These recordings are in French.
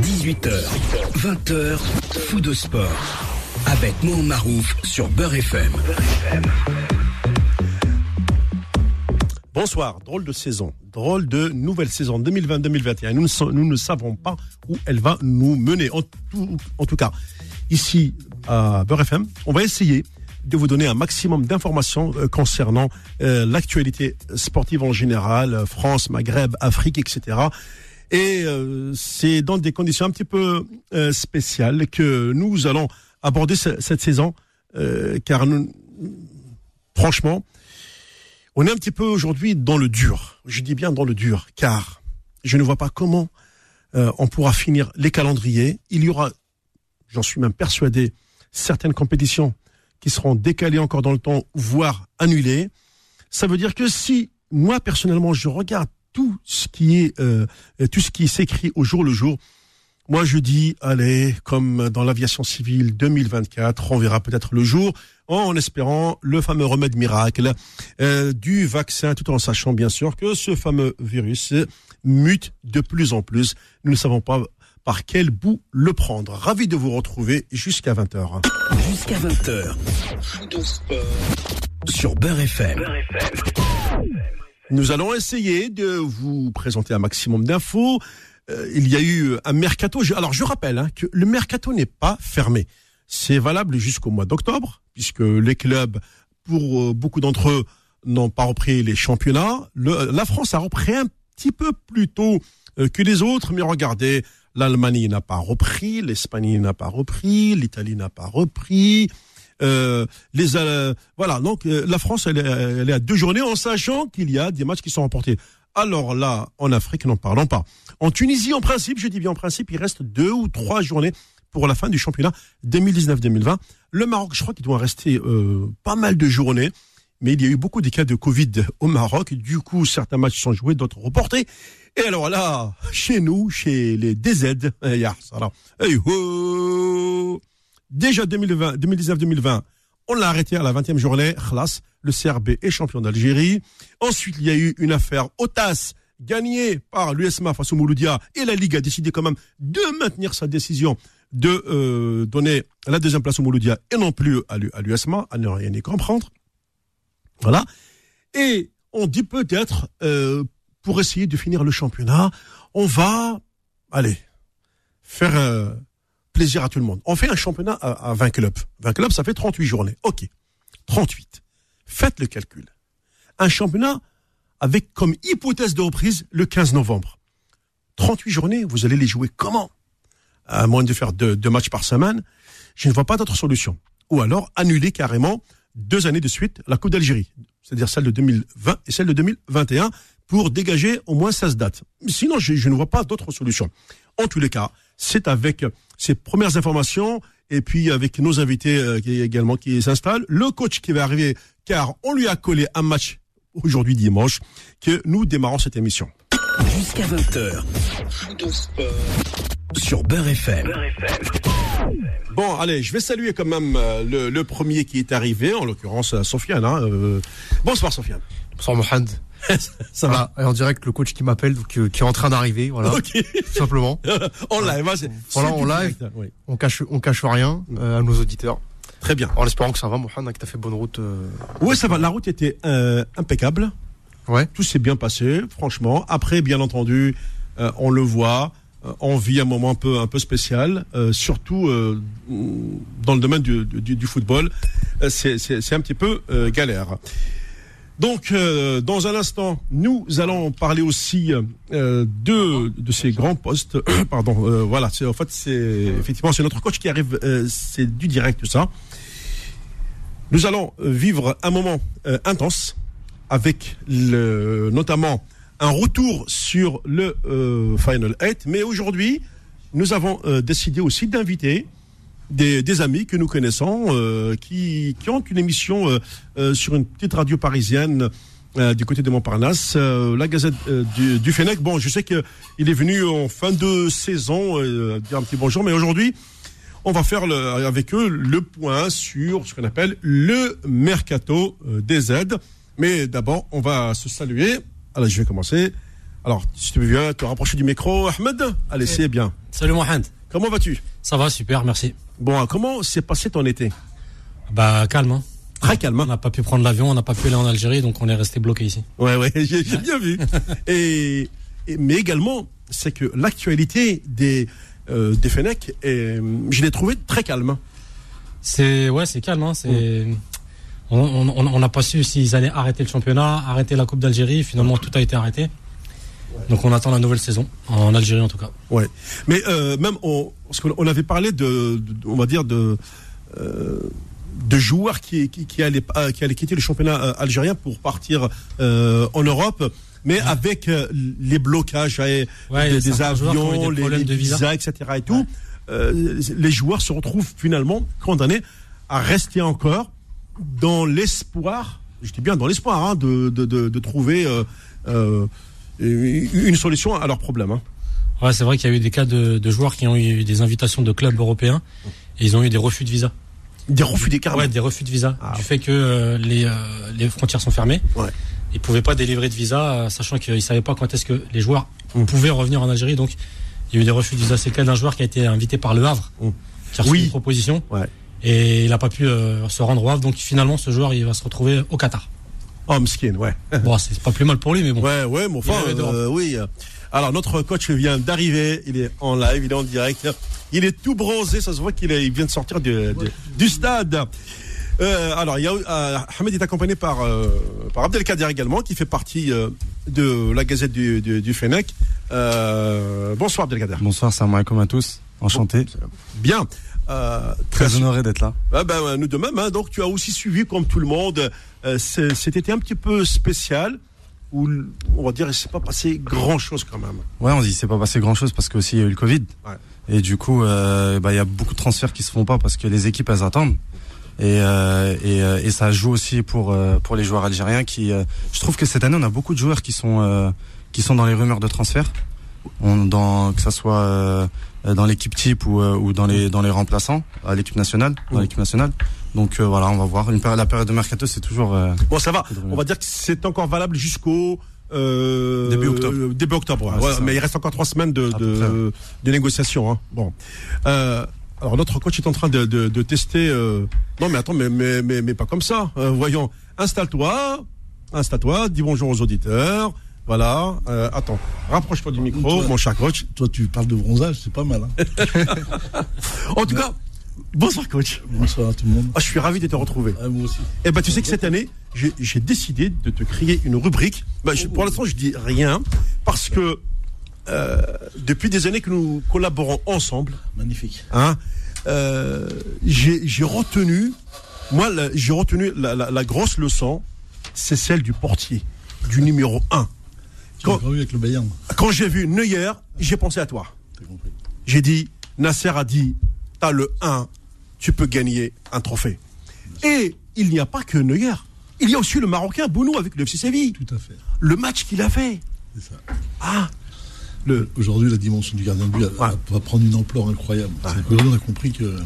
18h, 20h, fou de sport. Avec Mohamed Marouf sur Beurre FM. Bonsoir, drôle de saison, drôle de nouvelle saison 2020-2021. Nous, ne- savons pas où elle va nous mener. En tout, en tout cas, ici à Beurre FM, on va essayer de vous donner un maximum d'informations euh, concernant euh, l'actualité sportive en général, euh, France, Maghreb, Afrique, etc. Et euh, c'est dans des conditions un petit peu euh, spéciales que nous allons aborder ce- cette saison, euh, car nous, franchement, on est un petit peu aujourd'hui dans le dur. Je dis bien dans le dur, car je ne vois pas comment euh, on pourra finir les calendriers. Il y aura, j'en suis même persuadé, certaines compétitions qui seront décalées encore dans le temps, voire annulées. Ça veut dire que si moi personnellement je regarde tout ce qui est euh, tout ce qui s'écrit au jour le jour, moi je dis allez comme dans l'aviation civile 2024, on verra peut-être le jour en espérant le fameux remède miracle euh, du vaccin, tout en sachant bien sûr que ce fameux virus mute de plus en plus. Nous ne savons pas par quel bout le prendre. Ravi de vous retrouver jusqu'à 20h. Jusqu'à 20h, fou de sport sur Beurre FM. Nous allons essayer de vous présenter un maximum d'infos. Euh, il y a eu un mercato. Alors je rappelle hein, que le mercato n'est pas fermé. C'est valable jusqu'au mois d'octobre, puisque les clubs, pour euh, beaucoup d'entre eux, n'ont pas repris les championnats. La France a repris un petit peu plus tôt euh, que les autres, mais regardez, l'Allemagne n'a pas repris, l'Espagne n'a pas repris, l'Italie n'a pas repris. Euh, les euh, voilà donc euh, la France elle, est- elle est à deux journées en sachant qu'il y a des matchs qui sont remportés. Alors là en Afrique n'en parlons pas. En Tunisie en principe, je dis bien en principe, il reste deux ou trois journées pour la fin du championnat 2019-2020. Le Maroc, je crois qu'il doit rester euh, pas mal de journées. Mais il y a eu beaucoup de cas de Covid au Maroc. Du coup, certains matchs sont joués, d'autres reportés. Et alors là, chez nous, chez les DZ, déjà 2020, 2019-2020, on l'a arrêté à la 20e journée. Khlas, le CRB est champion d'Algérie. Ensuite, il y a eu une affaire Otas gagnée par l'USMA face au Mouloudia et la Ligue a décidé quand même de maintenir sa décision de euh, donner la deuxième place au Mouloudia et non plus à l'U- à l'USMA, à ne rien y comprendre. Voilà. Et on dit peut-être, euh, pour essayer de finir le championnat, on va, allez, faire euh, plaisir à tout le monde. On fait un championnat à, à 20 clubs. 20 clubs, ça fait 38 journées. OK. 38. Faites le calcul. Un championnat avec comme hypothèse de reprise le 15 novembre. 38 journées, vous allez les jouer comment? À moins de faire deux, matchs par semaine, je ne vois pas d'autre solution. Ou alors annuler carrément deux années de suite la Coupe d'Algérie, c'est-à-dire celle de 2020 et celle de 2021, pour dégager au moins 16 dates. Sinon, je ne vois pas d'autre solution. En tous les cas, c'est avec ces premières informations et puis avec nos invités euh, qui également qui s'installent, le coach qui va arriver, car on lui a collé un match aujourd'hui dimanche, que nous démarrons cette émission. Jusqu'à 20h, fou de sport sur Beurre FM. Bon, allez, je vais saluer quand même euh, le, le premier qui est arrivé, en l'occurrence euh, Sofiane. Hein, euh, bonsoir Sofiane. Bonsoir Mohamed. Ça va Voilà, et en direct le coach qui m'appelle, donc, euh, qui est en train d'arriver, voilà, Ok. tout simplement. en live, hein, Voilà, du live. direct, hein, oui. On cache, on cache rien euh, à nos auditeurs, Très bien. en espérant que ça va, Mohamed, que t'as fait bonne route. euh, Oui, ça va. La route était euh, impeccable. Ouais. Tout s'est bien passé, franchement. Après, bien entendu, euh, on le voit, euh, on vit un moment un peu, un peu spécial, euh, surtout euh, dans le domaine du, du, du football. Euh, c'est, un petit peu euh, galère. Donc, euh, dans un instant, nous allons parler aussi euh, de, de ces grands postes. Pardon, euh, voilà. C'est, en fait, c'est effectivement c'est notre coach qui arrive. c'est du direct ça. Nous allons vivre un moment intense avec notamment un retour sur le Final 8. Mais aujourd'hui, nous avons décidé aussi d'inviter des, des amis que nous connaissons euh, qui, qui ont une émission euh, euh, sur une petite radio parisienne euh, du côté de Montparnasse, euh, la Gazette euh, du, du Fennec. Bon, je sais qu'il est venu en fin de saison euh, dire un petit bonjour, mais aujourd'hui, on va faire le, avec eux le point sur ce qu'on appelle le mercato des aides. Mais d'abord, on va se saluer. Alors, je vais commencer Alors, si tu veux te rapprocher du micro, Ahmed, allez, c'est bien. Salut Mohamed. Comment vas-tu? Ça va, super, merci. Bon, comment s'est passé ton été? Bah calme. Hein. Très calme. On Hein n'a pas pu prendre l'avion, on n'a pas pu aller en Algérie, donc on est resté bloqué ici. ouais, ouais, j'ai bien vu. Et, et- mais également, c'est que l'actualité des euh, des est- je l'ai trouvé très calme. C'est ouais, c'est calme. Hein. C'est on on- on- on n'a pas su s'ils allaient arrêter le championnat, arrêter la Coupe d'Algérie. Finalement, tout a été arrêté. Donc on attend la nouvelle saison en Algérie en tout cas. Ouais. Mais euh, même on, parce qu'on on avait parlé de, de- on va dire de euh, de joueurs qui qui, qui allaient qui allaient quitter le championnat euh, algérien pour partir euh, en Europe. Mais avec les blocages Ouais, des, avions, des les, de visa. visas, etc. et tout, les joueurs se retrouvent finalement condamnés à rester encore dans l'espoir, je dis bien dans l'espoir, hein, de, de, trouver une solution à leurs problèmes. Hein. Ouais, c'est vrai qu'il y a eu des cas de, de joueurs qui ont eu des invitations de clubs européens et ils ont eu des refus de visa. Des refus des cartes. Ouais, des refus de visa Ah. du fait que euh, les euh, les frontières sont fermées. Ouais. Ils pouvaient pas délivrer de visa, euh, sachant qu'ils savaient pas quand est-ce que les joueurs Mm. pouvaient revenir en Algérie. Donc, il y a eu des refus de visa. C'est le cas d'un joueur qui a été invité par Le Havre, Mm. qui a reçu Oui. une proposition Ouais. et il n'a pas pu euh, se rendre au Havre. Donc, finalement, ce joueur, il va se retrouver au Qatar. Oh, Mskin, ouais. Bon, c'est pas plus mal pour lui, mais bon. Ouais, ouais, avait d'Europe. euh, oui. Alors, notre coach vient d'arriver, il est en live, il est en direct. Il est tout bronzé, ça se voit qu'il est- il vient de sortir du, du- du stade. Euh, alors, il y a, euh, Ahmed est accompagné par, euh, par Abdelkader également, qui fait partie euh, de la Gazette du, du, du Fennec. Euh, bonsoir Abdelkader. Bonsoir, salam alaikum à tous. Enchanté. Bien. Euh, Très honoré d'être là. Ah ben, euh, nous de même. hein. donc tu as aussi suivi comme tout le monde euh, ce- cet été un petit peu spécial où on va dire il s'est pas passé grand chose quand même. Ouais, on dit c'est pas passé grand chose parce qu'aussi il y a eu le Covid. Ouais. Et du coup, euh, bah, il y a beaucoup de transferts qui se font pas parce que les équipes elles attendent. Et, euh, et, et ça joue aussi pour euh, pour les joueurs algériens qui. euh, je trouve que cette année on a beaucoup de joueurs qui sont qui sont dans les rumeurs de transfert. On, dans que ça soit euh, dans l'équipe type ou, euh, ou dans les dans les remplaçants à l'équipe nationale, dans l'équipe nationale. Donc euh, voilà, on va voir. Une péri- la période de mercato c'est toujours. euh, Bon ça va. On va dire que c'est encore valable jusqu'au euh, Début octobre. euh, Début octobre. ouais. Mais il reste encore trois semaines de, de, de négociations. Hein. Bon. Euh, alors notre coach est en train de, de, de tester. euh, Non mais attends, mais mais mais, mais pas comme ça. Euh, voyons. Installe-toi. Installe-toi. Dis bonjour aux auditeurs. Voilà. Euh, attends. Rapproche-toi du micro, Toi- mon cher coach. Toi, tu parles de bronzage, c'est pas mal. Hein En tout cas, bonsoir coach. Bonsoir à tout le monde. Ah, je suis ravi de te retrouver. Ah, moi aussi. Eh ben, tu sais que cette année, j'ai décidé de te créer une rubrique. Ben, je- pour l'instant, je dis rien parce que euh, depuis des années que nous collaborons ensemble, Magnifique. hein, euh, j'ai retenu, moi, j'ai retenu la, la- la grosse leçon, c'est celle du portier, du numéro 1. Quand, encore vu avec le Bayern. quand j'ai vu Neuer, j'ai pensé à toi. J'ai dit, Nasser a dit, t'as le 1, tu peux gagner un trophée. Et il n'y a pas que Neuer. Il y a aussi le Marocain Bounou avec le FC Séville. Tout à fait. Le match qu'il a fait. C'est ça. Ah, Aujourd'hui, la dimension du gardien de but va prendre une ampleur incroyable. On a compris que,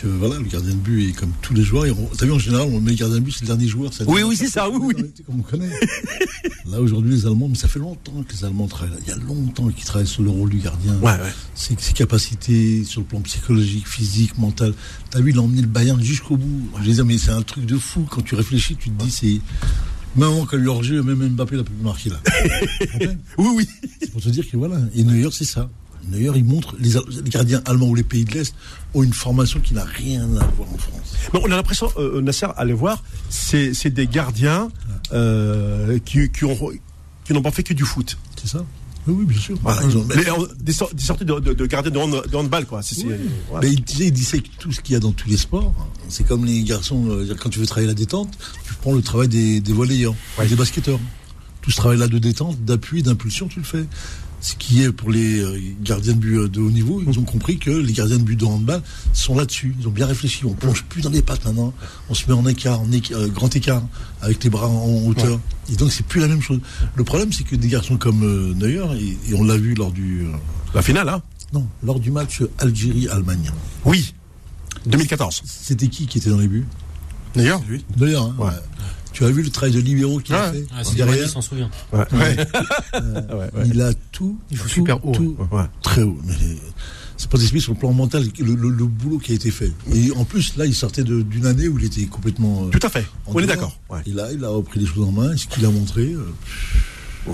que voilà, le gardien de but est comme tous les joueurs. T'as vu, en général, on met le gardien de but, c'est le dernier joueur. le Oui, oui, c'est ça, oui. Comme on connaît. Là, aujourd'hui, les Allemands, mais ça fait longtemps que les Allemands travaillent là. Il y a longtemps qu'ils travaillent sur le rôle du gardien. Ouais, ouais. Ses, ses capacités sur le plan psychologique, physique, mental. T'as vu, il a emmené le Bayern jusqu'au bout. Je disais, mais c'est un truc de fou. Quand tu réfléchis, tu te dis, c'est. Même quand leur jeu, même Mbappé l'a pu marquer là. oui, oui. C'est pour te dire que voilà. Et Neuer, c'est ça. Neuer, il montre. Les, les gardiens allemands ou les pays de l'Est ont une formation qui n'a rien à voir en France. Mais on a l'impression, euh, Nasser, allez voir, c'est des gardiens euh, qui, qui ont qui n'ont pas fait que du foot. C'est ça Oui, bien sûr. Ils ont- euh, des, sor- des sorties de, de, de gardiens de, hand- de handball, quoi. Oui. ouais. Mais il disait, il disait que tout ce qu'il y a dans tous les sports, c'est comme les garçons, euh, quand tu veux travailler la détente, tu prends le travail des, des volleyeurs, des basketteurs. Tout ce travail-là de détente, d'appui, d'impulsion, tu le fais. Ce qui est pour les euh, gardiens de but euh, de haut niveau, ils ont compris que les gardiens de but de handball sont là-dessus. Ils ont bien réfléchi. On plonge plus dans les pattes maintenant. On se met en écart, en euh, grand écart, avec les bras en hauteur. Et donc c'est plus la même chose. Le problème, c'est que des garçons comme Neuer, et, et on l'a vu lors du La finale, hein? Non, lors du match Algérie-Allemagne. Oui. 2014. C'était qui qui était dans les buts? D'ailleurs, D'ailleurs, hein, Ouais. tu as vu le travail de libéraux qu'il a fait Ah, derrière Mani s'en souvient. Ouais. Ouais. Euh, Ouais, ouais. Il a tout, Il tout, super haut, tout, Ouais. très haut. Mais c'est pas d'expliquer sur le plan mental le, le- le boulot qui a été fait. Et en plus, là, il sortait d'une année où il était complètement. euh, Tout à fait. On est d'accord. Ouais. Et là, il a repris les choses en main. Ce qu'il a montré. euh,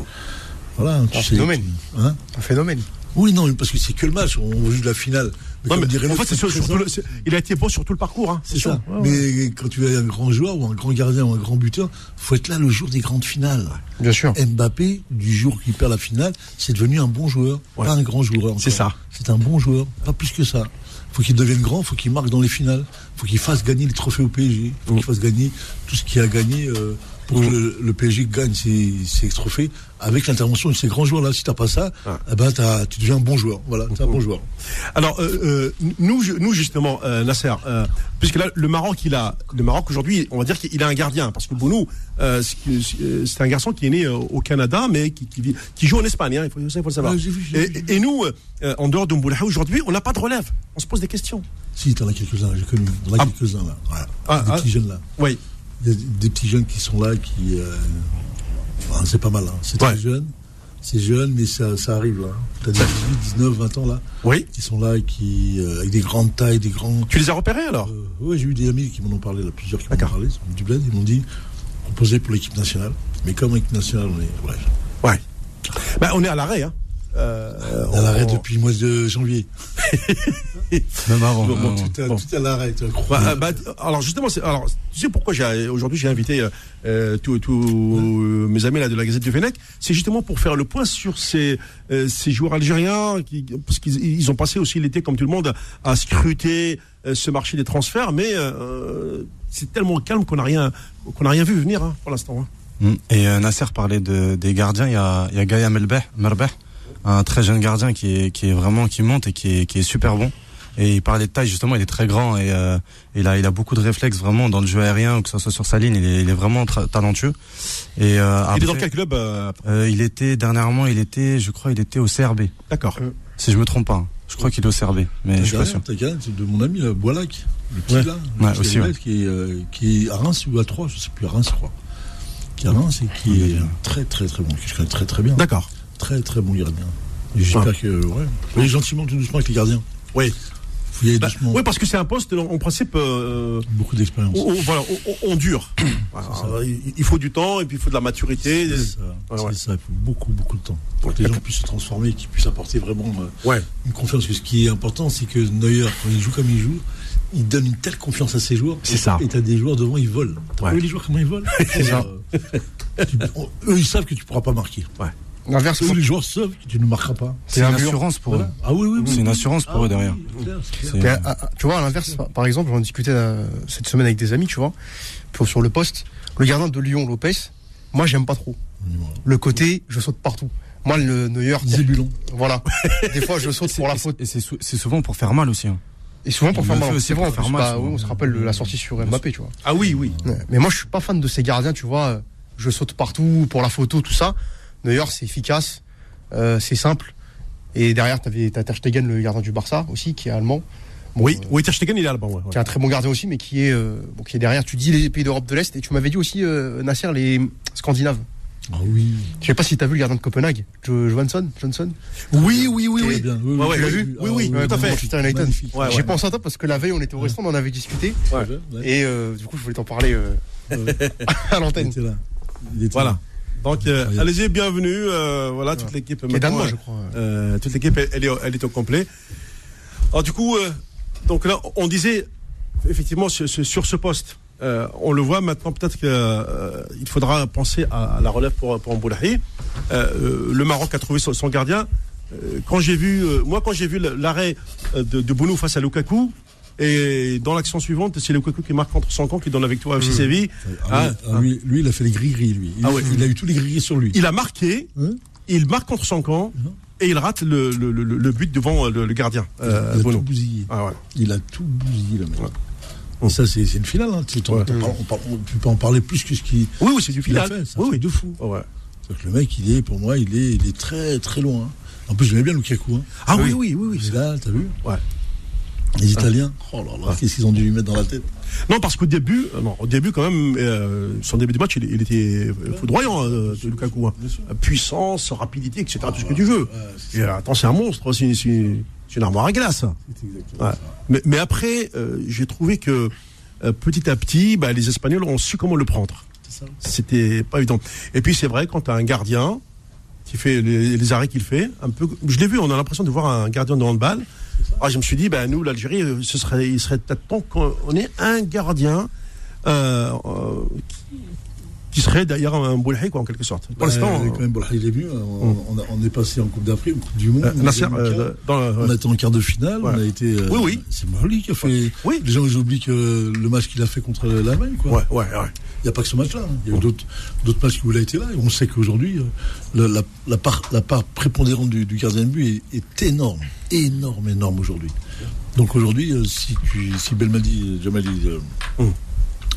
voilà, tu Un sais. phénomène. Hein un phénomène. Oui, non, parce que c'est que le match. On joue de la finale. Mais mais en fait, sur- surtout le- il a été bon sur tout le parcours. Hein, C'est ça. Ouais. Mais quand tu es un grand joueur ou un grand gardien ou un grand buteur, faut être là le jour des grandes finales. Bien sûr. Mbappé, du jour qu'il perd la finale, c'est devenu un bon joueur, Ouais. pas un grand joueur. C'est ça. C'est un bon joueur, pas plus que ça. Faut qu'il devienne grand, faut qu'il marque dans les finales, faut qu'il fasse gagner les trophées au PSG, faut Mm. qu'il fasse gagner tout ce qu'il a gagné euh, pour Mm. que le, le PSG gagne ses, ses trophées avec l'intervention de ces grands joueurs-là. Si t'as pas ça, Ouais. eh ben t'as- tu deviens un bon joueur. Voilà, t'es un bon joueur. Alors euh, euh, nous, nous justement, euh, Nasser, puisque là le Maroc, il a, le Maroc aujourd'hui, on va dire qu'il a un gardien, parce que Bounou, c'est un garçon qui est né au Canada, mais qui, qui, vit- qui joue en Espagne. Hein, il faut, ça, il faut le savoir. Et, et nous, en dehors de Mboulaha, aujourd'hui, on n'a pas de relève. On se pose des questions. Si, t'en as quelques-uns, j'ai connu. T'en as Ah. quelques-uns là. Voilà. Ah, des ah. petits jeunes là. Oui. Des petits jeunes qui sont là, qui. euh, enfin, c'est pas mal, hein. c'est Ouais. très jeune. C'est jeune, mais ça, ça arrive là. T'as des 18, 19, 20 ans là, Oui. qui sont là, et qui, euh, avec des grandes tailles, des grands. Tu les as repérés alors? Euh, ouais, j'ai eu des amis qui m'en ont parlé, là, plusieurs qui m'en ont D'accord. parlé, du bled, ils m'ont dit, proposé pour l'équipe nationale. Mais comme équipe nationale, on est, ouais, Ouais. Ben, on est à l'arrêt. Hein. Euh, à l'arrêt on- depuis le mois de janvier. Bon, bon, avant. Tout, à, bon. tout à l'arrêt, Bah, bah, alors justement, c'est- alors tu sais pourquoi j'ai aujourd'hui j'ai invité euh, euh, tous euh, mes amis là de la Gazette du Fennec, c'est justement pour faire le point sur ces euh, ces joueurs algériens qui parce qu'ils ils ont passé aussi l'été comme tout le monde à scruter ce marché des transferts, mais euh, c'est tellement calme qu'on n'a rien qu'on n'a rien vu venir hein, pour l'instant. hein. Mm. Et euh, Nasser parlait de, des gardiens. Il y a, il y a Gaïa Melbeh, Merbeh, un très jeune gardien qui est, qui est vraiment qui monte et qui est, qui est super bon. Et il parlait de taille justement. Il est très grand et euh, il a il a beaucoup de réflexes vraiment dans le jeu aérien ou que ce soit sur sa ligne. Il est, il est vraiment talentueux. Et euh, il est dans après, quel club euh, euh, il était dernièrement, il était, je crois, il était au CRB. D'accord. Si je me trompe pas. hein. Je crois qu'il est au CRB, mais je suis pas sûr. T'as c'est de mon ami, là, Boilac, le petit Ouais. là, le Ouais, aussi, Ahmed, qui, est, euh, qui est à Reims ou à Troyes, je sais plus, à Reims, je crois. Qui est à Reims et qui est très très très bon, que je connais très très bien. D'accord. Très très bon gardien. J'espère que, ouais. Voyez gentiment, tout doucement avec les gardiens. Oui. Bah, oui, parce que c'est un poste en, en principe. euh, Beaucoup d'expérience. on, on- voilà, on, on- on dure. Il, faut du temps et puis il faut de la maturité. C'est ça, Ouais, ouais. ça, il faut beaucoup, beaucoup de temps. Pour que les gens puissent se transformer qu'ils puissent apporter vraiment euh, Ouais. une confiance. Parce que ce qui est important, c'est que Neuer, quand il joue comme il joue, il donne une telle confiance à ses joueurs. C'est ça. Et t'as des joueurs devant, ils volent. T'as Ouais. vu les joueurs comment ils volent C'est ça. Eux, ils savent que tu pourras pas marquer. L'inverse, Eux, les joueurs savent que tu ne marqueras pas. C'est une assurance pour eux. Ah oui, oui, oui. C'est une assurance pour Ah eux derrière. oui, clair, à- à- tu vois, à l'inverse, par- exemple, j'en discutais euh, cette semaine avec des amis, tu vois, pour, sur le poste. Le gardien de Lyon, Lopez, moi, j'aime pas trop. Le côté, je saute partout. Moi, le Neuer, Zébulon. voilà. Des fois, je saute pour la faute. Et c'est sou- c'est souvent pour faire mal aussi. hein. Et souvent pour Il faire mal. C'est vrai, faire mal, on se rappelle de la sortie sur Mbappé, tu vois. Ah oui, oui. Mais moi, je suis pas fan de ces gardiens, tu vois. Je saute partout pour la photo, tout ça. Neuer, c'est efficace, euh, c'est simple. Et derrière, t'avais t'as Ter Stegen, le gardien du Barça aussi, qui est allemand. Bon, Oui, euh, oui, Ter Stegen, il est allemand. Ouais, ouais. qui est un très bon gardien aussi, mais qui est, euh, bon, qui est derrière. Tu dis les pays d'Europe de l'Est, et tu m'avais dit aussi, euh, Nasser, les Scandinaves. Ah oui. Je sais pas si t'as vu le gardien de Copenhague, Jo- Johansson, Johnson. Oui, oui, oui, oui. bien. Oui, oui, ouais, l'as oui, vu oui, oui, Ah tout à fait. Ouais, J'ai ouais. pensé à toi parce que la veille, on était au restaurant, on en avait discuté, et euh, du coup, je voulais t'en parler euh, Ouais. à l'antenne. Voilà. Donc, euh, allez-y, bienvenue. euh, voilà, toute l'équipe. Qui est danois, je crois. euh, toute l'équipe, elle, est, elle est au complet. Alors, du coup, euh, donc là, on disait, effectivement, sur, ce poste, euh, on le voit maintenant, peut-être qu'il faudra penser à, à la relève pour, pour Mboulahi. Euh, euh, le Maroc a trouvé son, son gardien. Euh, quand j'ai vu, euh, moi, quand j'ai vu l'arrêt euh, de, de Bounou face à Lukaku, et dans l'action suivante, c'est Lukaku qui marque contre son camp, qui donne la victoire à FC Séville. Ah, Ah, ah, lui, lui, il a fait les gris-gris, lui. Il, Ah ouais. il a eu tous les gris-gris sur lui. Il a marqué, Hein il marque contre son camp, et il rate le, le, le, le but devant le, le gardien. Euh, il a Bono. tout bousillé. Ah ouais. Il a tout bousillé, le mec. Et ça, c'est une finale. Hein. Tu Ouais. on parle- on peut pas en parler plus que ce qu'il Oui, oui, c'est du final. fait. Oui, oui. de fou. Ouais. Que le mec, il est, pour moi, il est, il est très, très loin. hein. En plus, j'aimais bien Lukaku. Hein. Ah oui, oui, oui, oui. Là, t'as vu Ouais. Les Italiens, oh là là, qu'est-ce qu'ils ont dû lui mettre dans la tête Non, parce qu'au début, euh, non, au début quand même, euh, son début de match, il, il était foudroyant, euh, Lukaku. hein. Puissance, rapidité, etc. tout ce que tu veux. Et, euh, attends, c'est un monstre, c'est une, armoire à glace. Ouais. ça. Mais, mais après, euh, j'ai trouvé que euh, petit à petit, bah, les Espagnols ont su comment le prendre. C'était pas évident. Et puis c'est vrai, quand tu as un gardien qui fait les, les arrêts qu'il fait, un peu, je l'ai vu, on a l'impression de voir un gardien de handball. Ah, je me suis dit, ben nous, l'Algérie, euh, ce serait, il serait peut-être temps qu'on ait un gardien euh, euh, qui, serait d'ailleurs un boulhay, quoi, en quelque sorte. Pour l'instant, Euh, quand même, bon, il est venu. hein. On, on est passé en Coupe d'Afrique, en Coupe du Monde. euh, on a Nasser, euh, quart. dans la- On a été en quart de finale, Ouais. on a été. euh, Oui, oui. C'est Mali qui a fait. Oui. Les gens ils oublient que le match qu'il a fait contre l'Allemagne, quoi. Ouais, ouais, ouais. Il n'y a pas que ce match-là. hein. Il y a eu d'autres, d'autres matchs où il a été là. Et on sait qu'aujourd'hui, euh, la, la, la part, la part prépondérante du, du gardien de but est, est énorme. Énorme, énorme aujourd'hui. Donc aujourd'hui, si, tu, si Belmadi, Jamali, euh, Hum.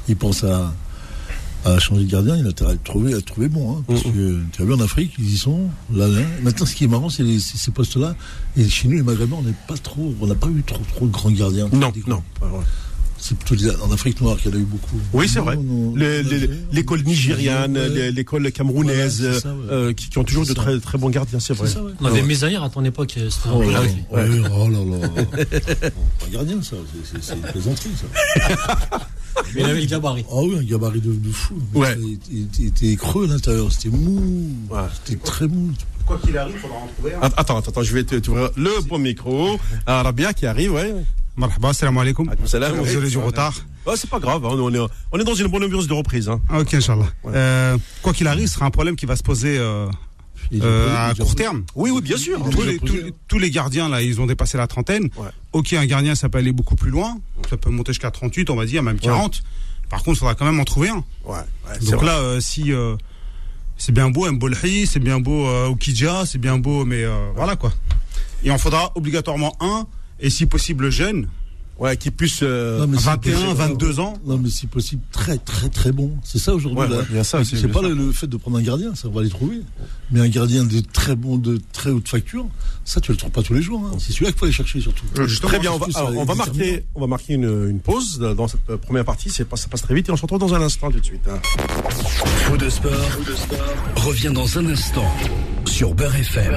il pense à, à changer de gardien, il a intérêt à le trouver, à le trouver bon. Hein, parce que tu as vu en Afrique, ils y sont. Là, là. Maintenant, ce qui est marrant, c'est ces postes-là. Et chez nous, les Maghrébins, on n'est pas trop, on n'a pas eu trop, trop de grands gardiens. Non, non. C'est plutôt les- en Afrique noire qu'il y en a eu beaucoup. Oui, c'est vrai. L'école nigériane, Ouais. l'école camerounaise, Voilà, c'est ça, ouais. euh, qui, qui ont toujours de ça. très, très bons gardiens, c'est vrai. C'est ça, ouais. On avait. Mesaïr à ton époque. euh, c'était un Oh là là, oh là là. Pas gardien, ça. C'est une plaisanterie, ça. Mais il avait le gabarit. Ah oui, un gabarit de, de fou. Ouais. Il, était creux à l'intérieur, c'était mou. Ouais. C'était très mou. Quoi qu'il arrive, il faudra en trouver un. Attends, attends, attends, je vais te- t'ouvrir le bon micro. Ah, Rabia qui arrive, ouais. Marhaba, salam alaikum. Salam. Désolé du retard. Ouais, c'est pas grave, hein, on est, on est dans une bonne ambiance de reprise. Hein. Ok, Inch'Allah. Ouais. Euh, quoi qu'il arrive, ce sera un problème qui va se poser euh, euh, à court terme. Oui, oui, bien sûr. Tous les, posé, tous, tous les gardiens, là, ils ont dépassé la trentaine. Ouais. Ok, un gardien, ça peut aller beaucoup plus loin. Ça peut monter jusqu'à 38, on va dire, même 40. Par contre, il faudra quand même en trouver un. Ouais, Donc là, euh, si euh, c'est bien beau Mbolhi, c'est bien beau Okidja, c'est bien beau, mais voilà quoi. Il en faudra obligatoirement un, et si possible jeune, Ouais, qui puisse. euh, Non, mais c'est 21, possible. 22 ans. Non, mais si possible, très, très, très bon. C'est ça aujourd'hui. Ouais, ouais, C'est pas le, le fait de prendre un gardien, ça on va les trouver. Mais un gardien de très bon, de très haute facture, ça tu le trouves pas tous les jours. hein. C'est celui-là qu'il faut aller chercher surtout. Très bien, on va, alors, on marquer, on va marquer une, une pause dans cette euh, première partie. Ça passe très vite et on se retrouve dans un instant tout de suite. hein. Faux de sport, revient dans un instant sur Beurre FM.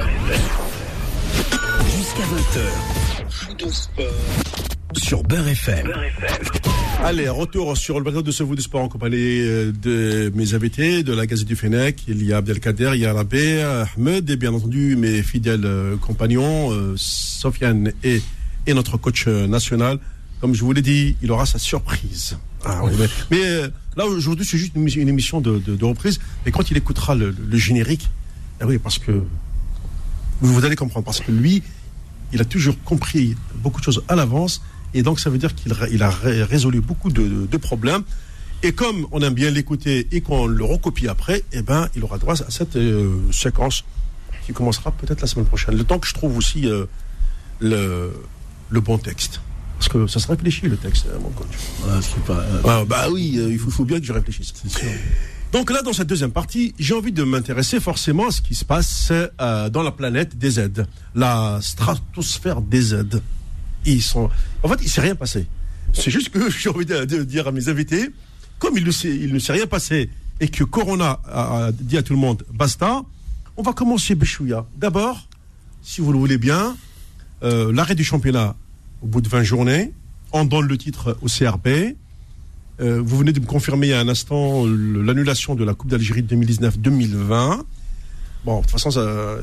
Jusqu'à 20h. Sur Beurre FM. Allez, retour sur le plateau de ce vous du sport en compagnie euh, de mes invités, de la Gazette du Fennec. Il y a Abdelkader, il y a Rabé, Ahmed et bien entendu mes fidèles euh, compagnons, euh, Sofiane et, et notre coach national. Comme je vous l'ai dit, il aura sa surprise. Ah oui, mais mais, euh, là, aujourd'hui, c'est juste une, émission- une émission de, de- de reprise. Et quand il écoutera le, le générique, eh oui, parce que vous, vous allez comprendre, parce que lui, il a toujours compris beaucoup de choses à l'avance. Et donc, ça veut dire qu'il il a ré- résolu beaucoup de, problèmes. Et comme on aime bien l'écouter et qu'on le recopie après, eh ben, il aura droit à cette euh, séquence qui commencera peut-être la semaine prochaine. Le temps que je trouve aussi euh, le, le bon texte. Parce que ça se réfléchit, le texte, hein, mon coach. Est pas- euh, Ah, bah oui, euh, il faut, faut bien que je réfléchisse. Donc là, dans cette deuxième partie, j'ai envie de m'intéresser forcément à ce qui se passe euh, dans la planète des Z, la stratosphère des Z. Ils sont, en fait, il s'est rien passé. C'est juste que j'ai envie de, dire à mes invités, comme il ne s'est, ne rien passé et que Corona a, dit à tout le monde basta, on va commencer Béchouya. D'abord, si vous le voulez bien, euh, l'arrêt du championnat au bout de 20 journées, on donne le titre au CRB. Euh, vous venez de me confirmer il y a un instant l'annulation de la Coupe d'Algérie 2019-2020. Bon, de toute façon,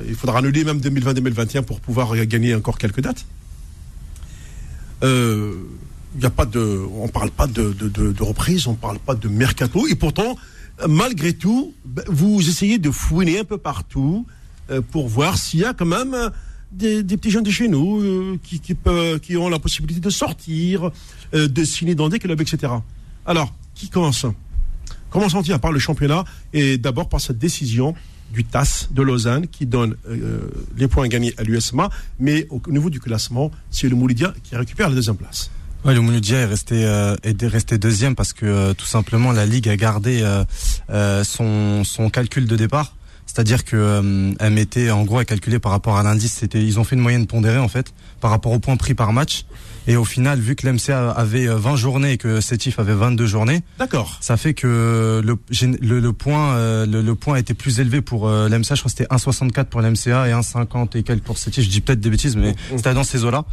il faudra annuler même 2020-2021 pour pouvoir gagner encore quelques dates. Euh, y a pas de, on parle pas de, de, reprise, on parle pas de mercato, et pourtant, malgré tout, ben, vous essayez de fouiner un peu partout euh, pour voir s'il y a quand même des, petits jeunes de chez nous euh, qui, qui, peuvent- qui ont la possibilité de sortir, euh, de signer dans des clubs, etc. Alors, qui commence? Commençons-ils par le championnat? Et d'abord par cette décision du TAS de Lausanne qui donne euh, les points gagnés à l'USMA, mais au niveau du classement, c'est le Moulidia qui récupère la deuxième place. Le Mouloudia est resté euh, est resté deuxième parce que euh, tout simplement la ligue a gardé euh, euh, son son calcul de départ C'est-à-dire que euh, elle mettait, en gros, elle calculait par rapport à l'indice. C'était, ils ont fait une moyenne pondérée en fait par rapport au point pris par match. Et au final, vu que l'MCA avait euh, 20 journées et que Sétif avait 22 journées, D'accord. ça fait que le, le, le point euh, le, le point était plus élevé pour euh, l'MCA. Je crois que c'était 1,64 pour l'MCA et 1,50 et quelques pour Sétif. Je dis peut-être des bêtises, mais c'était dans ces eaux-là.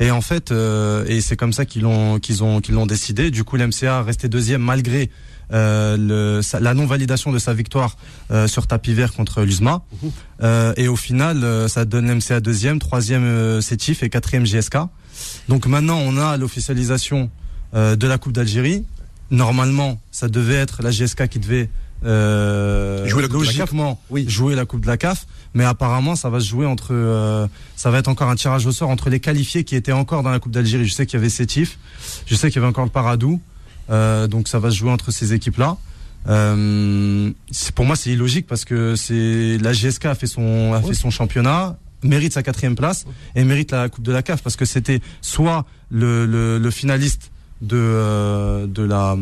Et en fait, euh, et c'est comme ça qu'ils l'ont qu'ils ont qu'ils l'ont décidé. Du coup, l'MCA restait deuxième malgré euh, le, sa- la non-validation de sa victoire euh, sur tapis vert contre l'USMA. Euh, et au final, euh, ça donne l'MCA deuxième, troisième euh, Sétif et quatrième JSK. Donc maintenant, on a l'officialisation euh, de la Coupe d'Algérie. Normalement, ça devait être la GSK qui devait euh, Jouer la Coupe de la CAF. logiquement Oui. jouer la Coupe de la CAF, mais apparemment ça va se jouer entre, euh, ça va être encore un tirage au sort entre les qualifiés qui étaient encore dans la Coupe d'Algérie. Je sais qu'il y avait Sétif, je sais qu'il y avait encore le Paradou, euh, donc ça va se jouer entre ces équipes-là. Pour moi, c'est illogique parce que c'est la GSK a fait son a fait son championnat, mérite sa quatrième place et mérite la Coupe de la CAF parce que c'était soit le, le, le finaliste de euh, de la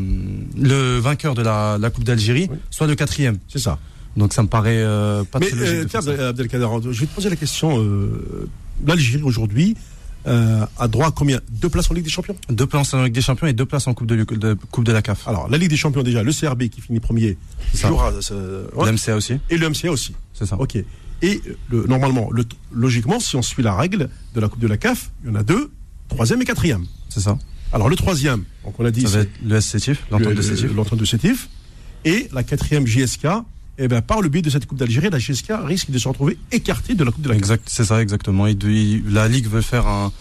le vainqueur de la, la Coupe d'Algérie, Oui. soit le quatrième. C'est ça. Donc ça me paraît euh, pas Mais très logique. euh. Abdelkader, je vais te poser la question. Euh, L'Algérie aujourd'hui a droit à combien? Deux places en Ligue des Champions? Deux places en Ligue des Champions et deux places en Coupe de, de Coupe de la CAF. Alors, la Ligue des Champions déjà, le CRB qui finit premier jouera, L'MCA aussi, et le MCA aussi. c'est ça. Ok. Et euh, le, normalement, le, logiquement, si on suit la règle de la Coupe de la CAF, il y en a deux, troisième et quatrième. C'est ça. Alors le troisième, donc on a dit Ça va être le Sétif, l'entente le- de l'entente de et la quatrième JSK. Et ben par le biais de cette Coupe d'Algérie, la JSK risque de se retrouver écartée de la Coupe de la CAF. Exact, c'est ça exactement. Il- la ligue veut faire un,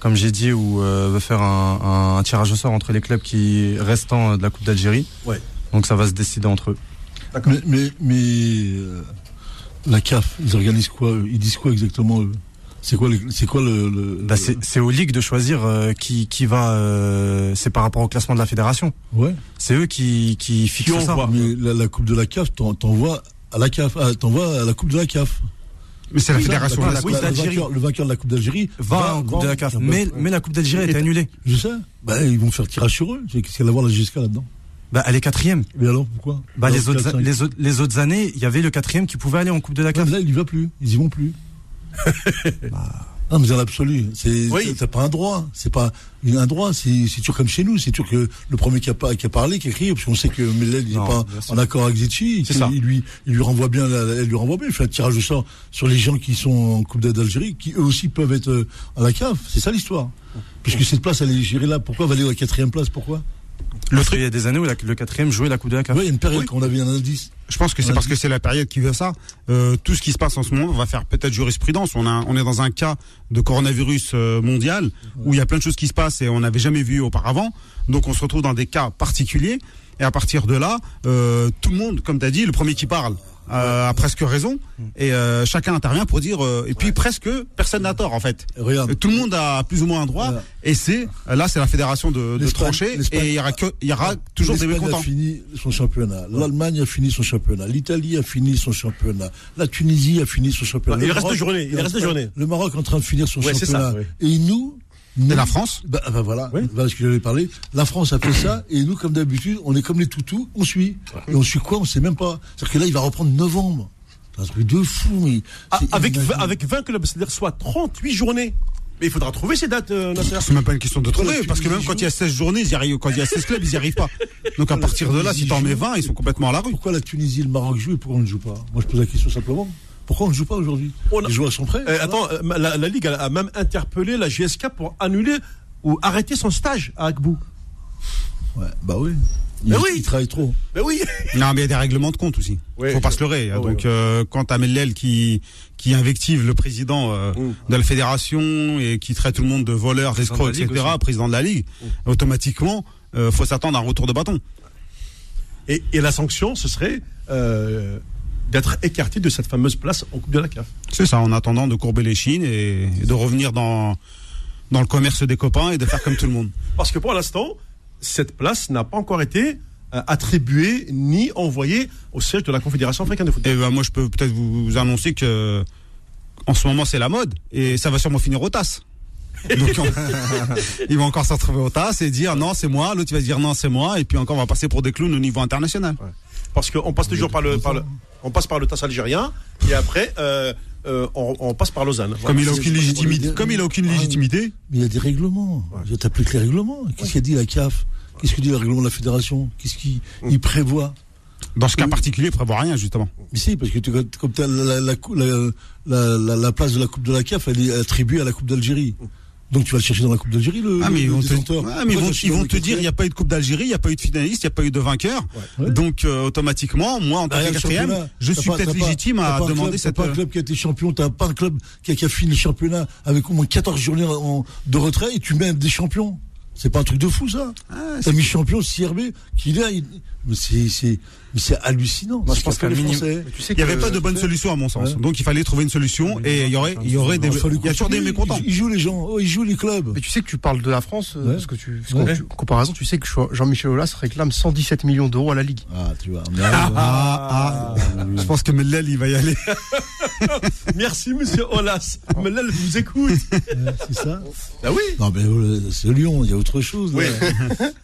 comme j'ai dit, ou euh, veut faire un, un tirage au sort entre les clubs qui restants de la Coupe d'Algérie. Ouais. Donc ça va se décider entre eux. Mais, mais, mais, euh, la CAF, ils organisent quoi Ils disent quoi exactement eux C'est quoi, le- c'est quoi le, le- Bah, c'est c'est aux ligues de choisir euh, qui qui va. euh, c'est par rapport au classement de la fédération. Ouais. C'est eux qui qui fixent ça. envoie. Mais la, la coupe de la CAF, t'en- t'envoies à la CAF, ah, t'envoies à la coupe de la CAF. Mais c'est la C'est ça, fédération. la- la la- Coupe le vainqueur- Le vainqueur de la coupe d'Algérie Va en Coupe de la CAF. Mais mais la Coupe d'Algérie a été annulée. Je sais. Bah, ils vont faire tirage sur eux. Qu'est-ce qu'elle va voir la GSK là-dedans? Bah elle est quatrième. Mais alors pourquoi Bah Alors, les autres les autres les autres années, il y avait le quatrième qui pouvait aller en Coupe de la Ouais, mais là, il y va plus. Ils y vont plus. Non, mais dans l'absolu, c'est Oui. pas un droit. C'est pas un droit. C'est sûr comme chez nous. C'est sûr que le premier qui a, pas- qui a parlé, qui a crié, parce qu'on sait que Mellel il est Non, pas en accord avec Zetchi. Il lui, il lui renvoie bien, la, elle lui renvoie bien. Il fait un tirage au sort sur les gens qui sont en Coupe d'Algérie, qui eux aussi peuvent être euh, à la cave. C'est ça l'histoire. Puisque cette place, elle est gérée là. Pourquoi va aller à la quatrième place? Pourquoi? Parce qu'il y a des années où la- le quatrième jouait la Coupe de la CAF. Ouais, il y a une période Oui. qu'on avait un indice. Je pense que c'est parce que c'est la période qui veut ça. Euh, tout ce qui se passe en ce moment va faire peut-être jurisprudence. On, a, on est dans un cas de coronavirus euh, mondial où il y a plein de choses qui se passent et on n'avait jamais vu auparavant. Donc on se retrouve dans des cas particuliers. Et à partir de là, euh, tout le monde, comme tu as dit, le premier qui parle euh, a presque raison. Et euh, chacun intervient pour dire... euh, et puis presque, personne n'a tort en fait. Regarde. Tout le monde a plus ou moins un droit. Voilà. Et c'est là, c'est la fédération de, de trancher. Et il y aura, que, il y aura toujours des mécontents. a fini son championnat. L'Allemagne a fini son championnat. L'Italie a fini son championnat. La Tunisie a fini son championnat. Il Le reste Maroc- journées, il reste deux journées. Le Maroc est en train de finir son Ouais, championnat. ça. Et nous, Et la France bah, bah voilà, Oui. voilà ce que j'allais parler. La France a fait ça, et nous, comme d'habitude, on est comme les toutous, on suit. Et on suit quoi? On sait même pas. C'est-à-dire que là, il va reprendre novembre. C'est un truc de fou, mais. Ah, c'est avec, inimaginable. 20, avec 20 clubs, c'est-à-dire soit 38 journées. Mais il faudra trouver ces dates, euh, Nasser. C'est même pas une question de trouver, parce que même quand il y a 16 journées, ils y arrivent, quand il y a 16 clubs, ils y arrivent pas. Donc à partir de là, si t'en mets joue. 20, ils sont complètement à la rue. Pourquoi la Tunisie et le Maroc jouent et pourquoi on ne joue pas? Moi, je pose la question simplement. Pourquoi on ne joue pas aujourd'hui On a- Les joueurs sont prêts Euh, voilà. attends, euh, la, la Ligue a, même interpellé la GSK pour annuler ou arrêter son stage à Agbou. Ouais, bah oui. Ils, Mais oui. ils travaillent trop. Ben oui Non, mais il y a des règlements de compte aussi. Ouais, Faut pas je- se leurrer. Ah Donc euh, quand t'as Mellel qui qui invective le président euh, Mm. de la fédération et qui traite tout le monde de voleur, Président d'escroc, de la Ligue etc., aussi. président de la ligue, automatiquement, euh, faut s'attendre à un retour de bâton. et, et la sanction, ce serait euh, d'être écarté de cette fameuse place en Coupe de la CAF. C'est ça, en attendant de courber les chines et, et de revenir dans dans le commerce des copains et de faire comme tout le monde. Parce que pour l'instant, cette place n'a pas encore été euh, attribuée ni envoyée au siège de la Confédération africaine de football. Et ben moi je peux peut-être vous annoncer que en ce moment c'est la mode et ça va sûrement finir au TAS. Donc on- il va encore se retrouver au TAS et dire non c'est moi, l'autre il va dire non c'est moi et puis encore on va passer pour des clowns au niveau international. Parce qu'on passe toujours par le, par le, on passe par le TAS algérien et après euh, euh, on, on passe par Lausanne. Comme il a aucune légitimité, comme il a aucune Ah, légitimité. Mais il y a des règlements. Je t'applique les règlements. Qu'est-ce qu'a dit la CAF? Qu'est-ce que dit le règlement de la fédération? Qu'est-ce qu'il il prévoit? Dans ce cas particulier, il prévoit rien justement. Mais si, parce que tu, comme la, la, la, cou- la, la, la- la place de la Coupe de la CAF, elle est attribuée à la Coupe d'Algérie. Donc tu vas le chercher dans la Coupe d'Algérie, le, Ah mais le ils vont te, ah, mais ils vont, ils vont dire il n'y a pas eu de Coupe d'Algérie, il n'y a pas eu de finaliste, il n'y a pas eu de vainqueur. Ouais. Donc euh, automatiquement, moi en tant Derrière que quatrième, je suis peut-être légitime à demander cette. T'as pas un euh, club qui a été champion, t'as pas un club qui a, qui a fini le championnat avec au moins 14 journées en- de retrait et tu mets des champions. C'est pas un truc de fou ça ah, T'as mis champion CRB qui là, il- mais c'est hallucinant. Moi, je pense les minimum- tu sais Il n'y avait que- pas de bonne solution à mon sens. Ouais. Donc il fallait trouver une solution et il y aurait, il y aurait des, Il y a toujours des mécontents. Ils, jouent les gens, oh, ils jouent les clubs. Mais tu sais que tu parles de la France, euh, Ouais. parce que tu, parce Ouais. que tu- comparaison, tu sais que Jean-Michel Aulas réclame 117 millions d'euros à la Ligue. Ah, tu vois. mais- Ah, ah, je pense que Mellel il va y aller. Merci Monsieur Olas. Je vous écoute. c'est ça. Ah oui. Non, mais euh, c'est Lyon, il y a autre chose. Là.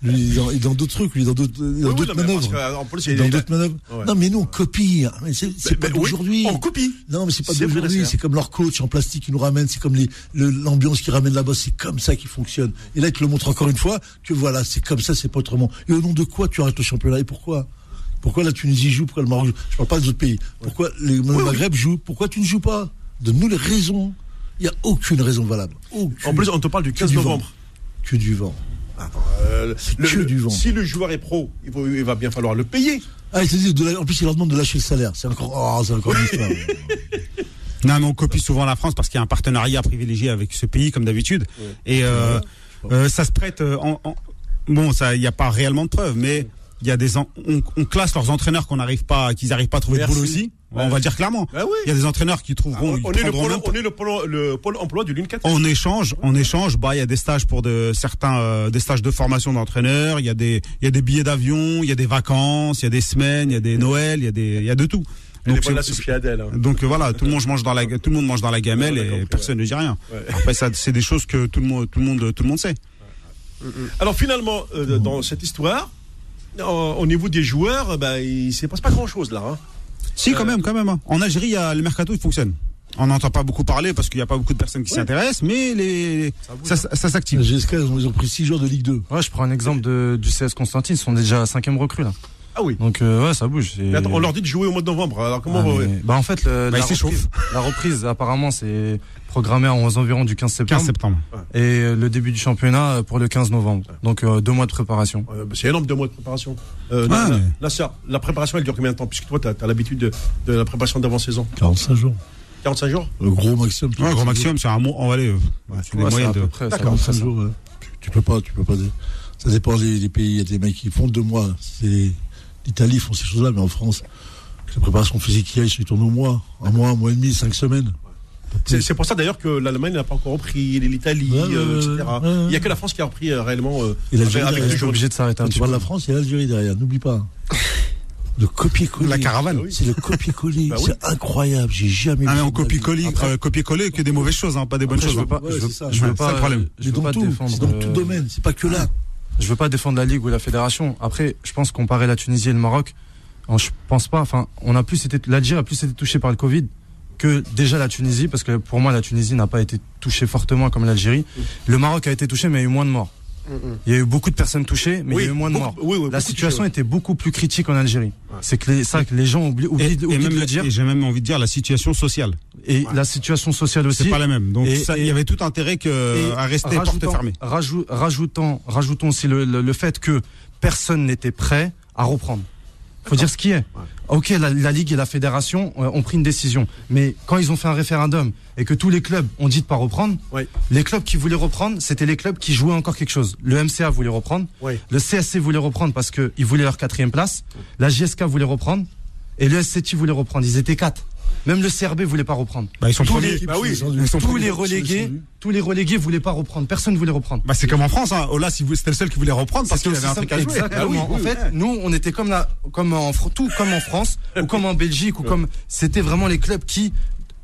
Lui, il est dans, d'autres trucs, lui, il est dans d'autres dans d'autres non, mais parce manœuvres. que, en plus, Il est il Dans il a- d'autres manœuvres. Ouais. Non, mais nous, on copie. hein. C'est pas oui, d'aujourd'hui. On copie. Non, mais c'est pas d'aujourd'hui. c'est comme leur coach en plastique qui nous ramène. C'est comme l'ambiance qui ramène là-bas. C'est comme ça qui fonctionne. Et là, il te le montre encore une fois que voilà, c'est comme ça, c'est pas autrement. Et au nom de quoi tu arrêtes le championnat Et pourquoi? Pourquoi la Tunisie joue? Pourquoi le Maroc joue? Je parle pas des autres pays. Pourquoi le Maghreb joue? Pourquoi tu ne joues pas? Donne-nous les raisons. Il n'y a aucune raison valable. Aucune. En plus, on te parle du 15 du vent. novembre. que du vent. Euh, le- que le- du vent. Si le joueur est pro, il, faut- il va bien falloir le payer. Ah, il de la- en plus, il leur demande de lâcher le salaire. C'est encore, oh, c'est encore une histoire. Non, mais on copie souvent la France parce qu'il y a un partenariat privilégié avec ce pays, comme d'habitude. Et euh, euh, ça se prête. en, en- bon, ça, il n'y a pas réellement de preuves, mais il y a des, en- on, on classe leurs entraîneurs qu'on n'arrive pas, qu'ils n'arrivent pas à trouver Merci. de boulot aussi. Ouais. On va dire clairement. Bah oui. Il y a des entraîneurs qui trouveront. on, ils on est le pôle, on est le pôle, le pôle emploi du LUNCAT. En échange, en échange, bah il y a des stages pour de certains, euh, des stages de formation d'entraîneurs. Il y a des, il y a des billets d'avion, il y a des vacances, il y a des semaines, il y a des Noëls, il y a des, il y a de tout. Donc, Adèle. hein. donc euh, voilà, tout le monde mange dans la, tout le monde mange dans la gamelle Ouais, et personne ne dit rien. Après ça, c'est des choses que tout le monde, tout le monde, tout le monde sait. Alors finalement, euh, dans cette histoire, au niveau des joueurs, bah, il ne se passe pas grand-chose là. hein. Si, quand même, quand même. hein. En Algérie, il y a, le mercato, il fonctionne. On n'entend pas beaucoup parler parce qu'il n'y a pas beaucoup de personnes qui s'y intéressent, mais les, ça, ça, ça s'active. La GSK, ils ont, pris 6 joueurs de Ligue 2. Ouais, je prends un exemple de, du CS Constantine, ils sont déjà à cinquième recrue là. Ah oui. Donc euh, ouais, ça bouge. c'est- Mais attends, on leur dit de jouer au mois de novembre. Alors comment Ah, on va- mais- Bah en fait, le- Bah, la, reprise, la reprise, apparemment, c'est programmé aux environs du 15 septembre. 15 septembre. Et euh, le début du championnat euh, pour le 15 novembre. Donc euh, deux mois de préparation. Euh, bah, C'est énorme, deux mois de préparation. Euh, Ah, la, mais- préparation, elle dure combien de temps? Puisque toi, tu as, l'habitude de, de la préparation d'avant-saison. 45 jours. 45 jours? Le gros maximum. Ouais, gros maximum, c'est un mois. On va aller. c'est des moyens de. près, c'est à D'accord. peu près 45 ça. jours, tu peux pas, tu peux pas. Ça dépend des, des pays. Il y a des mecs qui font deux mois. C'est l'Italie font ces choses-là, mais en France, la préparation physique qu'il y a, ils se tournent au mois, un mois, un mois et demi, cinq semaines. C'est pour ça d'ailleurs que l'Allemagne n'a pas encore repris, l'Italie, Ouais, euh, etc. ouais, ouais. Il n'y a que la France qui a repris euh, réellement euh, Et l'Algérie, avec, obligé de s'arrêter un petit tu parles peu. de la France, il y a l'Algérie derrière. N'oublie pas. Le copier-coller. La caravane. C'est le copier-coller. Bah oui. C'est incroyable. J'ai jamais Ah, vu ça copie-coller, Après, euh, copier-coller que des mauvaises choses, hein, pas des bonnes Après, choses. je veux pas, je veux, ça. je veux pas, le problème. je veux dans pas tout. défendre. C'est dans tout euh, domaine. C'est pas que là. Je veux pas défendre la Ligue ou la Fédération. Après, je pense comparer la Tunisie et le Maroc, je pense pas. Enfin, on a plus été, l'Algérie a plus été touchée par le Covid que déjà la Tunisie, parce que pour moi, la Tunisie n'a pas été touchée fortement comme l'Algérie. Le Maroc a été touché, mais il y a eu moins de morts. Il y a eu beaucoup de personnes touchées, mais il y a eu moins de morts. oui, oui, La situation était beaucoup plus critique en Algérie. C'est que les, ça que les gens oublient, Et, oublient, et même, de le dire. et j'ai même envie de dire la situation sociale. Et la situation sociale aussi. C'est pas la même. Donc Et- ça, il y avait tout intérêt que à rester porte fermée. rajou- rajoutant, rajoutons aussi le, le- le fait que personne n'était prêt à reprendre. Faut dire ce qui est. Ok, la, la Ligue et la Fédération euh, ont pris une décision, mais quand ils ont fait un référendum et que tous les clubs ont dit de pas reprendre, Ouais. les clubs qui voulaient reprendre, c'était les clubs qui jouaient encore quelque chose. Le MCA voulait reprendre, Ouais. le CSC voulait reprendre parce qu'ils voulaient leur quatrième place, la JSK voulait reprendre et le SCT voulait reprendre. Ils étaient quatre. Même le CRB voulait pas reprendre. Bah, ils sont Tous premiers. les- Bah oui, Ils sont Tous premiers. les relégués, tous les relégués voulaient pas reprendre. Personne voulait reprendre. Bah, c'est comme en France. Hein. Ola, si vous- c'était le seul qui voulait reprendre parce qu'il avait un truc à jouer. Exactement. Ah oui, en oui, fait, nous, on était comme la, comme en tout comme en France ou comme en Belgique ou comme c'était vraiment les clubs qui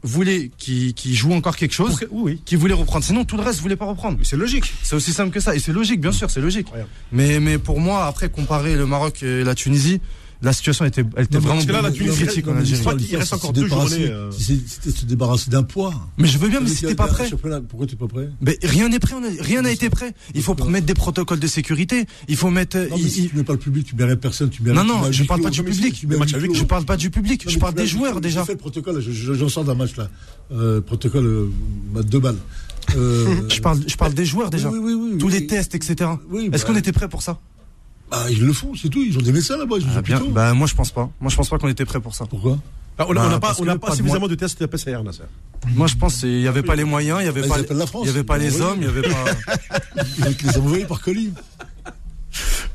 voulaient, qui, qui jouent encore quelque chose, Oui, oui. qui voulaient reprendre. Sinon, tout le reste voulait pas reprendre. Mais c'est logique. C'est aussi simple que ça. Et c'est logique, bien sûr, c'est logique. Mais, mais pour moi, après, comparer le Maroc et la Tunisie, la situation était, elle était vraiment parce que là, la Tunisie, critique en Algérie. qu'il reste encore deux journées, C'était se débarrasser d'un poids. Mais je veux bien, mais si t'es pas il prêt. Pourquoi t'es pas prêt? Mais rien n'est prêt, rien n'a été prêt. Il faut mettre des protocoles de sécurité. Il faut mettre. Non, mais il- si il- tu mets pas le public, tu mets personne, tu Non, non, je huis parle pas du public. Je parle pas du public, je parle des joueurs déjà. J'ai fait le protocole, je- je- j'en sors d'un match là. Protocole, deux balles. Euh, Je parle, je parle des joueurs déjà. Oui, oui, oui, oui, Tous les tests, etc. Est-ce bah, qu'on était prêt pour ça? Bah, ils le font, c'est tout. Ils ont des médecins là-bas. Ils ont Ah, des bien. Bah moi je pense pas. Moi je pense pas qu'on était prêt pour ça. Pourquoi? Ah, on n'a Bah, on n'a pas, on pas suffisamment de tests de PCR, Nasser. Moi je pense qu'il y avait pas les moyens, il y avait Bah, pas, la France. il y avait pas les Oui. hommes, il y avait pas. Ils les envoyer par colis.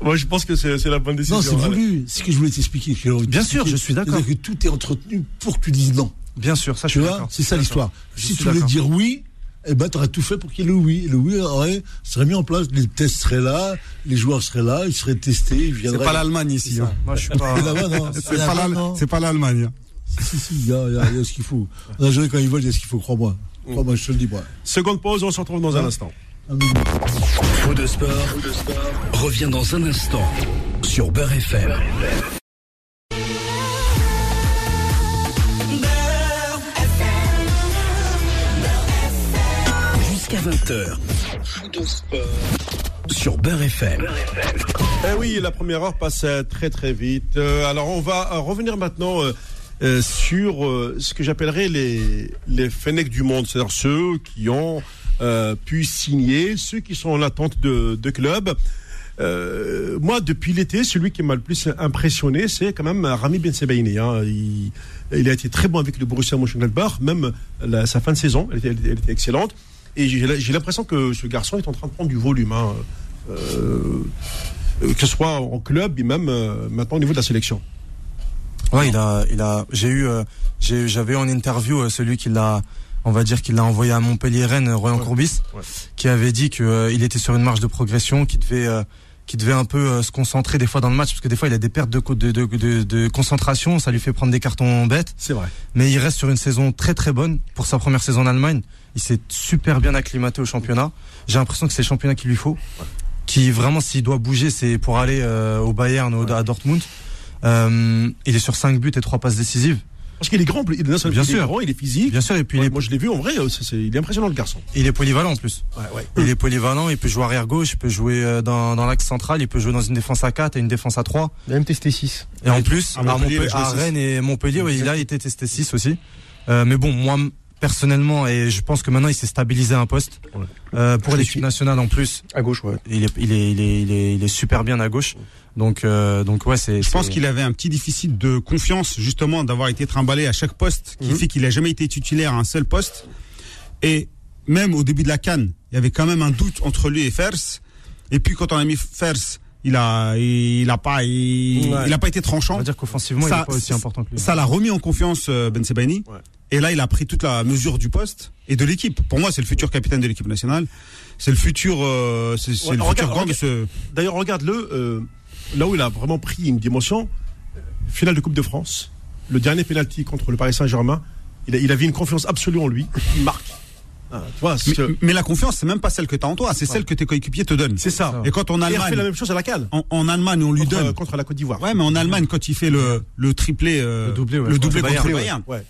Moi, je pense que c'est c'est la bonne décision. Non, c'est Allez. voulu. C'est ce que je voulais t'expliquer. Bien sûr, je suis d'accord. Que tout est entretenu pour que tu dises non. Bien sûr, ça je Tu suis vois, d'accord. c'est ça l'histoire. Si tu voulais dire oui, eh ben, tu aurais tout fait pour qu'il y ait le oui. Le oui aurait, serait mis en place, les tests seraient là, les joueurs seraient là, ils seraient testés, ils C'est viendraient. pas l'Allemagne ici. hein. Moi je suis pas. C'est pas c'est l'Allemagne. hein. Si, si, il y a, il y a- il y a ce qu'il faut. En Algérie, quand ils volent, il y a ce qu'il faut, crois-moi. Crois-moi, je te le dis, moi. Seconde pause, on se retrouve dans un instant. Un minute. Faux de sport, revient dans un instant sur Beurre FM. 20h. Faux de sport sur Beurre FM. Eh oui, la première heure passe très très vite. Euh, alors on va euh, revenir maintenant euh, sur ce que j'appellerais les, les Fennecs du monde, c'est-à-dire ceux qui ont pu signer, ceux qui sont en attente de, de clubs. Moi, depuis l'été, celui qui m'a le plus impressionné, c'est quand même Rami Ben. Il, a été très bon avec le Borussia Mönchengladbach, même sa fin de saison, elle était excellente. Et j'ai l'impression que ce garçon est en train de prendre du volume. hein. Euh, euh, que ce soit en club et même euh, maintenant au niveau de la sélection. Ouais, il a, il a. J'ai eu, euh, j'avais en interview celui qui l'a, on va dire qu'il l'a envoyé à Montpellier Rennes, Royan Ouais. Courbis, Ouais. qui avait dit que il était sur une marge de progression, qui devait, qui devait un peu se concentrer des fois dans le match, parce que des fois il a des pertes de, de concentration, ça lui fait prendre des cartons bêtes. C'est vrai. Mais il reste sur une saison très très bonne pour sa première saison en Allemagne. Il s'est super bien acclimaté au championnat. J'ai l'impression que c'est le championnat qu'il lui faut. Qui vraiment, s'il doit bouger, c'est pour aller euh, au Bayern, au, à Dortmund. Euh, il est sur 5 buts et 3 passes décisives. Parce qu'il est grand, il est, Bien il est sûr. grand, il est physique. Bien sûr, et puis Ouais, il, est, moi je l'ai vu en vrai, c'est- c'est- il est impressionnant le garçon. il est polyvalent en plus. Ouais, ouais. Il est polyvalent, il peut jouer arrière gauche, il peut jouer euh, dans, dans l'axe central, il peut jouer dans une défense à 4 et une défense à 3. Il a même testé 6. Et en plus, à Montpellier. Rennes et Montpellier, ouais, il a été testé 6 aussi. Euh, mais bon, moi, personnellement, et je pense que maintenant il s'est stabilisé à un poste. Ouais. Euh, pour l'équipe nationale en plus, À gauche, ouais. il est, il est, il est, il est, il est super bien à gauche. Donc, euh, donc ouais, c'est. Je pense qu'il avait un petit déficit de confiance, justement, d'avoir été trimballé à chaque poste, qui Mhm. fait qu'il a jamais été titulaire à un seul poste. Et même au début de la canne, il y avait quand même un doute entre lui et Fers. Et puis quand on a mis Fers, il a, il a pas, il, Ouais. il a pas été On tranchant. va dire qu'offensivement, il Ça- est pas aussi important que lui. Ça l'a remis en confiance euh, Ben Sebaini. Ouais. Et là, il a pris toute la mesure du poste et de l'équipe. Pour moi, c'est le futur capitaine de l'équipe nationale. C'est le futur, euh, c'est c'est Ouais, le regarde, futur grand de ce. D'ailleurs, regarde-le, euh, là où il a vraiment pris une dimension, finale de Coupe de France, le dernier penalty contre le Paris Saint-Germain, il, a- il avait une confiance absolue en lui, il marque. Ah, Mais, la confiance, c'est même pas celle que tu as en toi, c'est celle que tes coéquipiers te donnent. c'est ça. Et quand en Et il a fait la Allemagne, même chose à la CAL, en, en Allemagne, on lui contre, donne. contre la Côte d'Ivoire. Ouais, mais en Allemagne, quand il fait le, le triplé, euh, Le doublé, ouais, le contre doublé contre le Bayern, Bayern, Ouais.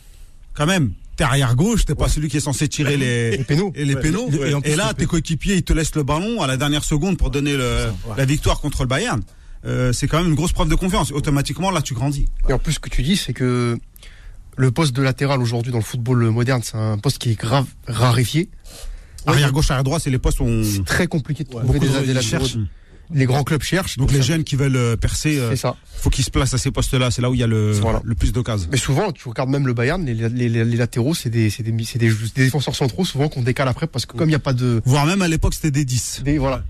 quand même, t'es arrière gauche, t'es pas celui qui est censé tirer les, Les pénaux. et les pénaux. Et- là, tes coéquipiers, ils te laissent le ballon à la dernière seconde pour donner le, ouais. la victoire contre le Bayern. Euh, c'est quand même une grosse preuve de confiance. Automatiquement, là, tu grandis. Et en plus, ce que tu dis, c'est que le poste de latéral aujourd'hui dans le football moderne, c'est un poste qui est grave raréfié. Arrière gauche, arrière droit, c'est les postes où on... C'est très compliqué de trouver des, de- des latéraux. Les grands clubs cherchent. Donc les ça- jeunes qui veulent euh, percer, euh, C'est ça. faut qu'ils se placent à ces postes-là. C'est là où il y a le, Voilà. le plus d'occasions. Mais souvent, tu regardes même le Bayern, les, les, les- les latéraux, c'est des, des, des, des défenseurs centraux, souvent qu'on décale après, parce que comme il n'y a pas de. Voire même à l'époque, c'était des 10. Des, voilà.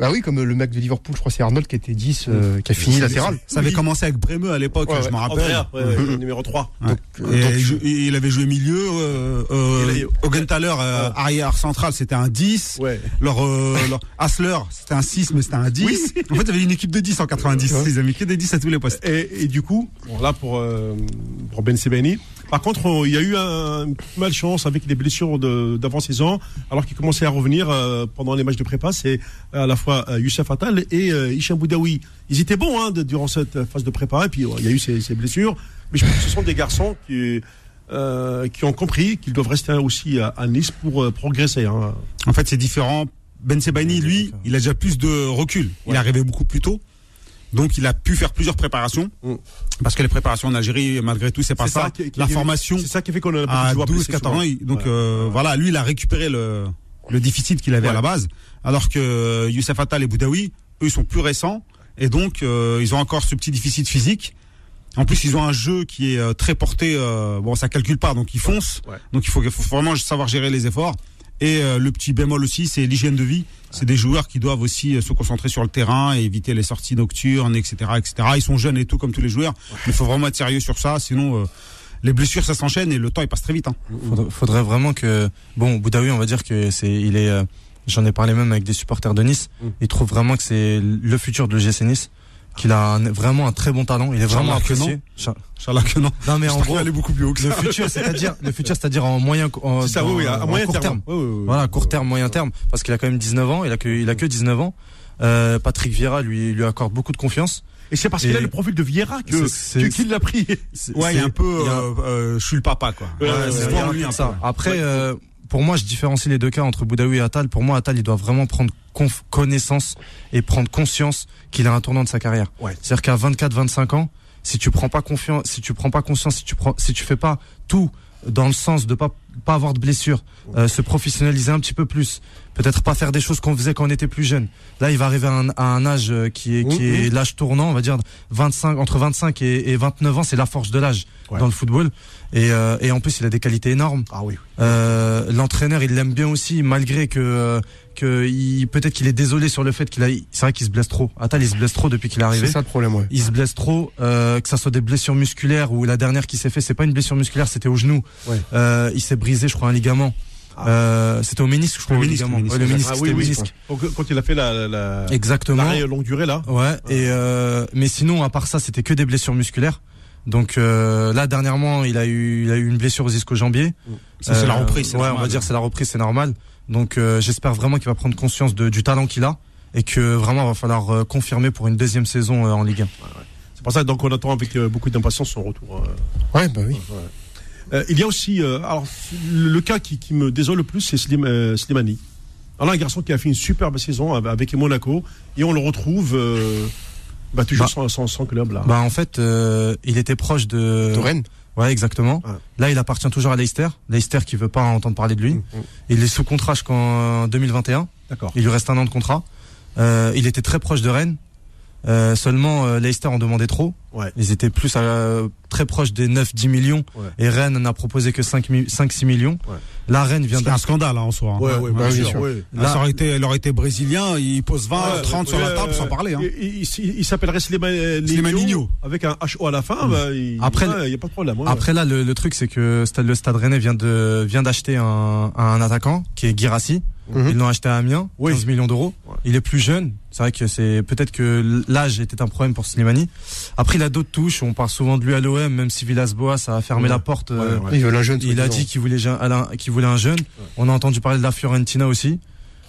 Bah oui, comme le mec de Liverpool, je crois que c'est Arnold qui était 10, euh, qui a fini latéral. Ça avait Oui. commencé avec Bremeux à l'époque, Ouais, je ouais. m'en rappelle. Ouais, ouais, numéro 3. Ouais. euh, Et donc, il avait joué milieu. Euh, euh, Augenthaler, euh, arrière central, c'était un 10. Ouais. Leur, euh, leur Hassler, c'était un 6, mais c'était un 10. En fait, il y avait une équipe de 10 en 90. Ouais. Ils avaient que des 10 à tous les postes. Et, et du coup, bon, là pour, euh, pour Ben Sebaini, Par contre, on- il y a eu un, une petite malchance avec les blessures de- d'avant-saison, alors qu'il commençait à revenir euh, pendant les matchs de prépa. C'est à la fois euh, Youssef Attal et euh, Hicham Boudaoui. Ils étaient bons hein, de- durant cette phase de prépa, et puis ouais, il y a eu ces, ces blessures. Mais je pense que ce sont des garçons qui, euh, qui ont compris qu'ils doivent rester aussi à, à Nice pour euh, progresser. Hein. En fait, c'est différent. Ben Sebaini, lui, il a déjà plus de recul. Il est arrivé beaucoup plus tôt. Donc, il a pu faire plusieurs préparations. Mm. Parce que les préparations en Algérie, malgré tout, c'est pas ça. qui- qui- La formation C'est ça qui fait qu'on a à joueurs 12, blessés 14 ans. Donc, Ouais. euh, voilà, lui, il a récupéré le, le déficit qu'il avait à la base. Alors que euh, Youssef Attal et Boudaoui, eux, ils sont plus récents. Et donc, euh, ils ont encore ce petit déficit physique. En plus, ils ont un jeu qui est euh, très porté. euh, bon, ça calcule pas, donc ils foncent. Ouais. Donc, il faut, vraiment savoir gérer les efforts. Et euh, le petit bémol aussi, c'est l'hygiène de vie. C'est des joueurs qui doivent aussi euh, se concentrer sur le terrain et éviter les sorties nocturnes, etc., etc. Ils sont jeunes et tout comme tous les joueurs, mais il faut vraiment être sérieux sur ça, sinon euh, les blessures ça s'enchaîne et le temps il passe très vite. Hein. Faudrait, faudrait vraiment que bon Boudaoui on va dire que c'est il est euh, j'en ai parlé même avec des supporters de Nice Mm. ils trouvent vraiment que c'est le futur de l'OGC Nice qu'il a un- vraiment un très bon talent il est vraiment apprécié non. Cha- Inch'Allah que non. non mais en Je gros allait beaucoup plus haut que le ça. futur c'est-à-dire le futur c'est-à-dire en moyen en, C'est ça, oui, oui, à, à en moyen court terme. Oui, voilà court terme moyen terme parce qu'il a quand même 19 ans il a que il a que 19 ans euh, Patrick Vieira lui lui accorde beaucoup de confiance Et c'est parce qu'il a le profil de Vieira que qu'il l'a pris. C'est- Ouais, il y a c'est- un peu, a- euh, euh, je suis le papa quoi. Ouais, Ouais, lui un ça. peu. Après, euh, pour moi, je différencie les deux cas entre Boudaoui et Attal. Pour moi, Attal, il doit vraiment prendre connaissance et prendre conscience qu'il a un tournant de sa carrière. Ouais. C'est-à-dire qu'à 24, 25 ans, si tu prends pas confiance, si tu prends pas conscience, si tu prends, si tu fais pas tout dans le sens de pas pas avoir de blessures, euh, se professionnaliser un petit peu plus, peut-être pas faire des choses qu'on faisait quand on était plus jeune. Là, il va arriver à un, à un âge euh, qui est qui est l'âge tournant, on va dire 25 entre 25 et, et 29 ans, c'est la force de l'âge Ouais. dans le football. Et, euh, et en plus, il a des qualités énormes. Ah oui. Euh, L'entraîneur, il l'aime bien aussi, malgré que, peut-être qu'il est désolé sur le fait qu'il a. C'est vrai qu'il se blesse trop. Attal, il se blesse trop depuis qu'il est arrivé. C'est ça le problème, ouais. Il se blesse trop, euh, que ça soit des blessures musculaires ou la dernière qui s'est fait, c'est pas une blessure musculaire, c'était au genou. Ouais. Euh, il s'est brisé, je crois, un ligament. Ah. Euh, c'était au ménisque, je crois, Le ménisque, ligament. le ménisque, Ouais, le exact. ménisque, Ah c'était oui, ménisque. Quand il a fait la, la, Exactement. longue durée là. Ouais. Et euh, mais sinon, à part ça, c'était que des blessures musculaires. Donc euh, là, dernièrement, il a eu, il a eu une blessure aux ischio-jambiers. Ça, c'est la reprise. Ouais, on normal. va dire c'est la reprise, c'est normal. Donc euh, j'espère vraiment qu'il va prendre conscience de, du talent qu'il a et que vraiment il va falloir euh, confirmer pour une deuxième saison euh, en Ligue 1. C'est pour ça donc on attend avec euh, beaucoup d'impatience son retour. euh. Ouais, bah oui. Euh, il y a aussi, euh, alors le, le cas qui, qui me désole le plus, c'est Slim, euh, Slimani. Alors un garçon qui a fait une superbe saison avec- avec Monaco et on le retrouve euh, bah, toujours Bah. sans, sans, sans club là. Bah en fait, euh, il était proche de. De Rennes. Ouais, exactement. Ouais. Là, il appartient toujours à Leicester. Leicester qui veut pas entendre parler de lui. Mm, mm. Il est sous contrat jusqu'en 2021. D'accord. Il lui reste un an de contrat. Euh, il était très proche de Rennes. Euh, seulement, euh, Leicester en demandait trop. Ouais. Ils étaient plus à, très proches des 9-10 millions. Ouais. Et Rennes n'a proposé que 5-6 millions. Ouais. Là, Rennes vient C'est de... un scandale hein, en soi. hein. Ouais, ouais, bah, bien sûr. Là, ça aurait été, elle aurait été brésilien, il pose 20, Ouais, 30 sur la table euh, sans parler. Hein. Il, il- il- il s'appellerait Slimani avec un HO à la fin. bah, il Après, il n'y a pas de problème. ouais. Après là, le, le truc c'est que Stade- le Stade Rennais vient de vient d'acheter un, un attaquant qui est Girassi. Mhm. Ils l'ont acheté à Amiens, Oui. 15 millions d'euros. Ouais. Il est plus jeune. C'est vrai que c'est peut-être que l'âge était un problème pour Slimani. Après, il a d'autres touches. On parle souvent de lui à l'OM, même si Villas-Boas a fermé Ouais. la porte. euh, Ouais, ouais. Ils veulent un jeune. Il a dit qu'il voulait qu'il voulait un jeune. On a entendu parler de la Fiorentina aussi.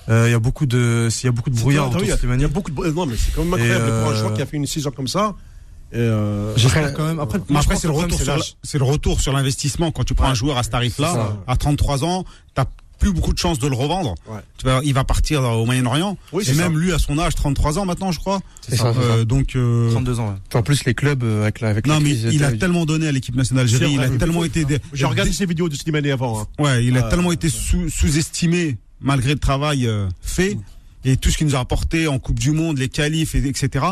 Euh, Il y a beaucoup de il y a beaucoup de brouillard autour il y de Slimani. Il y a beaucoup de. Non, mais c'est quand même incroyable pour un euh, joueur qui a fait une saison comme ça. Euh, J'espère Après- quand même. Après, après, c'est le retour c'est sur, le retour l'investissement quand tu prends Ouais. un joueur à ce tarif-là, à 33 ans, t'as plus beaucoup de chances de le revendre. Ouais. Tu vas, il va partir au Moyen-Orient. Oui, et c'est même ça. lui, à son âge, 33 ans maintenant, je crois. C'est ça. Euh, donc, euh, 32 ans. ouais. En plus, les clubs euh, avec la, avec non, la mais crise, il a euh, tellement donné à l'équipe nationale d'Algérie. C'est Il vrai, a mais tellement faut- été, dé- J'ai regardé ses vidéos de Slimani avant. hein. ouais, il a tellement été sous- sous-estimé malgré le travail euh, fait et tout ce qu'il nous a apporté en Coupe du Monde, les qualifs, et, etc.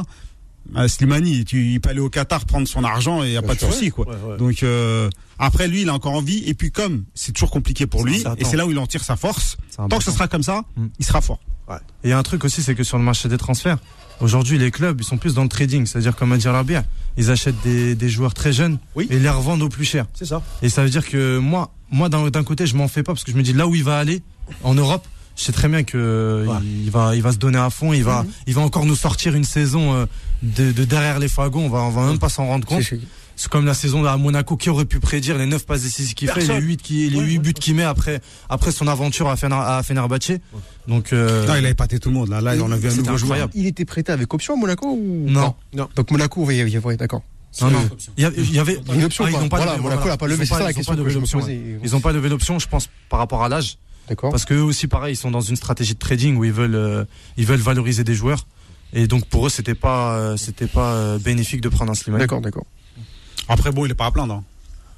Euh, Slimani, tu, il peut aller au Qatar prendre son argent et il n'y a pas de souci, quoi. Ouais, ouais. Donc euh, après lui, il a encore envie. Et puis comme c'est toujours compliqué pour lui, Ça, et c'est là où il en tire sa force. Tant que ce sera comme ça, Mm. il sera fort. Et il y a un truc aussi, c'est que sur le marché des transferts, aujourd'hui, les clubs, ils sont plus dans le trading. C'est-à-dire, comme a dit Rabia, ils achètent des, des joueurs très jeunes Oui. et les revendent au plus cher. C'est ça. Et ça veut dire que moi, moi d'un côté, je m'en fais pas parce que je me dis là où il va aller, en Europe, je sais très bien que Ouais. il va, il va se donner à fond. Il va, Mhm. il va encore nous sortir une saison euh, de, de derrière les fagots. On va, on va même pas s'en rendre compte. c'est- comme la saison à Monaco qui aurait pu prédire les 9 passes décisives qu'il fait, les Personne. 8 qui, les Ouais, 8 ouais, buts qu'il met après après son aventure à Fener, à Fenerbahçe. Donc euh, Non, il a épaté tout le monde. Là, là, on a vu un nouveau joueur. Il était prêté avec option à Monaco ou Non. Non. Donc Monaco, oui, oui, oui, d'accord. Non, non. Il y, il avait Une option, Ah, ils n'ont pas Voilà, levé- Monaco voilà. l'a pas levé, c'est ça la question que je me posais. Ils n'ont pas levé l'option, je pense, par rapport à l'âge. D'accord. Parce qu'eux aussi, pareil, ils sont dans une stratégie de trading où ils veulent, euh, ils veulent valoriser des joueurs. Et donc pour eux, c'était pas, euh, c'était pas euh, bénéfique de prendre un Slimani. D'accord, d'accord. Après, bon, il est pas à plaindre. hein.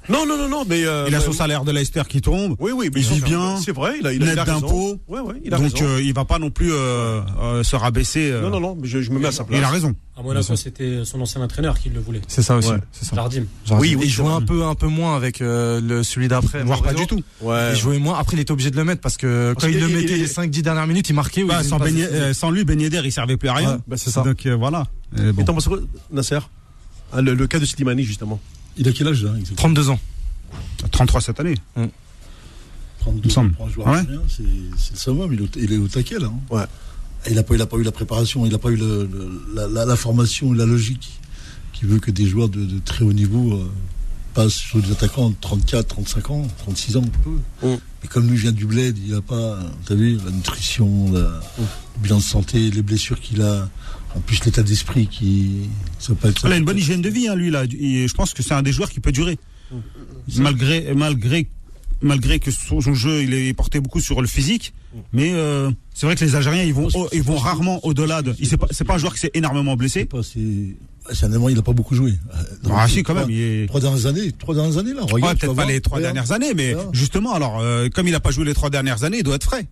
Non, non, non, non, mais. euh, Il a son salaire de Leicester qui tombe. Oui, oui, mais Il ils vit ont- bien. C'est vrai, il a, il a, Net il a raison. d'impôts. Ouais, ouais, il a Donc, raison. euh, il va pas non plus euh, euh, se rabaisser. euh, non, non, non, mais je, je me mets à sa place. Il a raison. À Monaco, c'était son ancien entraîneur qui le voulait. C'est ça aussi. Ouais. C'est ça. Jardim. Genre, Oui, il oui, jouait un peu, un peu moins avec euh, le celui d'après. Voire pas du tout. Ouais. Il jouait moins. Après, il était obligé de le mettre parce que Parce quand il le mettait il- les 5-10 dernières minutes, il marquait. Bah, sans, Ben- sans lui, Ben Yedder, il servait plus à rien. Bah, c'est ça. Donc voilà. Et t'en penses quoi, Nasser le, le cas de Slimani, justement. Il a quel âge là exactement 32 ans. 33 cette année. 32 me semble. pour un joueur Ouais. c'est le summum, il est, au- il est au taquet là. hein. Ouais. Il n'a pas, il a pas eu la préparation, il n'a pas eu le- le- la, la- la formation, la logique qui veut que des joueurs de, de très haut niveau euh, passent sur des attaquants de 34, 35 ans, 36 ans. Mm. Mais comme lui vient du bled, il n'a pas, t'as vu, la nutrition, la, le bilan de santé, les blessures qu'il a, en plus l'état d'esprit qui. Ça peut être, Il a une bonne hygiène de vie, hein, lui là. Et je pense que c'est un des joueurs qui peut durer. Malgré, malgré, malgré que son, son jeu, il est porté beaucoup sur le physique. Mais euh, c'est vrai que les Algériens, ils vont, au- ils vont rarement au-delà de. il- C'est pas, c'est pas un joueur qui s'est énormément Je sais blessé. pas, c'est c'est un Allemand, il n'a pas beaucoup joué. Dans Ah les si, quand trois- même. Il est... Trois dernières années, trois dernières années là. Ouais, Regarde, peut-être pas voir. les trois Regarde. dernières années, mais Regarde. justement, alors, euh, comme il a pas joué les trois dernières années, il doit être frais.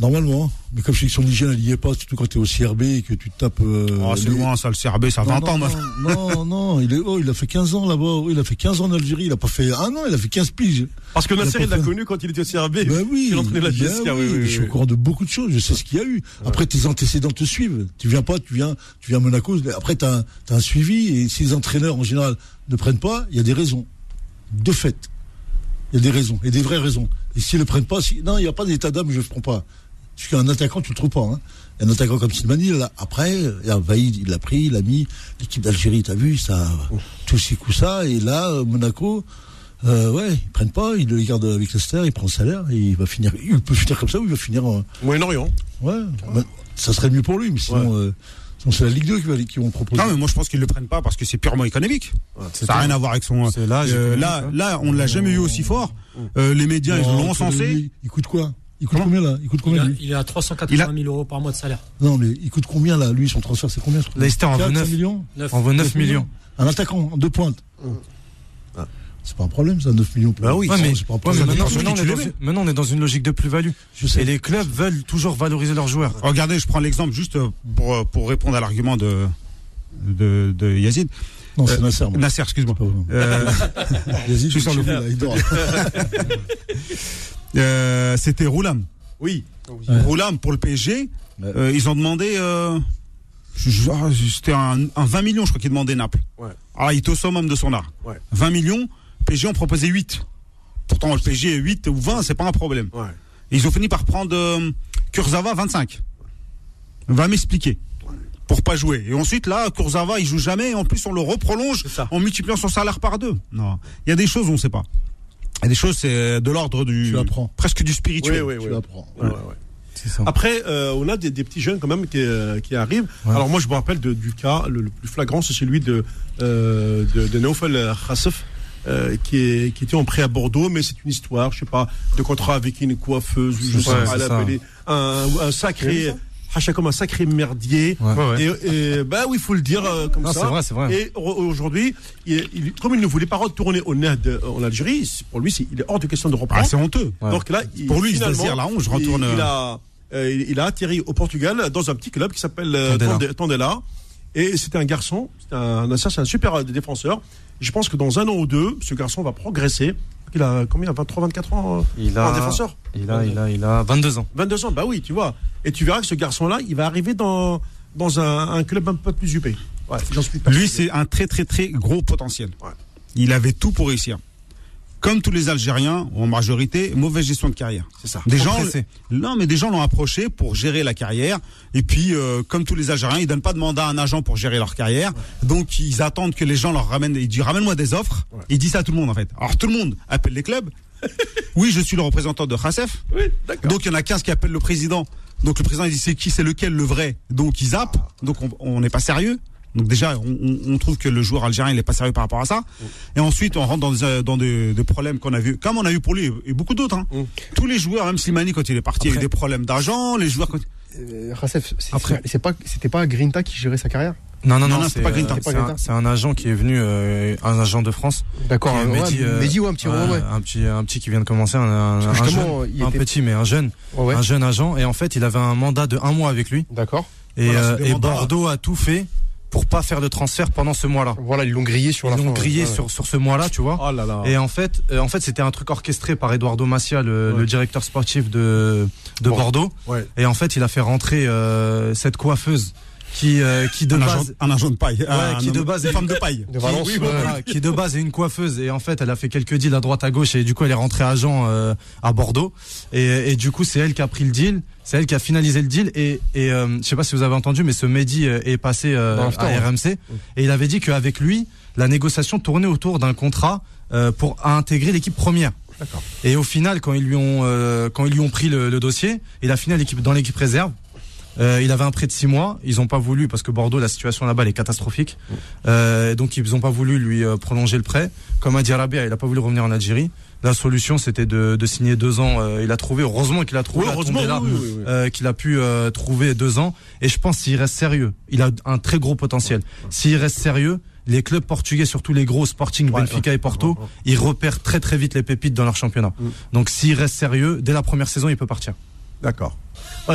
Normalement, hein. mais comme je sais que son hygiène, elle y est pas, surtout quand tu es au CRB et que tu tapes. euh, Oh, c'est les- loin, ça, le CRB, ça a Non, 20 non, ans, moi. non, non, non, il est, oh, il a fait 15 ans là-bas, oh, il a fait 15 ans en Algérie, il a pas fait un an, il a fait 15 piges. Parce que Nasser, Il l'a fait. connu quand il était au CRB. Ben oui, Il entraînait la ben GSK, oui, oui, oui, je suis au courant de beaucoup de choses, je sais ce qu'il y a eu. Après, tes antécédents te suivent. Tu viens pas, tu viens, tu viens à Monaco, après, tu as, un suivi, et si les entraîneurs, en général, ne prennent pas, il y a des raisons. De fait. Il y a des raisons, et des vraies raisons. Et s'ils ne le prennent pas, si, non, il n'y a pas d'état d'âme, je ne prends pas. Parce qu'un attaquant, tu le trouves pas. Hein. Un attaquant comme Silmani, là, après, il a il l'a pris, il l'a mis. L'équipe d'Algérie, t'as vu, ça, tous ces coups ça. Et là, euh, Monaco, euh, ouais, ils prennent pas, ils le gardent avec Leicester, il prend le salaire, et il va finir, il peut finir comme ça ou il va finir, euh, Moyen-Orient. ouais, bah, ça serait mieux pour lui, mais sinon, euh, c'est la Ligue 2 qui, va, qui vont proposer. Non, mais moi, je pense qu'ils le prennent pas parce que c'est purement économique. ça n'a rien à voir avec son. Euh, là, hein. là, on ne l'a jamais eu aussi fort. Euh, les médias, ils Non, l'ont encensé. Il coûte quoi? Il coûte combien là? Il coûte Il combien a, lui? il est à 380 000 euros par mois de salaire. Non, mais il coûte combien là Lui, son transfert, c'est combien Leicester en veut 4, 9. millions? Neuf. On veut 9 millions. Un attaquant en deux pointes. C'est pas un problème, ça, 9 millions. pour Bah oui, Ouais, mais, c'est pas un ouais, problème. mais maintenant, on est dans maintenant, on est dans une logique de plus-value. Je sais. Et les clubs veulent toujours valoriser leurs joueurs. Regardez, je prends l'exemple juste euh, pour, euh, pour répondre à l'argument de, de, de Yazid. Non, c'est Euh, Nasser. moi. Nasser, excuse-moi. Euh, Vas-y, je suis sur le là, il dort. Euh, C'était Roulam. Oui. Ouais. Roulam pour le PSG, euh, ils ont demandé. euh, ah, C'était un, un 20 millions, je crois qu'ils demandaient Naples. Ouais. Alors, il était au summum de son art. Ouais. 20 millions, PSG ont proposé 8. Pourtant, le PSG 8 ou 20, c'est pas un problème. Et ils ont fini par prendre Kurzawa 25. Va m'expliquer. Pour pas jouer. Et ensuite, là, Kurzawa, il joue jamais. Et en plus, on le reprolonge en multipliant son salaire par deux. Non. Il y a des choses, on sait pas. Il y a des choses, c'est de l'ordre du. Tu apprends. Presque du Oui, spirituel. oui, Tu oui. l'apprends. Ouais, ouais, ça. Après, euh, on a des, des petits jeunes quand même qui, euh, qui arrivent. Ouais. Alors moi, je me rappelle de- du cas le, le plus flagrant, c'est celui de euh, de, de Naufel Khassef, euh, qui, est, qui était en prêt à Bordeaux, mais c'est une histoire, je sais pas, de contrat avec une coiffeuse, ou je sais pas, un, un sacré, hacha comme un sacré merdier. Ouais. Et, et bah oui, il faut le dire euh, comme Non, ça. c'est vrai, c'est vrai. Et au- aujourd'hui, il, il- comme il ne voulait pas retourner au NED en Algérie, pour lui, il est hors de question de Ah, reprendre. c'est honteux. Ouais. Donc là, il- Pour lui, il se dire la honte, je retourne, Il, euh, a, euh, il- a atterri au Portugal dans un petit club qui s'appelle euh, Tondela. Tonde- Tondela. Et c'était un garçon, c'est un, c'est un super euh, défenseur. Je pense que dans un an ou deux, ce garçon va progresser. Il a combien 23, 24 ans euh, Il en a, défenseur il a, il a, il a 22 ans. 22 ans, bah oui, tu vois. Et tu verras que ce garçon-là, il va arriver dans, dans un, un club un peu plus huppé. Ouais, j'en suis Lui, c'est un très, très, très gros potentiel. Ouais. Il avait tout pour réussir. Comme tous les Algériens, en majorité, mauvaise gestion de carrière. C'est ça. Des gens, non, mais des gens l'ont approché pour gérer la carrière. Et puis, euh, comme tous les Algériens, ils donnent pas de mandat à un agent pour gérer leur carrière. Donc, ils attendent que les gens leur ramènent. Ils disent ramène-moi des offres. Ils disent ça à tout le monde en fait. Alors tout le monde appelle les clubs. oui, je suis le représentant de Khassef. Oui, d'accord. Donc il y en a 15 qui appellent le président. Donc le président il dit c'est qui, c'est lequel le vrai? Donc ils zappent. Donc on- on n'est pas sérieux. Donc déjà on, trouve que le joueur algérien il est pas sérieux par rapport à ça. Et ensuite on rentre dans des, dans des, des problèmes qu'on a vu, comme on a eu pour lui et beaucoup d'autres. hein. Tous les joueurs, même Slimani quand il est parti, il y a eu Après- des problèmes d'argent. Les joueurs quand... Euh, Racef, c'est- Après- pas, c'était pas Grinta qui gérait sa carrière? Non, non, Non, non, c'est pas euh, Grinta. c'est un, c'est un agent qui est venu, euh, un agent de France. D'accord, est ouais, Mehdi, ouais, euh, Mehdi, ouais, un petit, ouais, un, ouais. un petit, un petit qui vient de commencer, un, un, un jeune, il un était- petit mais un jeune, un jeune agent. Et en fait, il avait un mandat de un mois avec lui. D'accord. Et, Voilà, euh, et. Bordeaux a tout fait pour pas faire de transfert pendant ce mois-là. Voilà, ils l'ont grillé sur Ils la fin. l'ont grillé ouais, sur, sur ce mois-là, tu vois. Oh là là. Et en fait, euh, en fait, c'était un truc orchestré par Eduardo Macia, le, le directeur sportif de, de. Bordeaux. Ouais. Et en fait, il a fait rentrer euh, cette coiffeuse qui, euh, qui de un, base, agent, un agent de paille. un- qui de base une est- femme de paille. De Valence, qui, ouais, ouais. voilà, qui de base est une coiffeuse et en fait elle a fait quelques deals à droite à gauche et du coup elle est rentrée agent euh, à Bordeaux et, et du coup c'est elle qui a pris le deal c'est elle qui a finalisé le deal et, et euh, je sais pas si vous avez entendu mais ce Mehdi euh, est passé euh, à ouais. RMC et il avait dit qu'avec lui la négociation tournait autour d'un contrat euh, pour intégrer l'équipe première D'accord. et au final quand ils lui ont euh, quand ils lui ont pris le, le dossier il a fini dans l'équipe réserve euh, il avait un prêt de six mois. Ils ont pas voulu parce que Bordeaux, la situation là-bas, elle est catastrophique. Euh, donc ils ont pas voulu lui euh, prolonger le prêt. Comme a dit Arabia, il a pas voulu revenir en Algérie. La solution, c'était de, de signer deux ans. Euh, il a trouvé. Heureusement qu'il a trouvé. Oui, heureusement, là, oui, oui, oui. euh, qu'il a pu euh, trouver deux ans. Et je pense s'il reste sérieux, il a un très gros potentiel. S'il reste sérieux, les clubs portugais, surtout les gros Sporting, Ouais, Benfica ouais. et Porto, Ouais, ils repèrent très très vite les pépites dans leur championnat. Mm. Donc s'il reste sérieux, dès la première saison, il peut partir. D'accord.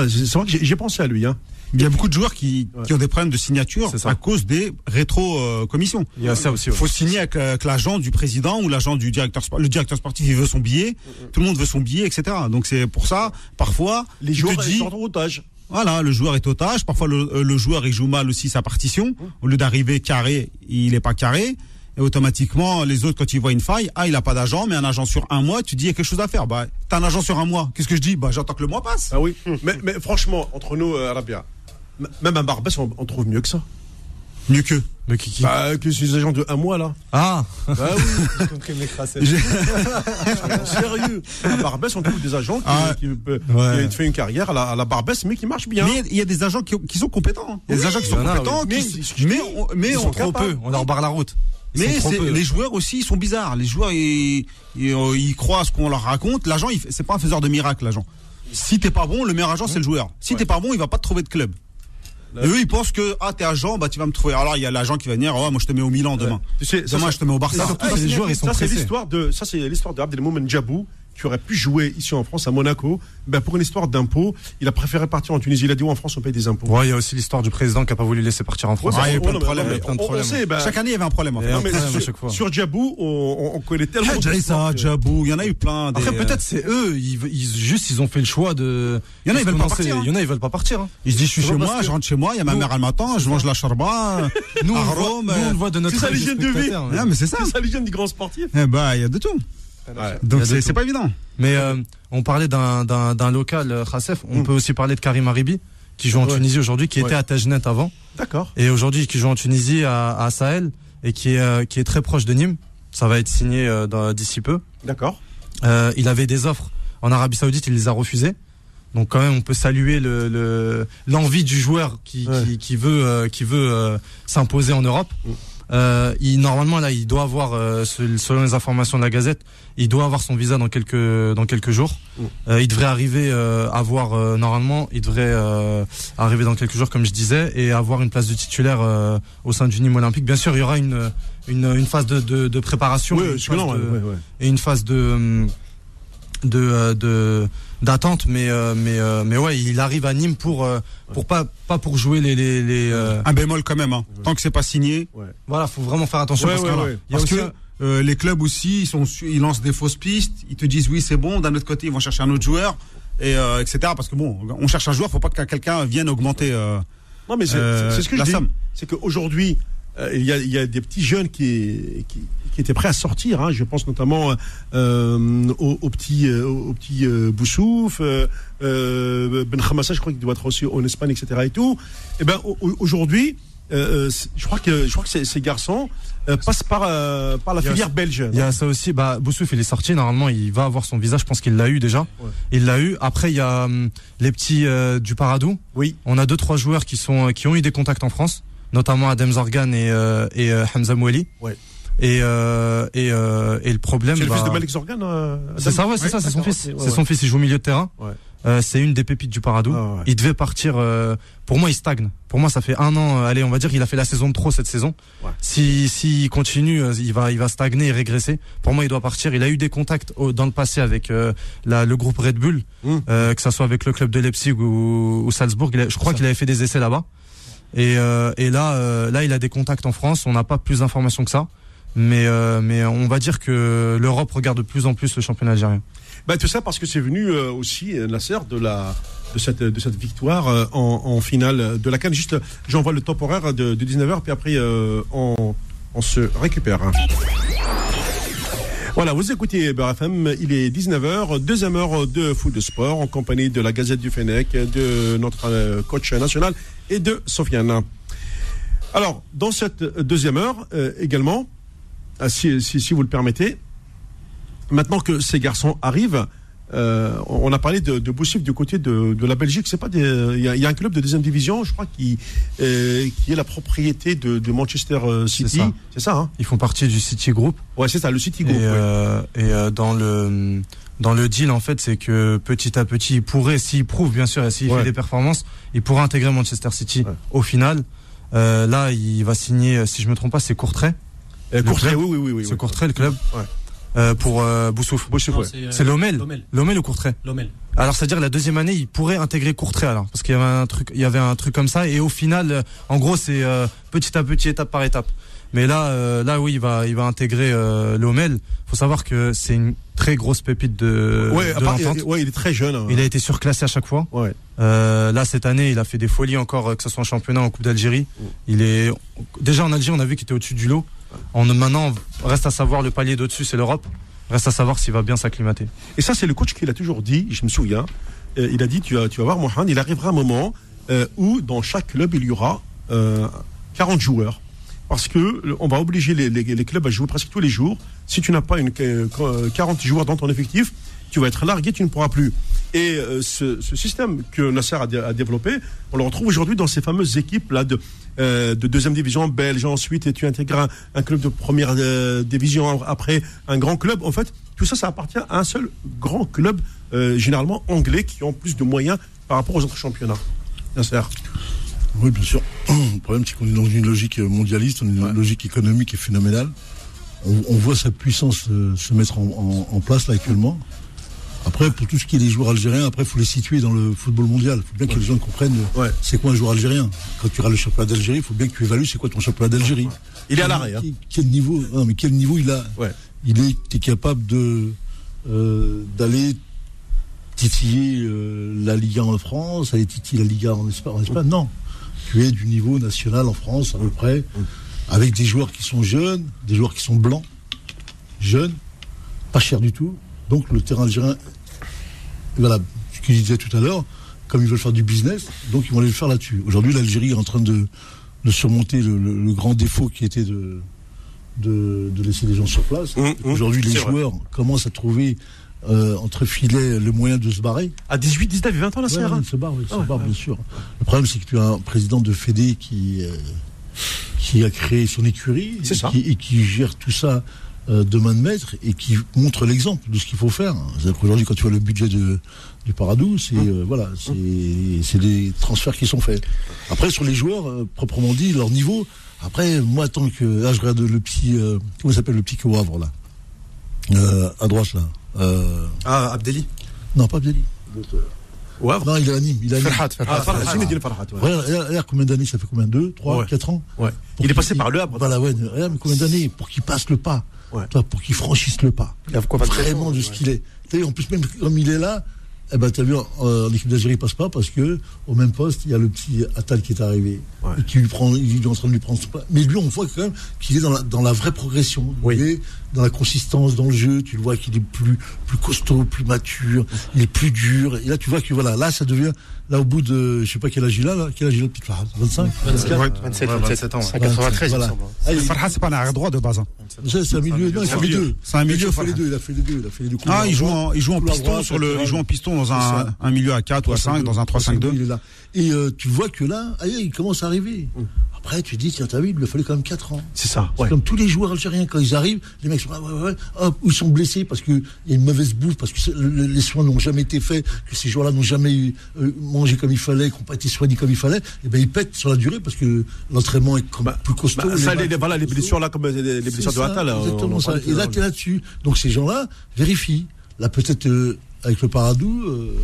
C'est vrai que j'ai- pensé à lui. Hein. Il y a beaucoup de joueurs qui, Ouais. qui ont des problèmes de signature à cause des rétro-commissions. Il y a ça aussi. Il ouais. faut signer avec, avec l'agent du président ou l'agent du directeur sport- Le directeur sportif, il veut son billet. Tout le monde veut son billet, etc. Donc c'est pour ça, parfois, Les joueurs sont en otage. voilà, le joueur est otage. Parfois, le, euh, le joueur, il joue mal aussi sa partition. Au lieu d'arriver carré, il est pas carré. Et automatiquement, les autres, quand ils voient une faille, ah, il a pas d'agent, mais un agent sur un mois, tu dis, il y a quelque chose à faire. Bah, t'as un agent sur un mois. Qu'est-ce que je dis? Bah, j'attends que le mois passe. Ah oui. mais, mais franchement, entre nous, euh, Arabia, m- même un Barbès, on, on trouve mieux que ça. Mieux que. Mais qui- qui- Bah, que ces agents de un mois, là. Ah Bah oui, sérieux. À Barbès, on trouve des agents qui, Ah, qui, peut- ouais. qui fait une carrière à la, à la Barbès, mais qui marche bien. Mais il y a des agents qui, qui sont compétents. hein. Il y a des Oui, agents qui sont compétents, Mais- mais, on, mais ils on sont Trop peu, on leur barre la route. Mais les joueurs aussi, ils sont bizarres. Les joueurs, ils, ils, euh, ils croient à ce qu'on leur raconte. L'agent, c'est pas un faiseur de miracles, l'agent. Si t'es pas bon, le meilleur agent, c'est le joueur. Si t'es pas bon, il va pas te trouver de club. Et eux, ils pensent que, ah, t'es agent, bah, tu vas me trouver. Alors, il y a l'agent qui va venir, oh, moi, je te mets au Milan demain. Tu sais, ça, je te mets au Barça. ça, les c'est- joueurs, ils sont ça, c'est pressés. l'histoire de, ça, c'est l'histoire de Abdelmomen Djabou, qui aurait pu jouer ici en France, à Monaco. Ben, pour une histoire d'impôts, il a préféré partir en Tunisie. Il a dit, ouais, en France, on paye des impôts. Ouais, il y a aussi l'histoire du président qui a pas voulu laisser partir en France. Ouais, Ah, il y a plein de mais- problèmes, de on- sait, ben, Chaque année, il y avait un problème. en fait. Et non, un mais problème à sur, chaque fois. sur Djabou, on, on- on connaît tellement de sports que- Djabou, il y en a eu plein. des, Après, euh, peut-être c'est eux, ils, ils- juste ils ont fait le choix de. Il y en a, ils de veulent pas partir, hein. Il y en a, ils veulent pas partir. hein. Il se dit, je suis chez moi, je rentre chez moi, il y a ma mère, elle m'attend, je mange la charba. Nous, on, voit, on euh, de notre c'est ça, de l'hygiène de vie. Ah, mais c'est ça. C'est ça, l'hygiène du grand sportif. Eh bah, il y a de tout. Ouais. Donc, c'est pas évident. Mais euh, on parlait d'un- local, euh, Khasef. On Mm. peut aussi parler de Karim Aribi, qui joue en Ouais. Tunisie aujourd'hui, qui Ouais. était à Tajnet avant, D'accord. et aujourd'hui qui joue en Tunisie à, à Sahel, et qui est, euh, qui est très proche de Nîmes. Ça va être signé euh, d'ici peu. D'accord. Euh, il avait des offres en Arabie Saoudite, il les a refusées. Donc quand même, on peut saluer le le- l'envie du joueur qui, Ouais. qui, qui veut euh, qui veut euh, s'imposer en Europe. Euh, il normalement là, il doit avoir euh, se- selon les informations de la Gazette, il doit avoir son visa dans quelques dans quelques jours. Mm. Euh, il devrait arriver euh, avoir euh, normalement, il devrait euh, arriver dans quelques jours comme je disais et avoir une place de titulaire euh, au sein du Nîmes Olympique. Bien sûr, il y aura une une, une phase de, de, de préparation, Oui, une parce que phase non, de- ouais, ouais, et une phase de hum, de de d'attente mais euh, mais euh, mais ouais il arrive à Nîmes pour euh, pour pas pas pour jouer les les, les euh, Un bémol quand même. Hein. Tant que c'est pas signé. voilà faut vraiment faire attention Ouais, parce ouais, que ouais. Parce euh, les clubs aussi, ils, sont, ils lancent des fausses pistes. Ils te disent oui, c'est bon. D'un autre côté, ils vont chercher un autre joueur. Et euh, etc. Parce que bon, on cherche un joueur, faut pas que quelqu'un vienne augmenter. euh, Non, mais c'est Euh, ce que je la dis. somme. C'est qu'aujourd'hui, euh, il, y a, il y a des petits jeunes qui, qui, qui étaient prêts à sortir. Hein. Je pense notamment euh, au, au petit, euh, au petit euh, Boussouf, euh, Ben Khamassa, je crois qu'il doit être aussi en Espagne, etc. Et tout. Et ben au- au- aujourd'hui, euh, je crois que je crois que ces, ces garçons euh, passent par euh, par la filière belge. Il y a ça aussi. Bah, Boussouf, il est sorti. Normalement, il va avoir son visa. Je pense qu'il l'a eu déjà. Ouais. Il l'a eu. Après, il y a hum, les petits du Paradou. Oui. On a deux trois joueurs qui sont qui ont eu des contacts en France, notamment Adem Zorgan et et Hamza Moueli. Ouais. Et euh, et euh, et le problème. C'est le bah, fils de Malik Zorgan. euh, C'est ça, ouais, c'est ça, c'est son fils. ouais, c'est son fils. Il joue au milieu de terrain. Ouais. Euh, c'est une des pépites du Paradou. Ah. Il devait partir. euh, pour moi, il stagne. Pour moi, ça fait un an. euh, allez, on va dire qu'il a fait la saison de trop cette saison. Ouais. Si s'il continue, euh, il va il va stagner et régresser. Pour moi, il doit partir. Il a eu des contacts au- dans le passé avec euh, la, le groupe Red Bull, Mm. euh, que ça soit avec le club de Leipzig ou, ou Salzbourg. Il a- je crois qu'il avait fait des essais là-bas. Et, euh, et là, là, il a des contacts en France. On n'a pas plus d'informations que ça. Mais, euh, mais on va dire que l'Europe regarde de plus en plus le championnat algérien. Bah, tout ça parce que c'est venu euh, aussi euh, Nasser de la de cette de cette victoire euh, en, en finale de la Cannes. Juste, j'envoie le top horaire de, de 19h puis après euh, on, on se récupère. Voilà, vous écoutez BRFM, il est 19h, deuxième heure de foot de sport en compagnie de la Gazette du Fennec, de notre euh, coach national et de Sofiane. Alors, dans cette deuxième heure euh, également, si, si, si vous le permettez, maintenant que ces garçons arrivent, euh, on a parlé de, de Boussif du côté de, de la Belgique. C'est pas il y, a- il y a un club de deuxième division, je crois, qui, euh, qui est la propriété de, de Manchester euh, City. C'est ça, hein Ils font partie du City Group. Ouais, c'est ça, le City Et, Group. ouais. euh, et dans le dans le deal en fait, c'est que petit à petit, il pourrait, s'il prouve bien sûr, et s'il Ouais. fait des performances, il pourrait intégrer Manchester City Ouais. au final. Là, il va signer, si je me trompe pas, c'est Courtrai. Euh, Courtrai, club, oui, oui, oui, oui. c'est oui. Courtrai le club. Ouais. Euh, pour euh, Boussouf. Ouais. euh, C'est Lomel. Lomel. Lomel ou Courtrai Lomel. Alors c'est-à-dire la deuxième année, il pourrait intégrer Courtrai alors parce qu'il y avait un truc, il y avait un truc comme ça et au final, en gros, c'est euh, petit à petit, étape par étape. Mais là, euh, là oui, il va, il va intégrer euh, Lomel. Faut savoir que c'est une très grosse pépite de, ouais, de part- l'entente. ouais, il est très jeune. hein. Il a été surclassé à chaque fois. Ouais. Euh, là cette année, il a fait des folies encore, que ce soit en championnat, en Coupe d'Algérie. Mm. Il est déjà en Algérie, on a vu qu'il était au-dessus du lot. En maintenant, reste à savoir le palier d'au-dessus, c'est l'Europe. Reste à savoir s'il va bien s'acclimater. Et ça, c'est le coach qui l'a toujours dit, je me souviens. Euh, il a dit, tu vas, tu vas voir, Mohamed, il arrivera un moment euh, où dans chaque club, il y aura euh, 40 joueurs. Parce que euh, on va obliger les, les- clubs à jouer presque tous les jours. Si tu n'as pas une, euh, 40 joueurs dans ton effectif, tu vas être largué, tu ne pourras plus. Et euh, ce, ce système que Nasser a, dé- a développé, on le retrouve aujourd'hui dans ces fameuses équipes là de, euh, de deuxième division belge. Ensuite, et tu intègres un, un club de première euh, division après un grand club. En fait, tout ça, ça appartient à un seul grand club, généralement anglais, qui ont plus de moyens par rapport aux autres championnats. Nasser. Oui, bien sûr. Le problème, c'est qu'on est dans une logique mondialiste, on est dans une logique économique qui est phénoménale. On, on voit sa puissance se mettre en, en- en place là actuellement. Après, pour tout ce qui est des joueurs algériens, après, il faut les situer dans le football mondial. Il faut bien que les gens comprennent euh, Ouais. c'est quoi un joueur algérien. Quand tu regardes le championnat d'Algérie, il faut bien que tu évalues c'est quoi ton championnat d'Algérie. Il est à l'arrêt. Hein. Quel, niveau non, mais quel niveau il a Ouais. Il est t'es capable de euh, d'aller titiller euh, la Liga en France, aller titiller la Liga en Espagne, en Espagne. Non, tu es du niveau national en France à peu près, avec des joueurs qui sont jeunes, des joueurs qui sont blancs, jeunes, pas chers du tout. Donc le terrain algérien, voilà, ce que je disais tout à l'heure, comme ils veulent faire du business, donc ils vont aller le faire là-dessus. Aujourd'hui, l'Algérie est en train de, de surmonter le, le- le grand défaut qui était de, de, de laisser les gens sur place. Hum, hum, Aujourd'hui, les vrai. joueurs commencent à trouver euh, entre filets le moyen de se barrer. À 18, 19 et 20 ans. Ouais, hein. ouais, se barrent, ils se ouais, barrent, ouais. bien sûr. Le problème, c'est que tu as un président de Fédé qui, euh, qui a créé son écurie et qui, et qui gère tout ça de main de maître et qui montre l'exemple de ce qu'il faut faire. C'est-à-dire qu'aujourd'hui, quand tu vois le budget de, du Paradou, c'est euh, voilà, c'est c'est des transferts qui sont faits. Après, sur les joueurs, euh, proprement dit, leur niveau. Après, moi, tant que là, je regarde le petit, euh, comment il s'appelle le petit au Havre là, Euh, à droite là. Euh, Ah, Abdelli. non, pas Abdelli. Au Havre. Non, il est à Nîmes. Il est à Nîmes. Farhat, Ah, Farhat. Farhat, Zinedine Farhat, ouais. Combien d'années ça fait combien Deux, trois, Ouais. quatre ans Il est passé par le Havre. Voilà, ouais. Regarde, combien d'années pour qu'il passe le pas Ouais. Toi, Pour qu'il franchisse le pas. Il a quoi, 27 Vraiment de ce qu'il est. Vu, en plus, même comme il est là, Eh ben, t'as vu, euh, l'équipe d'Algérie passe pas parce que, au même poste, il y a le petit Attal qui est arrivé. Ouais. Et qui lui prend, il est en train de lui prendre son pas. Mais lui, on voit quand même qu'il est dans la, dans la vraie progression. Oui. Il est dans la consistance, dans le jeu. Tu le vois qu'il est plus, plus costaud, plus mature. Il est plus dur. Et là, tu vois que voilà, là, ça devient, là, au bout de, je sais pas quel âge il a, là. Quel âge il a, le petit Farhad? 25? 27, Ouais, 27, 27 ans, ouais. C'est 93, il me Voilà. Ah, Farha, c'est pas un arrière droit de base. hein. c'est un milieu, non, il fait les deux. C'est un milieu, Il a fait les deux, il a fait les deux, il a fait les deux. Ah, il joue en, il joue en piston sur le, il joue en piston dans un, un milieu à 4 ou à 5, dans un 3-5-2. Il est là. Et euh, tu vois que là, il commence à arriver. Après, tu dis, tiens, t'as vu, il lui a fallu quand même 4 ans. C'est ça. C'est Ouais. comme tous les joueurs algériens, quand ils arrivent, les mecs sont ah, ouais, ouais, ouais, hop, ou ils sont blessés parce qu'il y a une mauvaise bouffe, parce que le- les soins n'ont jamais été faits, que ces joueurs-là n'ont jamais eu, euh, mangé comme il fallait, qui n'ont pas été soignés comme il fallait, et ben ils pètent sur la durée parce que l'entraînement est comme Bah, plus costaud. Bah, ça, les, voilà, les blessures là, comme les, les blessures de ça, là, on- Exactement on ça. parlait Et là, tout tu à es là-dessus. Donc ces gens-là vérifient. Là, peut-être euh, avec le Paradou, euh,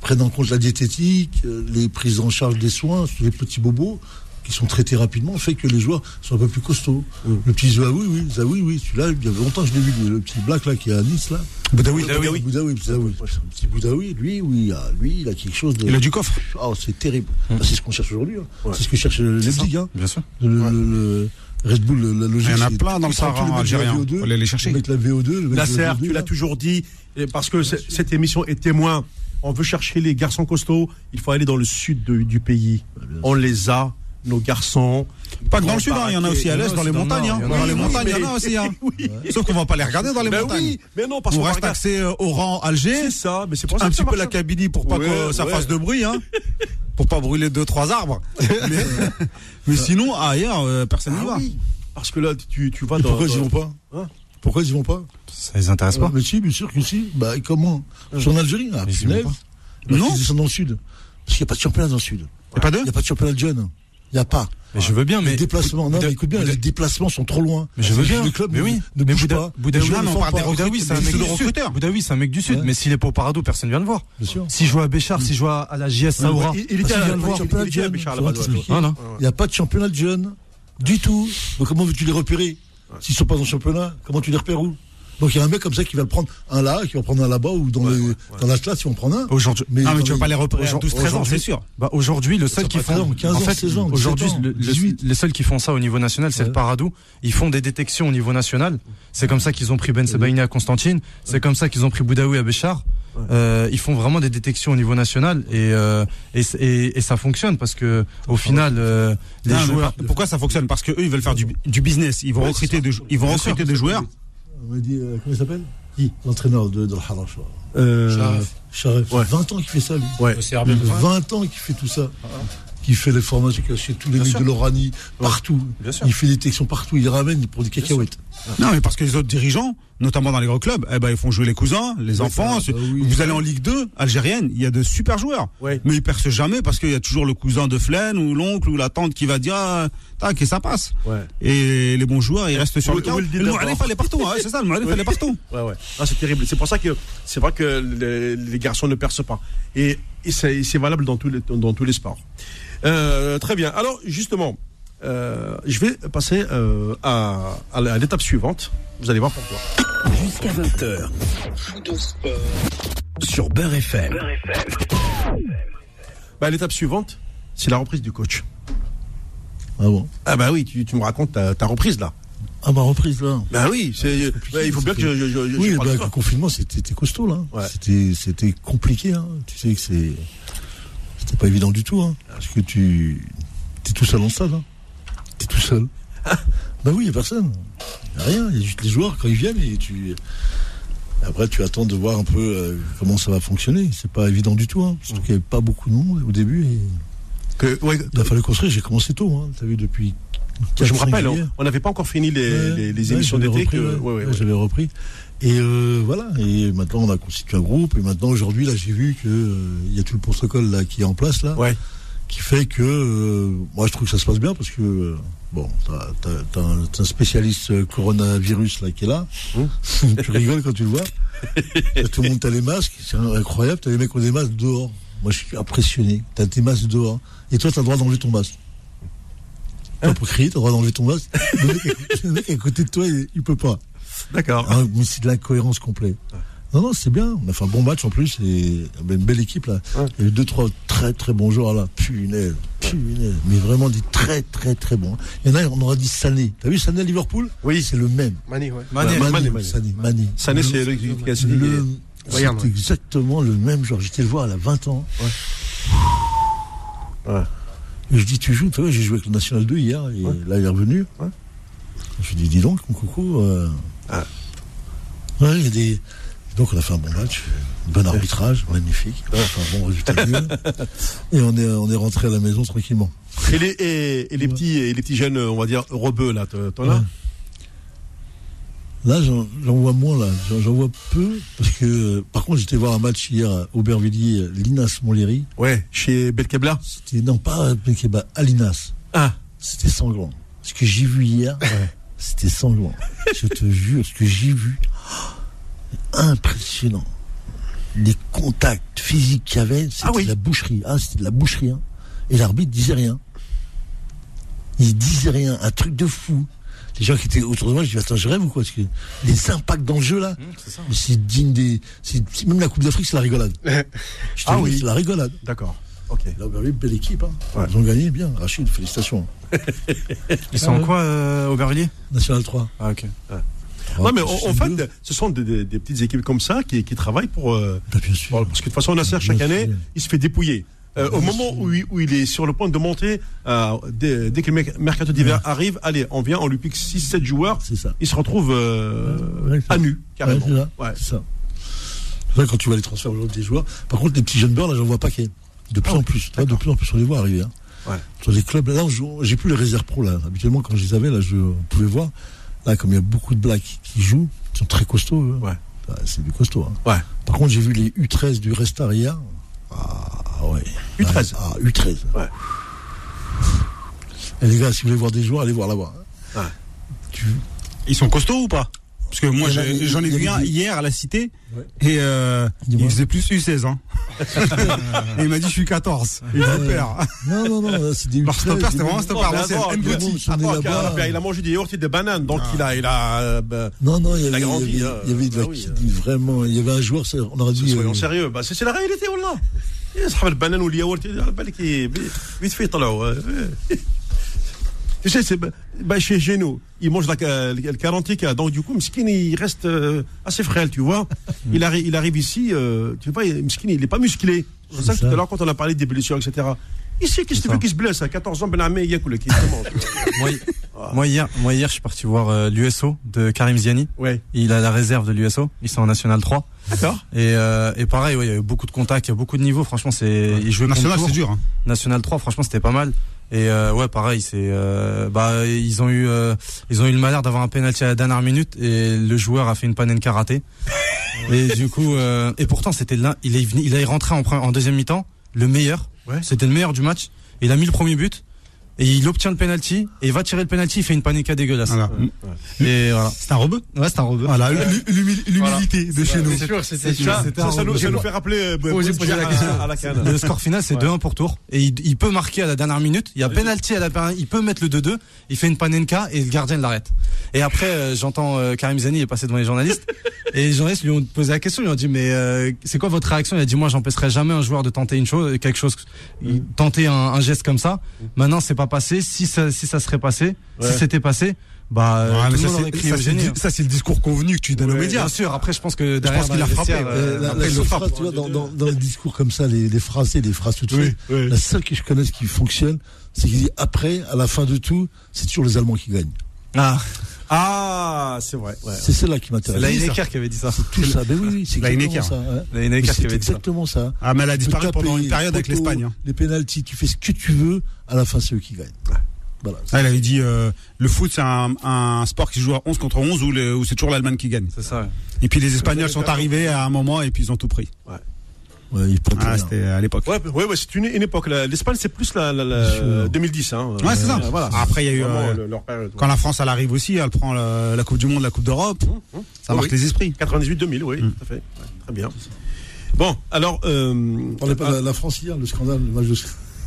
prennent en compte la diététique, euh, les prises en charge des soins, les petits bobos qui sont traités rapidement, fait que les joueurs sont un peu plus costauds. Mm. Le petit Zaoui, oui, Zaoui, oui, celui-là, il y avait longtemps je l'ai vu, le petit black là qui est à Nice là. Boudaoui. Boudaoui, Boudaoui, Boudaoui. Un petit Boudaoui, lui, oui, il a- lui, il a quelque chose de. Il a du coffre. Oh, c'est terrible. Bah, c'est ce qu'on cherche aujourd'hui. hein. C'est ce que cherche le Leipzig. Hein. Bien sûr. Le, le- le Red Bull, la logique. Il y en a plein dans le il Sahara algérien. VO2, Faut aller les chercher. la VO2, le mec de la VO2, tu l'as toujours dit, parce que cette émission est témoin. On veut chercher les garçons costauds. Il faut aller dans le sud de- du pays. On les a, nos garçons. Pas que dans le sud, hein, il y en a aussi à Il l'est, dans les montagnes. hein. il Dans les montagnes, il y en a aussi. hein. Sauf qu'on va pas les regarder dans les Ben montagnes. oui, mais non, parce On qu'on reste axé euh, au rang Alger. C'est ça, mais c'est pour ça un petit peu la Kabylie pour pas que ça fasse de bruit, hein. Pour pas brûler deux, trois arbres. Mais, sinon, ailleurs, euh, personne n'y Ah va. oui, parce que là, tu, tu vas dans. pourquoi ils vont pas Pourquoi ils vont pas Ça les intéresse pas. Mais si, bien sûr que si. Bah, comment Sur en Algérie Ah. Bah, Non. Ils descendent dans le sud. Parce qu'il n'y a pas de championnat dans le sud. Y a pas de Il n'y a pas de championnat de jeunes. Il n'y a pas. Mais je veux bien, mais. les déplacements, non, écoute bien, les déplacements sont trop loin. Mais je veux bien. Le club mais ne- oui. ne mais bouge pas. Boudaoui, ne on parle des Boudaoui, c'est un mec du le sud. Boudaoui, c'est un mec du sud. Mais s'il est pas au Parado, personne vient le voir. Bien sûr. S'il joue à Béchar, s'il joue à la JS Saoura. Il, était à il championnat était à de Béchar, jeunes. Il n'y a pas de championnat de jeunes du tout. Donc comment veux-tu les repérer? S'ils sont pas dans le championnat, comment tu les repères où? Donc il y a un mec comme ça qui va le prendre un là, qui va prendre un là-bas ou dans, les, dans la classe, ils vont prendre un. Aujourd'hui. Mais Ah, mais tu vas pas les repérer à Aujourd'hui- 12, 13 ans, c'est sûr. Bah aujourd'hui, le seul qui font, faire 15 en ans, fait, 16 ans, aujourd'hui, 17 ans, le- le- 18. les seuls qui font ça au niveau national, c'est Ouais. le Paradou. Ils font des détections au niveau national. C'est comme ça qu'ils ont pris Ben Sebaini à Constantine. C'est comme ça qu'ils ont pris Boudaoui à Béchar. Euh, ils font vraiment des détections au niveau national et, euh, et, et, et ça fonctionne parce que au final, euh, les Non, joueurs. par- pourquoi ça fonctionne? Parce que eux, ils veulent faire du, du business. Ils vont recruter, des, ils vont recruter des joueurs. On m'a dit, euh, comment il s'appelle Qui L'entraîneur de, de l'Harash. Euh. Ouais. 20 ans qu'il fait ça, lui. Ouais. C'est Herbert. 20 ans qu'il fait tout ça. Qui fait les formations chez tous les mecs de l'Oranie, partout. Bien sûr. Il fait des détections partout, il ramène pour des cacahuètes. Non, mais parce que les autres dirigeants, notamment dans les gros clubs, eh ben, ils font jouer les cousins, les enfants. bah oui. Vous allez en Ligue 2, algérienne, il y a de super joueurs. Ouais. Mais ils percent jamais parce qu'il y a toujours le cousin de Flaine ou l'oncle ou la tante qui va dire, ah, tac, et ça passe. Ouais. Et les bons joueurs, ils restent sur le ou le. Moualif, elle est partout, hein, c'est ça, le Moualif, elle est partout. Ouais, ouais. Ah, c'est terrible. C'est pour ça que c'est vrai que les, les garçons ne percent pas. Et, c'est valable dans tous les, dans tous les sports. Euh, très bien. Alors, justement, euh, je vais passer euh, à, à l'étape suivante. Vous allez voir pourquoi. Jusqu'à 20h. Sur Beurre FM. Bah, l'étape suivante, c'est la reprise du coach. Ah bon? Ah bah oui, tu, tu me racontes ta, ta reprise là. Ah, ma reprise, là. Bah oui, c'est, compliqué, bah, il faut bien que je, je, Oui, parle bah, le confinement, c'était c'était costaud, là. Ouais. C'était C'était compliqué, hein. Tu sais que c'est. C'était pas évident du tout, hein. Parce que tu. T'es tout seul en stade, hein. Tout seul. bah oui, il a personne. Y a rien. Il y a juste les joueurs quand ils viennent et tu. Après, tu attends de voir un peu euh, comment ça va fonctionner. C'est pas évident du tout, hein. Surtout qu'il n'y avait pas beaucoup de monde au début. Et Que, ouais, il a fallu construire. J'ai commencé tôt, hein. T'as vu, depuis. je me 4-5 rappelle, juillet. on- n'avait pas encore fini les, Ouais, les, les ouais, émissions d'été. que-. J'avais repris. Et euh, voilà. Et maintenant, on a constitué un groupe. Et maintenant, aujourd'hui, là, j'ai vu que euh, il y a tout le protocole là qui est en place là, Ouais. Qui fait que euh, moi, je trouve que ça se passe bien parce que euh, bon, t'as t'as- t'as un, t'as un spécialiste euh, coronavirus là qui est là. tu rigoles quand tu le vois. tout le monde a les masques. C'est incroyable. T'as les mecs qui ont des masques dehors. Moi, je suis impressionné. T'as tes masques dehors. Et toi, t'as le droit d'enlever ton masque. T'as pour crier, t'as le droit d'enlever ton masque. Le mec, le mec à côté de toi, il, il peut pas. D'accord. Hein, mais c'est de l'incohérence complète. Non, non, c'est bien. On a fait un bon match en plus et une belle équipe là. Il y a eu deux, trois très très bons joueurs là. Punaise, punaise. Mais vraiment des très très très bons. Il y en a, on aura dit Sané. T'as vu Sané à Liverpool? Oui. C'est le même. Mané, ouais. Mané, Ouais, Mané, Mané. Sané, Mané. Sané, c'est le qui a signé. le- C'est ouais. exactement le même joueur. J'étais le voir, elle a 20 ans. Ouais. Et je dis, tu joues, tu vois, j'ai joué avec le National 2 hier, et Ouais. là, il est revenu. Ouais. Je lui dis, dis donc, mon coucou. euh, Ah. Ouais, il y a des. Donc, on a fait un bon match, un bon arbitrage, magnifique. On a fait un bon résultat. Et on est, on est rentré à la maison tranquillement. Et les, et, et les petits, et les petits jeunes, on va dire, rebeux, là, t'en as Ouais. Là, j'en vois moins, là. J'en vois peu. Parce que, par contre, j'étais voir un match hier à Aubervilliers, Linas Montlhéry. Ouais, chez Belkebla. C'était, non, pas à Bekeba, à Linas. Ah, C'était sanglant. Ce que j'ai vu hier, c'était sanglant. Je te jure, ce que j'ai vu, impressionnant. Les contacts physiques qu'il y avait, c'était Ah oui. de la boucherie. Ah, c'était de la boucherie. hein. Et l'arbitre disait rien. Il disait rien. Un truc de fou. Les gens qui étaient autour de moi, je dis, attends, je rêve ou quoi? Parce que les impacts dans le jeu, là, mais c'est digne des. même la Coupe d'Afrique, c'est la rigolade. Je te Ah dis, oui. c'est la rigolade. d'accord. Ok. Là, vous avez belle équipe. Hein. Ouais. Ils ont gagné bien. Rachid, félicitations. Ils sont en quoi, euh, Aubervilliers National 3. Ah, ok. Non, mais en, fait, ce sont des, des- des petites équipes comme ça qui, qui travaillent pour. euh, Bah, bien sûr. pour- parce que de toute façon, Nasser, chaque année, il se fait dépouiller. Euh, au moment où il, où il est sur le point de monter, euh, dès, dès que le merc- mercato d'hiver arrive, allez, on vient, on lui pique 6-7 joueurs, C'est ça. il se retrouve euh, Ouais, à nu, carrément. Ouais, c'est ça. Ça. Quand tu vois les transferts aujourd'hui des joueurs. Par contre, les petits jeunes beurs, là, j'en vois pas qu'il y ait. De plus Ah en plus. De plus en plus, on les voit arriver. Hein. Ouais. Sur les clubs, là, j'ai plus les réserves pro, là. Habituellement, quand je les avais, là, je on pouvait voir. Là, comme il y a beaucoup de blacks qui jouent, ils sont très costauds. eux. Ouais. Ah, c'est du costaud. Hein. Ouais. Par contre, j'ai vu les U13 du Restar hier. Ah, ouais. U13. Ah, U13. Ouais. Et les gars, si vous voulez voir des joueurs, allez voir là-bas. Ouais. Tu, Ils sont costauds ou pas? Parce que moi, Il y en a- j'ai- j'en ai il y vu a un des- hier à la Cité Ouais. et euh, Dis-moi. il faisait plus U16. Hein. et il m'a dit je suis 14. Il a peur. Non, non, non, là, c'est des Leur U13, stopper, c'était des vraiment un mecs- stopper à mais l'ancienne. attends, N'Goti. Ils sont nés Attends, là-bas. car- il a mangé des yaourts et des bananes, donc il a, il a, euh, bah, Non, non, il y Il a avait, grandi, il y avait, hein. il y avait de la Bah oui, qui euh. dit vraiment, il y avait un joueur, c'est- on aurait dit. soyons euh, sérieux, bah, c'est c'est la réalité, والله. يسحب البنان والياورت على بالك ي- vite fait يطلعوا. tu sais, c'est bah, chez, chez nous, il mange la, euh, le 40 donc du coup, Mskin, il reste euh, assez frêle, tu vois. il, arrive, il arrive ici, euh, tu vois, Mskin, il n'est pas musclé. C'est ça que tout à l'heure, quand on a parlé des blessures, etc., ici, qu'est-ce que tu veux qu'il se blesse à 14 ans, Ben Amé, Yakoul, qui se mange. Moi, moi, hier, moi, hier, je suis parti voir euh, l'USO de Karim Ziani. Ouais, Il a la réserve de l'USO. Ils sont en National 3. d'accord. Et, euh, et pareil, ouais, il y a eu beaucoup de contacts, il y a beaucoup de niveaux. Franchement, c'est, il jouait National, c'est dur. Hein. National 3, franchement, c'était pas mal. Et euh, ouais, pareil, c'est euh, bah ils ont eu euh, ils ont eu le malheur d'avoir un penalty à la dernière minute et le joueur a fait une panenka ratée. et du coup euh, et pourtant c'était l'un il est venu, il est rentré en, en deuxième mi-temps, le meilleur. Ouais. C'était le meilleur du match. Il a mis le premier but et il obtient le penalty et il va tirer le penalty, il fait une panenka dégueulasse. Voilà. Et voilà. C'est un rebeu. Ouais, c'est un rebeu. Voilà, l'humi- l'humi- l'humilité de chez nous. C'est sûr, C'est sûr. ça. Ça, ça nous, ça nous fait rappeler euh, Osez Boris poser la à- question. à la canne. Le score final, c'est Ouais. 2-1 pour Tours. Et il, il peut marquer à la dernière minute. Il y a penalty à la Il peut mettre le 2-2. Il fait une panenka et le gardien l'arrête. Et après, euh, j'entends euh, Karim Zani est passé devant les journalistes. et les journalistes lui ont posé la question. Ils lui ont dit, mais euh, c'est quoi votre réaction? Il a dit, moi, j'empêcherai jamais un joueur de tenter une chose, quelque chose, il- tenter un, un geste comme ça. Maintenant, c'est pas passé. Si ça, si ça serait passé, Ouais. si c'était passé, bah, tout le ça, aurait c'est- crié ça, au c'est génie. le- ça, c'est le discours convenu que tu donnes aux Ouais, médias. Bien sûr. Après, je pense que derrière, pense qu'il dans a frappé. Euh, euh, la, après, la il le seule frappe. phrase, tu vois, dans, dans, dans les discours comme ça, les, les phrases et les phrases tout de Oui, suite, oui. la seule que je connaisse qui fonctionne, c'est qu'il dit après, à la fin de tout, c'est toujours les Allemands qui gagnent. Ah, Ah, c'est vrai. ouais. C'est celle-là qui c'est m'intéresse. la C'est Lineker qui avait dit ça. tout ça. Ben oui, oui, c'est La exactement ça. ouais. Mais qui C'est avait dit ça. exactement ça. Ah, mais elle a disparu pendant une période avec l'Espagne. hein. Les pénalties, tu fais ce que tu veux, à la fin, c'est eux qui gagnent. Voilà. Ah, elle avait dit euh, le foot c'est un, un sport qui se joue à 11 contre 11 où, où c'est toujours l'Allemagne qui gagne. C'est ça. ouais. Et puis les Espagnols sont arrivés à un moment et puis ils ont tout pris. Ouais, prennent Ah, c'était à l'époque. Ouais, ouais, ouais, c'est une, une époque. L'Espagne, c'est plus la, la, la- Sûr. 2010. Hein. Ouais, c'est ça. Voilà. Après, il y a eu, euh, le- leur période. Quand la France elle arrive aussi, elle prend la, la Coupe du Monde, la Coupe d'Europe, ça Oui, marque oui. les esprits. 98-2000, oui, tout à fait. Ouais, très bien. Bon, alors. Euh, On parlait pas de la, la France hier, le scandale, le match de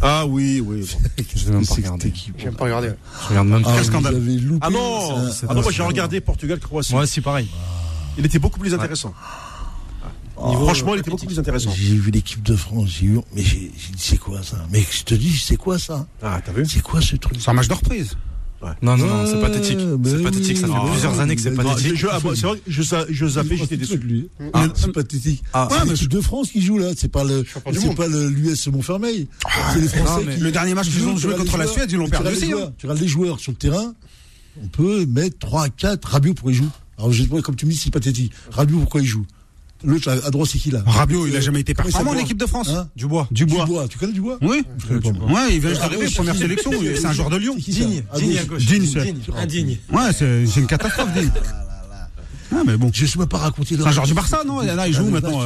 ah oui, oui. Je vais même pas regarder. J'aime pas regarder. ouais. Je regarde même pas. Ah, vous scandale. avez loupé. Ah non, ah non, moi j'ai regardé Portugal-Croatie. Moi aussi, pareil. Il était beaucoup plus intéressant. Franchement, il était beaucoup plus intéressant. J'ai vu l'équipe de France, j'ai eu, mais j'ai dit c'est quoi ça? Mais je te dis, c'est quoi ça? Ah, t'as vu? C'est quoi ce truc? C'est un match de reprise. Non, non, non, c'est pathétique. Ouais, C'est pathétique, ça oui. fait plusieurs années que c'est Mais pathétique. Je- ah, C'est vrai, que je, je zappais, j'étais déçu. lui. Ah. c'est pathétique. Ah. c'est l'équipe de France qui joue là, c'est pas le, c'est pas le- l'US Montfermeil. c'est les Français non, mais qui. le dernier match qui qu'ils ont joué contre la Suède, ils l'ont perdu aussi, hein. Tu regardes les joueurs sur le terrain, on peut mettre 3 à 4 Rabiot pour y jouer. Alors comme tu me dis, c'est pathétique. Rabiot pourquoi il joue? L'autre à à droite c'est qui là? Rabiot, il a jamais été performant en équipe de France? Hein? Dubois. Dubois. Dubois, tu connais Dubois? Oui. Ouais, il vient juste Ah, d'arriver, première sélection. c'est- un joueur de Lyon. Digne, À digne gauche. à gauche. Digne, Indigne. Ouais, c'est c'est une catastrophe. Digne. Ah, mais bon. Je ne sais même pas raconter. C'est un joueur du Barça, non Là, il joue maintenant.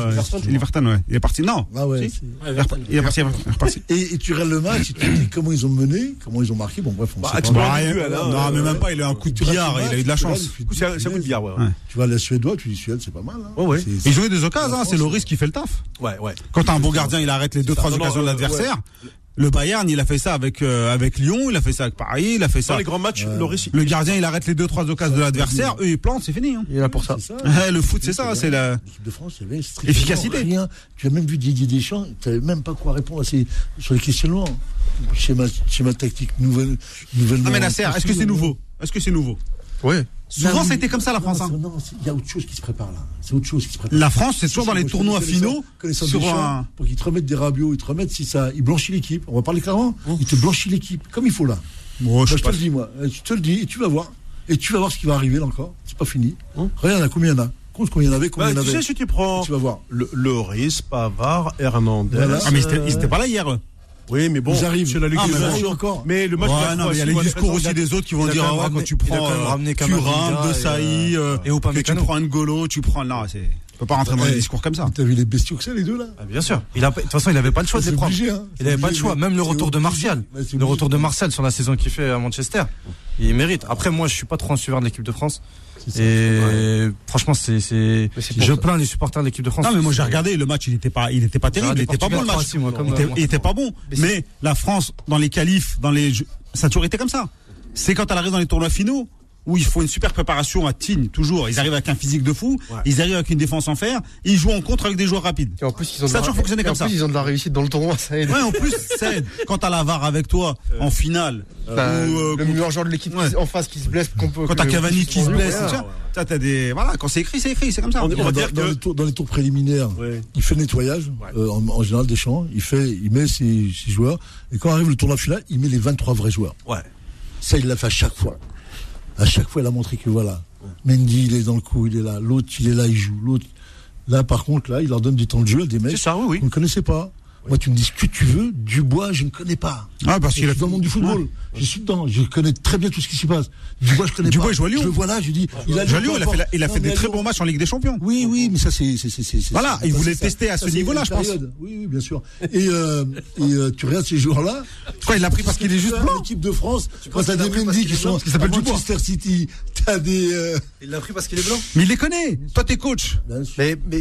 Il est parti, ouais. Il est parti. Non. Ah ouais. Il est reparti. Et, tu regardes le match et tu te dis comment ils ont mené, comment ils ont marqué. Bon, bref, on Bah, sait pas. Non, mais euh, même pas. Il a eu un coup de billard. Il a eu de la chance. C'est un coup de billard, ouais. Tu vois, la Suédois, tu dis Suède, c'est pas mal. Hein. Ouais, ouais. Ils des occasions, hein, c'est Loris qui fait le taf. Ouais, ouais. Quand t'as un bon gardien, il arrête les deux, trois occasions de euh, l'adversaire. Le Bayern, il a fait ça avec, euh, avec Lyon, il a fait ça avec Paris, il a fait Dans ça. les grands matchs, Loris, il- Le gardien, il arrête les deux, trois occasions de l'adversaire, eux, ils plantent, c'est fini. hein. Il est là pour ça. Ouais, Le foot, c'est ça, c'est la. L'équipe de France, il y avait strictement Efficacité. Rien. Tu as même vu Didier Deschamps, tu savais même pas quoi répondre à ces, sur les questionnements. Schéma, schéma tactique nouvelle, nouvelle. Non, mais Nasser, est-ce que c'est nouveau? Est-ce que c'est nouveau? Ouais. Souvent, ça a été comme ça, la France. hein. Non, c'est- il y a autre chose qui se prépare là. C'est autre chose qui se prépare. La France, c'est toujours dans les tournois connais finaux, sur un. Pour qu'ils te remettent des rabios, ils te remettent si ça. Ils blanchissent l'équipe. On va parler clairement. Ils te blanchissent l'équipe. Comme il faut là. Moi, je te pas. le dis, moi. Je te le dis, et tu vas voir. Et tu vas voir ce qui va arriver là encore. C'est pas fini. Regarde, combien il y en a? Compte combien il y en avait, combien Bah, il y en tu avait. sais, si tu prends Tu vas voir. le, Loris, Pavard, Hernandez. Voilà. Ah, mais ils étaient- ils étaient pas là hier, eux. Oui, mais bon, arrivent. c'est la Ah, mais encore. Mais le match Ouais, non, mais il y a les discours aussi des autres qui vont dire ah, quand tu prends euh, Thuram, Camavinga De Sailly, euh, euh, que tu prends N'Golo, tu prends là, c'est tu peux pas rentrer dans Eh, des discours comme ça. T'as vu les bestiaux que c'est, les deux là Ah, Bien sûr. Il a, de toute façon, il avait pas le choix de les prendre. obligé, hein. Il avait C'est pas le choix. Même le retour de. Martial. Le retour de Martial sur la saison qu'il fait à Manchester. Il mérite. Après, moi, je suis pas trop un suiveur de l'équipe de France. Et franchement, c'est, c'est, je ça. plains les supporters de l'équipe de France. Non mais moi j'ai regardé le match, il était pas il était pas terrible, il regardé était pas bon le match. Portugal-Croatie, moi, comme, il, était, euh, moi. il était pas bon, mais la France dans les qualifs, dans les jeux, ça a toujours été comme ça. C'est quand elle arrive dans les tournois finaux où il faut une super préparation à Tignes, toujours. Ils arrivent avec un physique de fou, ils arrivent avec une défense en fer, ils jouent en contre avec des joueurs rapides. Et en plus, ils ont de Ça a la- toujours fonctionné comme en ça. plus, ils ont de la réussite dans le tournoi, ça aide. Ouais, en plus, ça aide. Quand t'as la VAR avec toi en finale, T'as ou, euh, le meilleur joueur de l'équipe Ouais. qui- en face qui se blesse. qu'on peut- quand t'as Cavani qui se Ouais, blesse, ouais. tu vois, ça, t'as des voilà, quand c'est écrit, c'est écrit, c'est comme ça. On- on va dans, dire dans que- les tours, dans les tours préliminaires, Ouais. il fait le nettoyage, euh, en, en général des champs, il fait, il met ses, ses joueurs, et quand arrive le tournoi final, il met les 23 vrais joueurs. Ouais. Ça, il l'a fait à chaque fois. À chaque fois, il a montré que voilà, Mendy, il est dans le coup, il est là, l'autre, il est là, il joue, l'autre. Là, par contre, là, il leur donne du temps de jeu à des mecs. C'est ça, oui, oui. Vous ne connaissez pas. Moi, tu me dis ce que tu veux, Dubois, je ne connais pas. Ah, parce Je qu'il a suis dans le monde du football. Je suis dedans. Je connais très bien tout ce qui s'y passe. Dubois, je connais Dubois, pas. il joue à Lyon. Je le vois là, je dis, il a Jean Lyon, il a fait, la- il a Non, fait mais des très Lyon- bons matchs en Ligue des Champions. oui, oui, mais ça c'est. Voilà, il voulait tester à ce niveau-là, je pense. Oui, oui, bien sûr. Et, euh, et euh, tu regardes ces joueurs-là. Quoi, il l'a pris parce qu'il est juste blanc L'équipe de France, quand t'as des Mendy qui sont qu'il s'appelle Dubois. Manchester City, t'as des. euh, Il l'a pris parce qu'il est blanc. Mais il les connaît. Toi, t'es coach.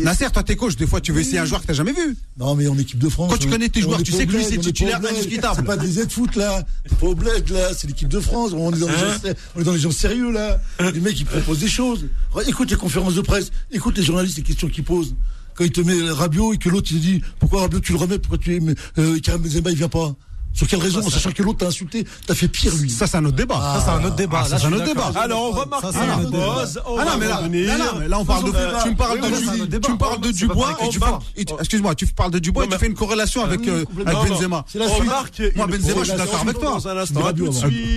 Nasser, toi, t'es coach. Des fois, tu veux essayer un joueur que t'as jamais vu. Non, mais en équipe de France. Quand tu on- connais tes joueurs, tu sais que lui, c'est titulaire indiscutable. C'est pas des aides-foot, là. T'es pas au bled, là. C'est l'équipe de France. On est dans les Hein gens, sérieux, là. Les mecs, ils proposent des choses. Écoute les conférences de presse. Écoute les journalistes, les questions qu'ils posent. Quand il te met Rabiot et que l'autre, il te dit, pourquoi Rabiot, tu le remets, pourquoi tu, euh, Karim Benzema, il vient pas? Sur quelle raison? En sachant que l'autre t'a insulté, t'as fait pire, lui. Ça, c'est un autre débat. Ça, c'est un autre débat. Ah, ça, c'est un autre débat. Alors, on va Ça, marquer une pause. On Ah non, mais là, là, là, on parle de, Faisons- tu me parles Oui, de, oui, tu me parles Dubois et tu parles, excuse-moi, tu parles de Dubois et tu fais une corrélation avec, euh, avec non. Benzema. C'est la suite. Moi, Benzema, je suis d'accord avec toi.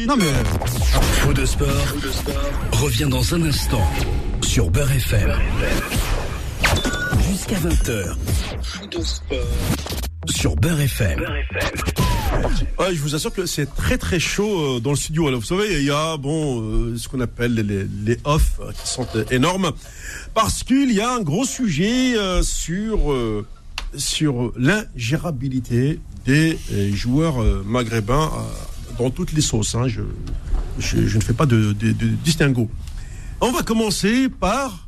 Non, mais, Faux de sport, revient dans un instant sur Beurre FM. Jusqu'à 20h. Sur Beurre FM. Je vous assure que c'est très très chaud euh, dans le studio. Alors, vous savez, il y a bon euh, ce qu'on appelle les, les off euh, qui sont énormes parce qu'il y a un gros sujet sur sur l'ingérabilité des joueurs maghrébins dans toutes les sauces. hein. Je, je ne fais pas de, distinguo. On va commencer par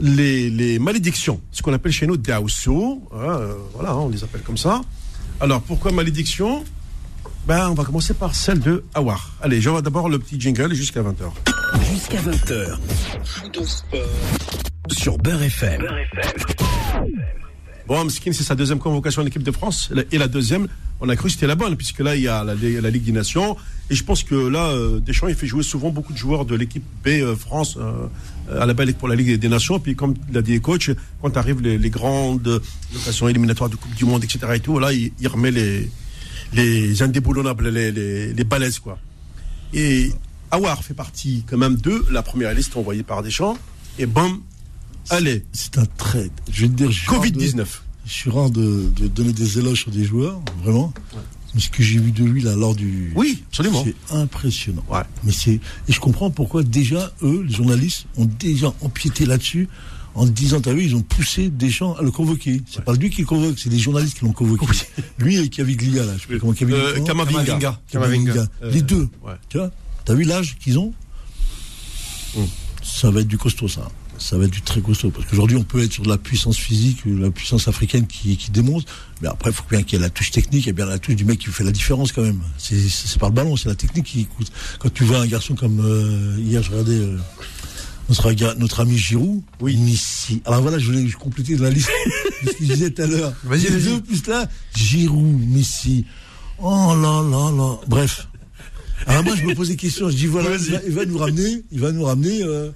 les, les malédictions, ce qu'on appelle chez nous daosso. hein, voilà, on les appelle comme ça. Alors, pourquoi malédiction? Ben, On va commencer par celle de Awar. Allez, j'envoie d'abord le petit jingle jusqu'à 20h. Jusqu'à 20h. Sur Beurre FM. Bon, Mskin, c'est sa deuxième convocation en équipe de France. Et la deuxième, on a cru que c'était la bonne, puisque là, il y a la, la Ligue des Nations. Et je pense que là, euh, Deschamps, il fait jouer souvent beaucoup de joueurs de l'équipe B euh, France euh, à la belle pour la Ligue des Nations. Puis, comme l'a dit les coachs, quand arrivent les, les grandes occasions éliminatoires de Coupe du Monde, etc. et tout, là, il, il remet les, les indéboulonnables, les, les, les balaises, quoi. Et Awar fait partie quand même de la première liste envoyée par Deschamps. Et bam, allez, C'est un trait. Je vais te dire, je suis rare de- Covid-19. Je suis rare de, de donner des éloges sur des joueurs, vraiment. Mais ce que j'ai vu de lui là lors du. Oui, absolument. C'est impressionnant. Ouais. Mais c'est et je comprends pourquoi déjà eux, les journalistes, ont déjà empiété là-dessus en disant t'as vu ils ont poussé des gens à le convoquer. C'est pas lui qui le convoque, c'est les journalistes qui l'ont convoqué. Lui et Caviglia là, je sais pas comment Caviglia. Euh, Kamavinga. Kamavinga. Euh, Les deux. ouais. Tu vois T'as vu l'âge qu'ils ont? Hum. Ça va être du costaud ça. Ça va être du très costaud. Parce qu'aujourd'hui, on peut être sur de la puissance physique, la puissance africaine qui, qui démontre. Mais après, il faut bien qu'il y ait la touche technique et bien la touche du mec qui fait la différence quand même. C'est pas le ballon, c'est la technique qui coûte. Quand tu vois un garçon comme euh, hier, je regardais euh, notre, ami Giroud. Oui. Messi. Alors voilà, je voulais compléter la liste de ce que je disais tout à l'heure. Vas-y, Les deux plus là, Giroud, Messi. Oh là là là. Bref. Alors moi, je me pose des questions. Je dis voilà, il va, il va nous ramener, il va nous ramener, euh,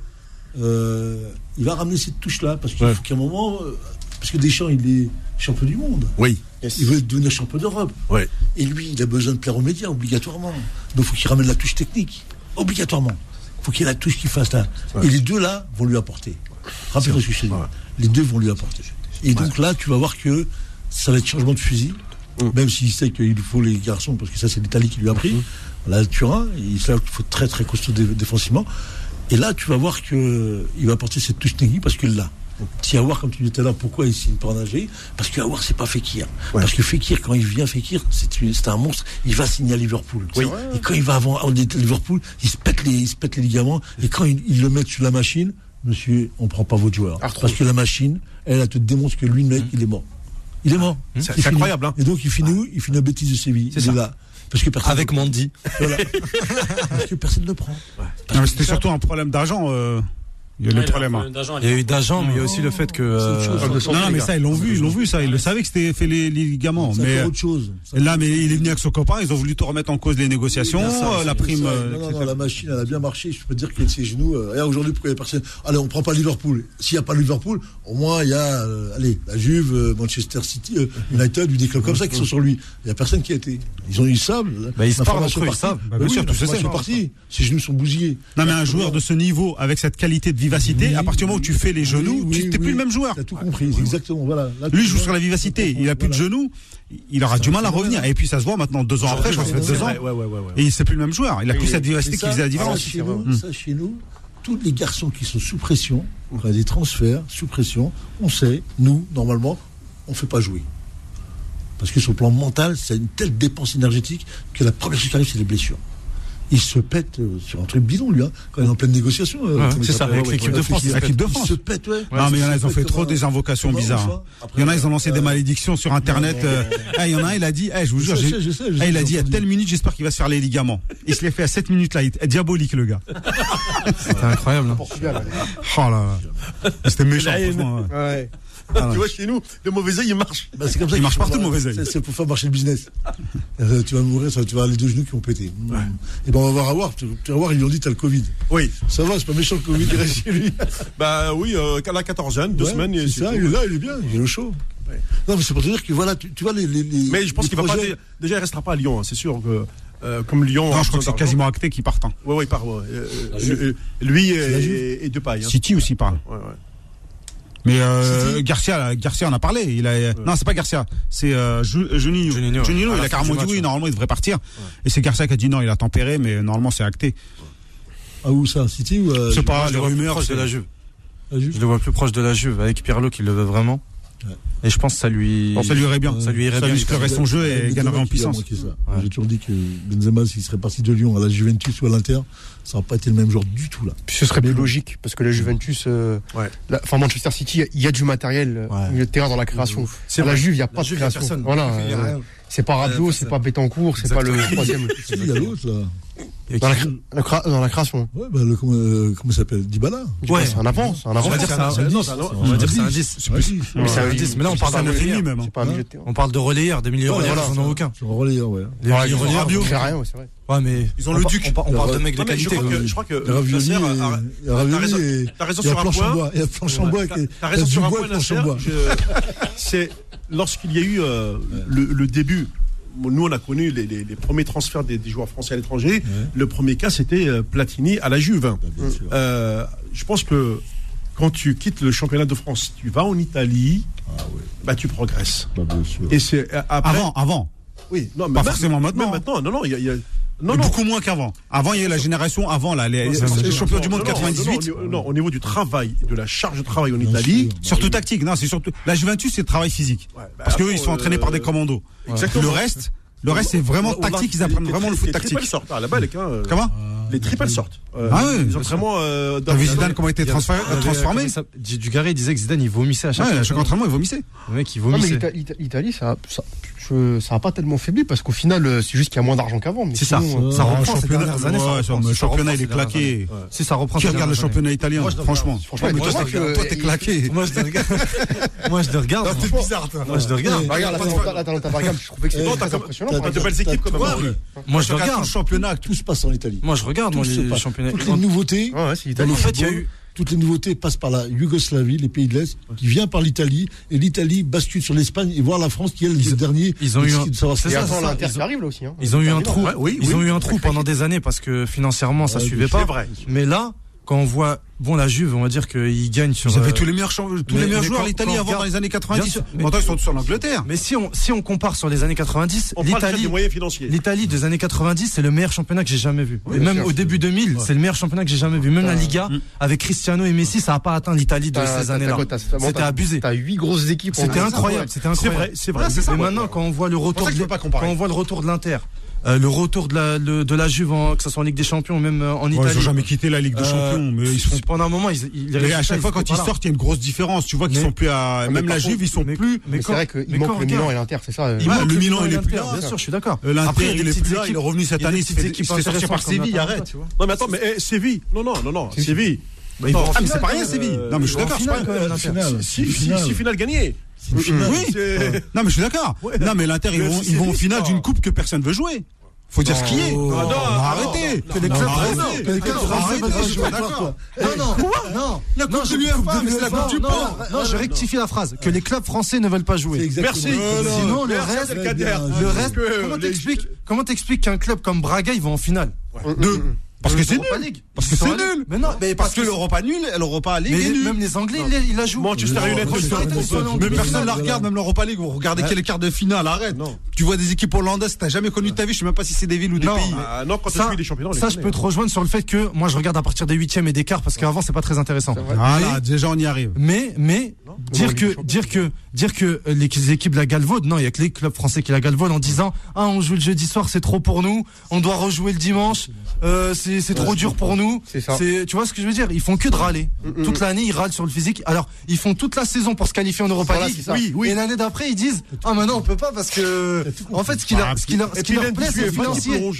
euh, il va ramener cette touche-là parce qu'il Ouais. faut qu'à un moment, euh, parce que Deschamps, il est champion du monde. Oui. Il veut devenir champion d'Europe. Ouais. Et lui, il a besoin de plaire aux médias, obligatoirement. Donc, il faut qu'il ramène la touche technique. Obligatoirement. Il faut qu'il y ait la touche qui fasse là. Et les deux là vont lui apporter. Rappelez-toi ce que je. Ouais. Les deux vont lui apporter. Et donc là, tu vas voir que ça va être changement de fusil. Mm. Même s'il sait qu'il faut les garçons, parce que ça, c'est l'Italie qui lui a pris. Là, Turin, il sait qu'il faut être très, très costaud dé- défensivement. Et là, tu vas voir que il va apporter cette touche technique parce qu'il l'a. Si Awar, comme tu disais tout à l'heure, pourquoi il signe pas en Algérie Parce que Awar, c'est pas Fekir. Parce que Fekir, quand il vient Fekir, c'est un monstre. Il va signer à Liverpool. Et quand il va avant à Liverpool, il se pète les, il se pète les ligaments. Et quand il, il le met sur la machine, monsieur, on prend pas votre joueur. Parce que la machine, elle, elle te démontre que lui, le mec, il est mort. Il est mort. C'est- Il c'est incroyable, hein. Et donc, il finit où? Il finit à bêtise de Séville. C'est là. Parce que personne Avec Mandy. voilà. Parce que personne ne le prend. Non, mais C'était surtout un problème d'argent. euh, Il y a eu le problème. hein. Il y a eu d'agent, mais il y a aussi le fait que. euh, C'est autre chose. Non, non, mais ça, ils l'ont vu, ils l'ont vu, ça. Ils le savaient que c'était fait les, les ligaments. C'est Mais autre chose. là, mais il est venu avec son copain, ils ont voulu tout remettre en cause les négociations, Oui, ça, euh, c'est la prime. ça. euh, Non, non, non, la machine, elle a bien marché. Je peux te dire que ses genoux. euh, regarde, aujourd'hui, pourquoi il n'y a personne? Allez, on prend pas Liverpool. S'il n'y a pas Liverpool, au moins, il y a euh, allez, la Juve, euh, Manchester City, euh, United, ou des clubs comme ça qui sont sur lui. Il n'y a personne qui a été. Ils ont eu ça. Bah, ils se parlent entre eux, ils savent. Bah, bien sûr, tout l'information sait. partie. Ses genoux sont bousillés. Non, mais un joueur de ce niveau, avec cette qualité de vivacité, Oui, à partir du moment où tu fais les genoux, Oui, tu n'es plus le même joueur. T'as tout compris, exactement. Voilà. Là, tu Lui, joue sur la vivacité. Il a plus de genoux. Il aura du mal à revenir. Et puis, ça se voit maintenant, deux ans après, je crois que deux ans. Et c'est plus le même joueur. Il a plus cette vivacité qui faisait la différence. nous, ça, chez nous, tous les garçons qui sont sous pression, a des transferts sous pression, on sait, nous, normalement, on ne fait pas jouer. Parce que sur le plan mental, c'est une telle dépense énergétique que la première chose qui arrive, c'est les blessures. Il se pète euh, sur un truc bidon, lui, hein, quand il est en pleine négociation. euh, Ouais, c'est ça, avec l'équipe de France, il se l'équipe de pète. France. Il se pète, ouais. Non, mais il y en a, ils ont fait trop des invocations bizarres. hein. Il y en a, ils ont lancé des euh, malédictions sur Internet. eh, Il y en a un, il a dit, eh, je vous jure, sais, j'ai- je sais, je sais, il a dit à telle minute, j'espère qu'il va se faire les ligaments. Il se les fait à cette minute-là. Il est diabolique, le gars. C'était incroyable. hein. Oh là là. C'était méchant, franchement. ouais. Ouais. tu vois, chez nous, le mauvais œil, il marche. Bah, c'est comme ça Il qu'il marche partout, le mauvais œil. c'est- pour faire marcher le business. Euh, tu vas mourir, tu vas avoir les deux genoux qui vont péter. Et ben on va voir à voir. Tu, tu vas voir, ils lui ont dit t'as le Covid. Oui. Ça va, c'est pas méchant le Covid, il reste chez lui. Bah oui, euh, la quatorzaine, deux Ouais, semaines. C'est ça, il est là, il est bien, il est au chaud. Non, mais c'est pour te dire que voilà, tu, tu vois les. les, les- Mais je pense qu'il va pas. Déjà, il restera pas à Lyon. hein, C'est sûr que euh, comme Lyon. Non, je crois que c'est quasiment acté qu'il part. hein. Ouais, ouais, il part. ouais. Euh, lui et, et Depay. Hein. City aussi parle. Ouais, ouais. Mais euh, Garcia, là, Garcia en a parlé. Il a, non, c'est pas Garcia, c'est euh, euh, Juninho. Juninho, il a carrément dit match, oui, normalement il devrait partir. Et c'est Garcia qui a dit non, il a tempéré, mais normalement c'est acté. Ah, où ça City ou. euh, C'est pas les le vois plus rumeurs. proche de c'est- la Juve. la Juve Je le vois plus proche de la Juve avec Pirlo qui le veut vraiment. Et je pense que ça lui. Bon, ça lui irait bien. Ça lui irait Ça bien. musclerait son jeu et gagnerait en lui puissance. Ouais. J'ai toujours dit que Benzema, s'il serait parti de Lyon à la Juventus ou à l'Inter, ça n'aurait pas été le même joueur du tout là. Puis ce serait plus logique parce que la Juventus, euh, Ouais. la- enfin Manchester City, il y a du matériel euh, Ouais. milieu de terrain dans la création. C'est la. Juve, il n'y a La c'est pas Rabiot, euh, c'est pas Bétancourt, c'est pas le troisième. Il y a l'autre là. Dans la, dans la création. Ouais, bah, le, comment euh, il s'appelle? Dibala Ouais, c'est un avance. Un avance. On va dire c'est un 10. Mais c'est un Mais là, on parle d'un euphémie même. Hein. On parle de relayeur, des milieux relayeurs, ils n'en ont aucun. Relayeur, ouais. Les milieux relayeurs. rien, c'est vrai. Ouais, mais ils ont le duc. On, parle de mecs de qualité. Je crois que, je crois que Ravioli a, a, a, raison, et, t'as raison sur un point. Il y a planche en bois. T'as raison sur un point, C'est lorsqu'il y a eu euh, le, début, nous on a connu les, premiers transferts des, joueurs français à l'étranger. Le premier cas c'était euh, Platini à la Juve. Bah, euh, je pense que quand tu quittes le championnat de France, tu vas en Italie, ah bah, tu progresses. Bah, Et c'est avant, avant. Oui, non, mais pas forcément maintenant. maintenant, non, non, il y a non, non, Beaucoup moins qu'avant. Avant, il y a la génération avant, là, les, les champions du monde non, 98. Non, au niveau du travail, de la charge de travail en Italie. Surtout bah tactique, non, c'est surtout. La Juventus, c'est le travail physique. Ouais, bah, parce qu'eux, ils sont entraînés euh, par des commandos. Exactement. Le reste, le reste, c'est vraiment on, tactique, a, ils apprennent vraiment le foot tactique. Les sortent, ah, là-bas, les hein, euh, Comment Les ah, triples sortent. Euh, ah oui. Ils ont vraiment. Euh, T'as vu Zidane comment il était transformé Dugaré disait que Zidane, il vomissait à chaque fois. Ouais, à chaque entraînement, il vomissait. Le mec, il vomissait. L'Italie, ça. Euh, ça n'a pas tellement faibli parce qu'au final, euh, c'est juste qu'il y a moins d'argent qu'avant. C'est ça. Euh, ça, reprend le championnat, il est claqué. Si ça reprend, qui regarde le championnat italien Franchement, franchement, mais toi, t'es claqué. Moi, je te regarde. moi, je te regarde. T'es bizarre, toi. Moi, je te regarde. Regarde je que c'était impressionnant. T'as de belles équipes comme ça. Moi, je regarde le championnat. Tout se passe en Italie. Moi, je regarde. Moi, les championnats. Toutes les nouveautés. En fait, il y a eu toutes les nouveautés passent par la Yougoslavie, les pays de l'Est, qui vient par l'Italie, et l'Italie bascule sur l'Espagne et voir la France qui, est les derniers. Ils ont eu un trou. Ils ont eu un trou pendant des années parce que financièrement, ça suivait pas. Vrai. Mais là, quand on voit Bon, la Juve, on va dire qu'ils gagnent sur. Vous avez euh, tous les meilleurs, tous mais, les meilleurs joueurs l'Italie avant dans les années 90. Maintenant, ils sont sur l'Angleterre. Mais si on, compare sur les années 90, l'Italie. L'Italie des années 90, c'est le meilleur championnat que j'ai jamais vu. Même au début 2000, c'est le meilleur championnat que j'ai jamais vu. Même la Liga, mm. avec Cristiano et Messi, ça n'a pas atteint l'Italie de ces années-là. C'était abusé. T'as huit grosses équipes. C'était incroyable. C'était incroyable. C'est vrai, c'est vrai. Mais maintenant, quand on voit le retour, quand on voit le retour de l'Inter, euh, le retour de la, de la Juve, que ce soit en Ligue des Champions, ou même euh, en Italie. Ils n'ont jamais quitté la Ligue des euh, Champions. mais. Pendant un moment, ils, ils mais à chaque fois, quand ils sortent, il y a une grosse différence. Tu vois qu'ils sont plus à. Ah, même la Juve, ils sont plus. Mais c'est vrai qu'il manque le Milan et l'Inter, c'est ça Il manque le Milan et l'Inter. Bien sûr, je suis d'accord. L'Inter, il est plus là, il est revenu cette année. Il s'est fait par Séville, arrête. Non, mais attends, mais eh, Séville. Non, non, non, non. Séville. Bah, ah, mais c'est pas rien, Séville. Euh, non, mais je suis d'accord. Si, si, finale gagnée. Oui. Non, mais je suis d'accord. Non, mais l'Inter, ils vont en finale d'une coupe que personne veut jouer. Faut dire ce qui est. Non, non, arrêtez. C'est des clubs français. des clubs français. Non, non. Quoi Non. La Coupe de l'UEFA, mais c'est la Coupe du Non, je rectifie la phrase. Que les clubs français ne veulent pas jouer. Merci. Sinon, le reste. Le reste. Comment t'expliques qu'un club comme Braga, ils vont en finale? Deux. Parce euh, que c'est nul. League. Parce que c'est nul. Mais non, mais parce, que, l'Europa nul, l'Europa League mais est nul. Même les Anglais, ils la jouent. Manchester United, mais personne la regarde, même l'Europa League. Vous regardez quel quart de finale, arrête. Tu vois des équipes hollandaises, t'as jamais connu de ta vie. Je sais même pas si c'est des villes ou des pays. Non, quand tu suis des championnats. Ça, je peux te rejoindre sur le fait que moi, je regarde à partir des huitièmes et des quarts parce qu'avant, c'est pas très intéressant. Voilà, déjà on y arrive. Mais, mais dire que, dire que, euh, dire que les équipes la galvaudent. Non, il y a que les clubs français qui la galvaudent en disant ah on joue le jeudi soir, c'est trop pour nous. On doit rejouer le dimanche. Euh, c'est trop dur pour nous. C'est Tu vois ce que je veux dire? Ils font que de râler. Mm, mm, mm. Toute l'année, ils râlent sur le physique. Alors, ils font toute la saison pour se qualifier en Europa League. Oui, oui. Et l'année d'après, ils disent Ah, maintenant, on peut pas parce que. En fait, ce qui leur, ce qui leur, plaît, c'est financier.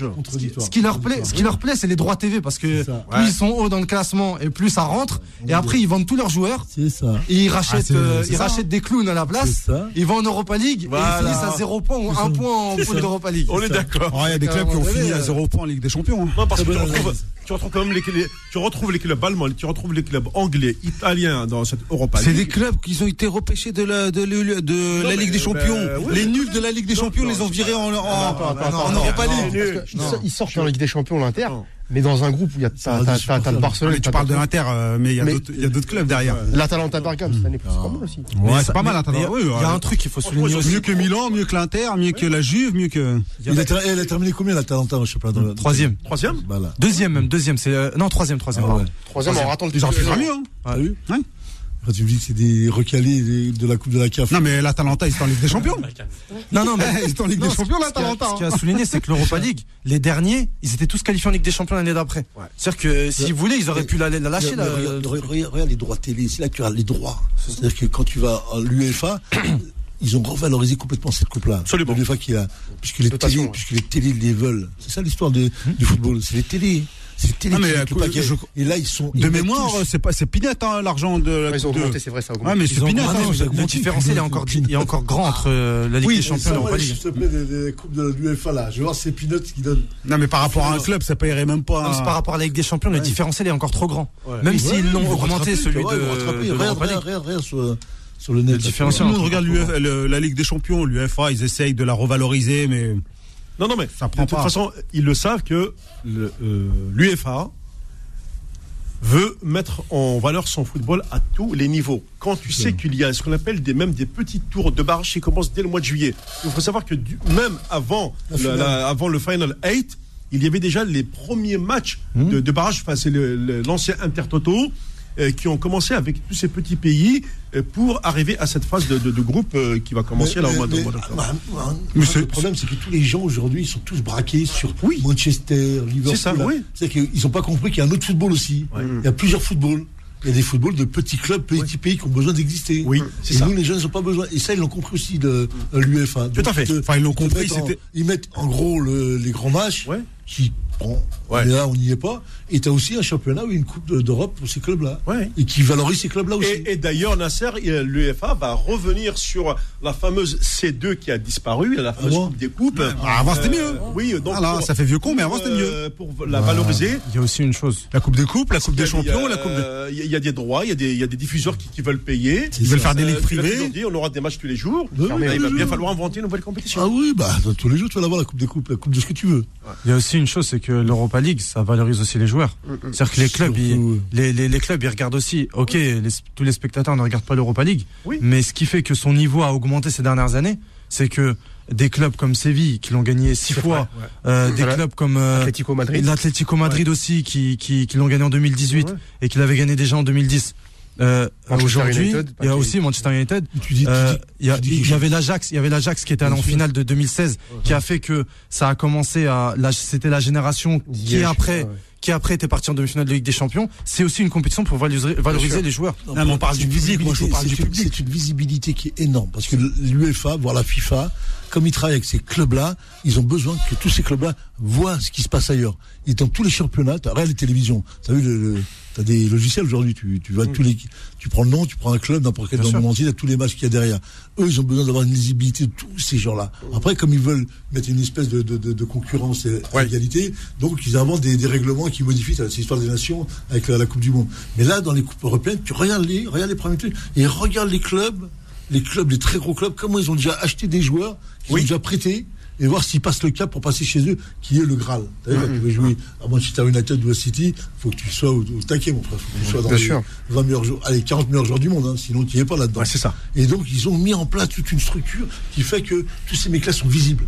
Ce qui leur plaît, ce qui leur plaît, c'est les droits TV parce que plus ils sont hauts dans le classement et plus ça rentre. Et après, ils vendent tous leurs joueurs. Ça. Et ils rachètent, euh, ils rachètent des clowns à la place. Ils vont en Europa League et ils finissent à 0 point ou 1 point en poule d'Europa League. On est d'accord. Ah, il y a des clubs qui ont fini à euh, 0 point en Ligue des Champions. Hein. Parce que tu retrouves, quand même les, clubs allemands, tu retrouves les clubs anglais, italiens dans cette Europa C'est des clubs qui ont été repêchés de la, de, la Ligue des euh, Champions. Bah, les nuls de la Ligue des Champions les ont virés en, Europa League. Ils sortent en Ligue des Champions, l'Inter mais dans un groupe où il y a t'as, t'as, t'as, t'as le Barcelone. Tu parles de l'Inter, euh, mais il y a d'autres, clubs derrière. Euh, L'Atalanta Bergame ah. cette année, c'est pas mal aussi. Ouais, c'est pas mal l'Atalanta. Il y a un truc qu'il faut souligner. Mieux que Milan, mieux que l'Inter, mieux que la Juve, mieux que. Elle a terminé combien l'Atalanta Je sais pas. Troisième. Troisième. Deuxième même, deuxième. C'est euh, non troisième, troisième. Ah troisième. On ratant le. Ils auraient pu faire mieux. Hein. Ah oui. Tu me dis que c'est des recalés de la Coupe de la CAF. Non, mais l'Atalanta, ils sont en Ligue des Champions. Non, non, mais Ils sont en Ligue Non, des Champions, ce qu'il a- l'Atalanta. Ce a à souligner, c'est que l'Europa League, les derniers, ils étaient tous qualifiés en Ligue des Champions l'année d'après. C'est-à-dire que s'ils voulaient, ils auraient pu la, la lâcher. Mais la- regarde, regarde- regarde les droits télé, c'est là que tu as les droits. C'est-à-dire que quand tu vas à l'UEFA, ils ont revalorisé complètement cette coupe-là. Absolument. Le UEFA qui a, puisque les télés, ouais. puisque les télés les veulent. C'est ça l'histoire de- du football. C'est les télés. C'est. Ah, mais je- Et là, ils sont. De mémoire, c'est pas, c'est pinette, hein, l'argent de la Ouais, ils ont Coupe de- augmenté, c'est vrai, ça a augmenté. Ouais, mais c'est non, hein. Le différentiel est encore, il est encore grand entre euh, la Ligue des Champions et l'Europa moi, League. s'il te plaît, des, coupes de l'UEFA là. Je vais voir ces peanuts qui donnent. Non, mais par rapport à un club, ça paierait même pas. C'est par rapport à la Ligue des Champions, le différentiel est encore trop grand. Même s'ils ils l'ont augmenté, celui de, l'Europa League. sur, le net. Le différentiel monde regarde la Ligue des Champions, l'UEFA, ils essayent de la revaloriser, mais Non, non, mais Ça prend de toute pas. façon, ils le savent que euh, l'UEFA veut mettre en valeur son football à tous les niveaux. Quand tu sais qu'il y a ce qu'on appelle des, même des petits tours de barrage qui commencent dès le mois de juillet. Il faut savoir que du- même avant, La la- finale. la- avant le Final 8, il y avait déjà les premiers matchs de, de barrage. Enfin, c'est l'ancien Intertoto qui ont commencé avec tous ces petits pays euh, pour arriver à cette phase de, de- de groupe euh, qui va commencer là au mois de- bah, bah, Mais bah, c'est- le problème, c'est que tous les gens aujourd'hui, ils sont tous braqués sur Oui. Manchester, Liverpool. C'est ça, oui. C'est-à-dire qu'ils n'ont pas compris qu'il y a un autre football aussi. Il y a plusieurs footballs. Il y a des footballs de petits clubs, petits pays qui ont besoin d'exister. Oui, c'est Et ça. nous, les jeunes, ils n'ont pas besoin. Et ça, ils l'ont compris aussi de euh, l'UEFA. Tout à fait. Enfin, ils l'ont compris, mettent en- c'était- ils mettent en gros le- les grands matchs Ouais. qui, bon, Ouais. mais là, on n'y est pas. Et tu as aussi un championnat ou une Coupe de- d'Europe pour ces clubs-là. Ouais. Et qui valorise ces clubs-là aussi. Et, et d'ailleurs, Nasser, l'UEFA va revenir sur la fameuse C2 qui a disparu, la fameuse bon Coupe des Coupes. Ah, avant, c'était mieux. Oui, donc pour- ça fait vieux con, mais avant, c'était mieux. euh, Pour la valoriser. Il y a aussi une chose. La Coupe des Coupes, la Coupe des a- Champions, la Coupe des... euh, Il y, a- il y a des droits, il y a des, il y a des diffuseurs qui, qui veulent payer. Ils veulent faire des Euh, ligues privées. on aura des matchs tous les jours. Oui, oui, il va bien falloir inventer une nouvelle compétition. Ah oui, bah, tous les jours, tu vas l'avoir la Coupe des Coupes, la Coupe de ce que tu veux. Il y a aussi une chose, c'est que l'Europa League, ça valorise aussi les joueurs. C'est-à-dire que les clubs, ils, Surtout, les, les, les clubs, ils regardent aussi. Ok, les- tous les spectateurs ne regardent pas l'Europa League, Oui. mais ce qui fait que son niveau a augmenté ces dernières années, c'est que des clubs comme Séville, qui l'ont gagné six fois, euh, des Voilà. clubs comme euh, Madrid. l'Atlético Madrid aussi, qui, qui, qui l'ont gagné en 2018 Ouais. et qui l'avaient gagné déjà en 2010. Euh, Aujourd'hui, il y a aussi Manchester United. Euh, Il y, y avait l'Ajax, il y avait l'Ajax qui était allé en finale de 2016, qui a fait que ça a commencé à, c'était la génération qui après, ouais. qui après était partie en demi-finale de Ligue des Champions. C'est aussi une compétition pour valoriser, valoriser les joueurs. Non, mais on parle du physique, moi, je vous visibilité, parle du public. C'est une visibilité qui est énorme parce que l'UEFA, voire la FIFA, comme ils travaillent avec ces clubs-là, ils ont besoin que tous ces clubs-là voient ce qui se passe ailleurs. Et dans tous les championnats, tu regarde les télévisions, tu as vu le, le- T'as des logiciels aujourd'hui, tu, tu vois tous les, tu prends le nom, tu prends un club, n'importe quel dans le monde entier, t'as tous les matchs qu'il y a derrière. Eux, ils ont besoin d'avoir une lisibilité de tous ces gens-là. Après, comme ils veulent mettre une espèce de, de, de, de concurrence et égalité, donc ils inventent des, des règlements qui modifient cette histoire des nations avec la, la Coupe du Monde. Mais là, dans les coupes européennes, tu regardes les, regarde les premiers trucs et regarde les clubs, les clubs, les très gros clubs, comment ils ont déjà acheté des joueurs, qu'ils ont déjà prêtés et voir s'ils passent le cap pour passer chez eux, qui est le Graal. Quand tu veux jouer à Manchester United ou à City, faut que tu sois au, au taquet, mon frère. Faut que tu sois dans Bien les sûr. 20 meilleurs joueurs, allez, 40 meilleurs joueurs du monde, hein, sinon tu n'y es pas là-dedans. Ouais, c'est ça. Et donc, ils ont mis en place toute une structure qui fait que tous ces mecs-là sont visibles.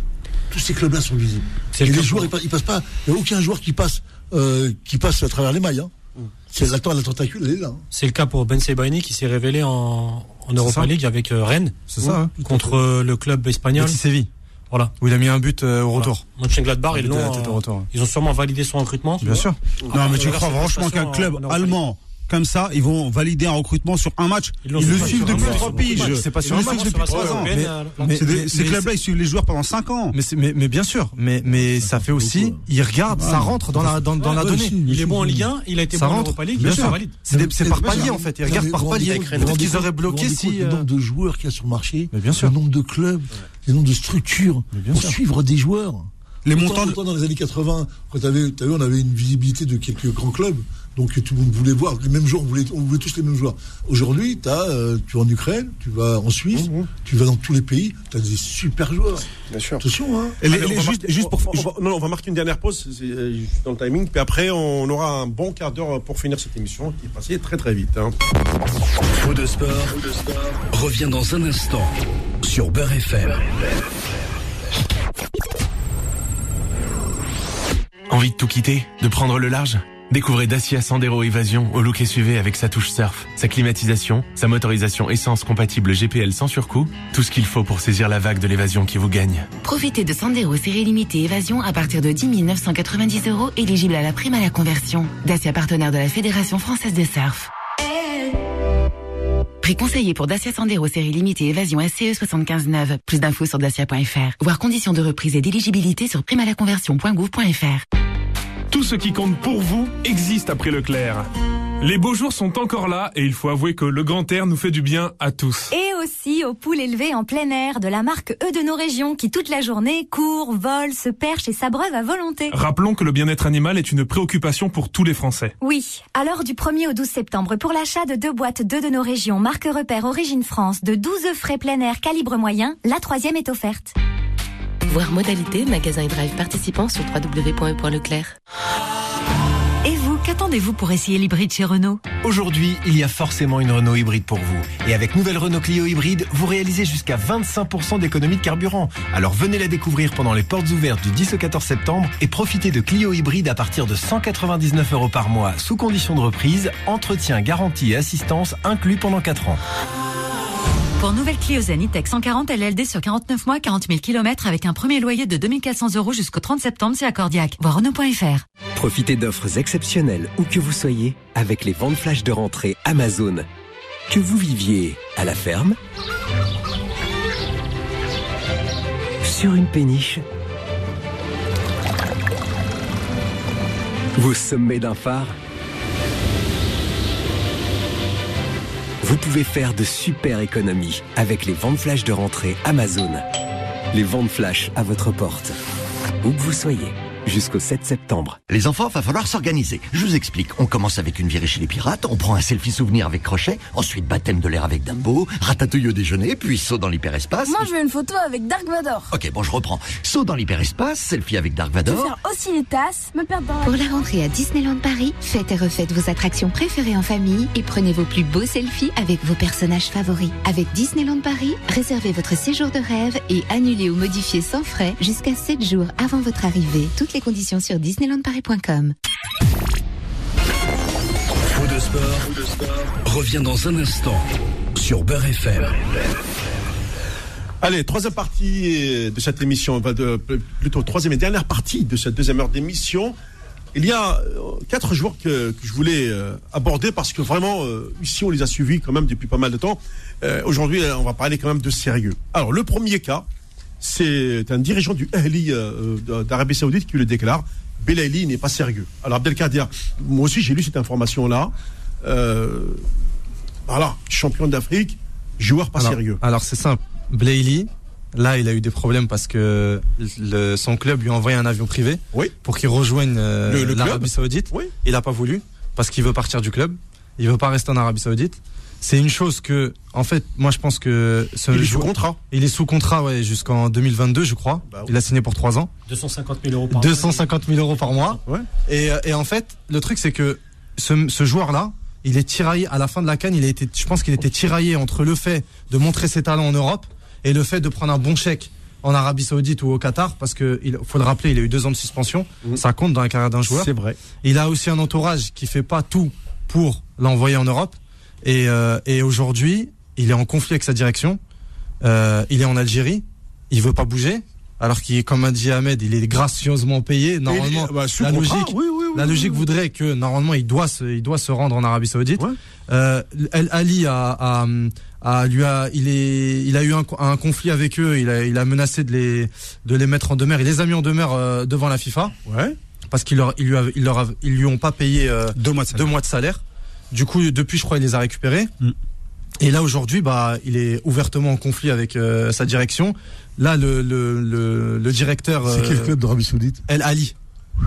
Tous ces clubs-là sont visibles. Et le les joueurs, ils, ils passent pas. Il n'y a aucun joueur qui passe, euh, qui passe à travers les mailles. Hein. Mm. C'est la, la tentacule, elle est là. hein. C'est le cas pour Ben Sebaini qui s'est révélé en, en Europa. League avec euh, Rennes C'est ça, hein. contre euh, le club espagnol. Petit Séville, Voilà. où il a mis un but euh, au retour. Mönchengladbach, ils euh, retour, ouais. Ils ont sûrement validé son recrutement. Bien sûr. Non, mais tu crois franchement qu'un club allemand comme ça, ils vont valider un recrutement sur un match Ils Ils, le suivent depuis trois piges. C'est pas Ils le suivent depuis trois ans. Mais- euh, Ces clubs-là, ils suivent les joueurs pendant 5 ans. Mais, c'est- mais, mais bien sûr, mais, mais ça fait aussi, il regarde, ça rentre dans la, dans, dans la Ouais, donnée. Il est bon en. Ligue 1, il a été bon en Europa League, bien sûr. C'est par palier en fait. Ils regardent par palier. Peut-être qu'ils auraient bloqué si. Le euh, nombre de joueurs qu'il y a sur le marché, Mais bien sûr. le nombre de clubs, le nombre de structures pour suivre des joueurs. Les montants dans les années 80, quand on avait une visibilité de quelques grands clubs, donc tout le monde voulait voir. Les mêmes joueurs, on voulait, on voulait tous les mêmes joueurs. Aujourd'hui, t'as, euh, tu vas en Ukraine, tu vas en Suisse, tu vas dans tous les pays, tu as des super joueurs. Bien sûr. Attention, hein. Et les- Allez, on les- va juste, marquer- juste pour. on- on va- non, on va marquer une dernière pause c'est, euh, dans le timing, puis après on aura un bon quart d'heure pour finir cette émission qui est passée très très vite. hein. Faux de sport, revient dans un instant sur Beurre FM. Envie de tout quitter De prendre le large? Découvrez Dacia Sandero Évasion au look SUV avec sa touche surf, sa climatisation, sa motorisation essence compatible GPL sans surcoût, tout ce qu'il faut pour saisir la vague de l'évasion qui vous gagne. Profitez de Sandero série limitée Évasion à partir de 10 990 euros, éligible à la prime à la conversion. Dacia partenaire de la Fédération française de surf. Prix conseillé pour Dacia Sandero série limitée Évasion SCE 75 Plus d'infos sur dacia.fr. Voir conditions de reprise et d'éligibilité sur primalaconversion.gouv.fr. Tout ce qui compte pour vous existe après Leclerc. Les beaux jours sont encore là et il faut avouer que le grand air nous fait du bien à tous. Et aussi aux poules élevées en plein air de la marque E de nos régions qui toute la journée courent, volent, se perchent et s'abreuvent à volonté. Rappelons que le bien-être animal est une préoccupation pour tous les Français. Oui, alors du 1er au 12 septembre, pour l'achat de deux boîtes d'œufs de nos régions, marque repère Origine France, de 12 œufs frais plein air calibre moyen, la troisième est offerte. Voir modalité, magasin et drive participants sur www.leclerc. Et vous, qu'attendez-vous pour essayer l'hybride chez Renault? Aujourd'hui, il y a forcément une Renault hybride pour vous. Et avec nouvelle Renault Clio hybride, vous réalisez jusqu'à 25% d'économie de carburant. Alors venez la découvrir pendant les portes ouvertes du 10 au 14 septembre et profitez de Clio hybride à partir de 199 euros par mois sous condition de reprise, entretien, garantie et assistance inclus pendant 4 ans. Pour nouvelle Clio Zenitech 140 LLD sur 49 mois, 40 000 km avec un premier loyer de 2400 euros jusqu'au 30 septembre, c'est accordiaque. Voir Renault.fr. Profitez d'offres exceptionnelles où que vous soyez avec les ventes flash de rentrée Amazon. Que vous viviez à la ferme, sur une péniche, au sommet d'un phare, vous pouvez faire de super économies avec les ventes flash de rentrée Amazon. Les ventes flash à votre porte, où que vous soyez jusqu'au 7 septembre. Les enfants, va falloir s'organiser. Je vous explique. On commence avec une virée chez les pirates, on prend un selfie souvenir avec Crochet, ensuite baptême de l'air avec Dumbo, ratatouille au déjeuner, puis saut dans l'hyperespace. Moi, je veux une photo avec Dark Vador. Ok, bon, je reprends. Saut dans l'hyperespace, selfie avec Dark Je veux Vador. faire aussi les tasses, me perdre dans la... Pour la rentrée à Disneyland Paris, faites et refaites vos attractions préférées en famille et prenez vos plus beaux selfies avec vos personnages favoris. Avec Disneyland Paris, réservez votre séjour de rêve et annulez ou modifiez sans frais jusqu'à 7 jours avant votre arrivée. Toutes les conditions sur disneylandparis.com. Faux de sport, revient dans un instant sur Beurre FM. Allez, troisième partie de cette émission, enfin, de- plutôt troisième et dernière partie de cette deuxième heure d'émission. Il y a euh, quatre joueurs que, que je voulais euh, aborder parce que vraiment, euh, ici, on les a suivis quand même depuis pas mal de temps. Euh, Aujourd'hui, euh, on va parler quand même de sérieux. Alors, le premier cas, c'est un dirigeant du Ahli euh, euh, d'Arabie Saoudite qui le déclare. Belaïli n'est pas sérieux. Alors, Abdelkader, moi aussi, j'ai lu cette information-là. Euh, voilà, champion d'Afrique, joueur pas alors, sérieux. Alors c'est simple. Blayley, là, il a eu des problèmes parce que le- son club lui a envoyé un avion privé pour qu'il rejoigne euh, l'Arabie Saoudite. Il n'a pas voulu parce qu'il veut partir du club. Il veut pas rester en Arabie Saoudite. C'est une chose que, en fait, moi je pense que ce Il est sous contrat. Il est sous contrat, ouais, jusqu'en 2022, je crois. Bah Il a signé pour trois ans. 250 000 euros par 250 000 euros par mois. Ouais. Et, euh, et en fait, le truc, c'est que ce, ce joueur-là, il est tiraillé à la fin de la canne. Il a été, je pense qu'il était tiraillé entre le fait de montrer ses talents en Europe et le fait de prendre un bon chèque en Arabie Saoudite ou au Qatar, parce que il faut le rappeler, il a eu deux ans de suspension. Ça compte dans la carrière d'un joueur. C'est vrai. Il a aussi un entourage qui fait pas tout pour l'envoyer en Europe. Et, euh, et aujourd'hui, il est en conflit avec sa direction. Euh, il est en Algérie. Il veut pas bouger. Alors qu'il, est, comme a dit Ahmed, il est gracieusement payé. Normalement, bah, la logique, oui, oui, oui, la logique voudrait que normalement il doit se, il doit se rendre en Arabie Saoudite. Euh, El Ali a, a, a- lui a, il est, il a eu un, un conflit avec eux. Il a, il a menacé de les, de les mettre en demeure. Il les a mis en demeure euh, devant la FIFA. Ouais. Parce qu'ils leur, ils lui, a- ils leur, a- ils lui ont pas payé euh, Deux mois de salaire. deux mois de salaire. Du coup, depuis, je crois, il les a récupérés. Mm. Et là, aujourd'hui, bah, il est ouvertement en conflit avec euh, sa direction. Là, le, le, le, le directeur. C'est quel euh, club d'Arabie Saoudite? El Ali.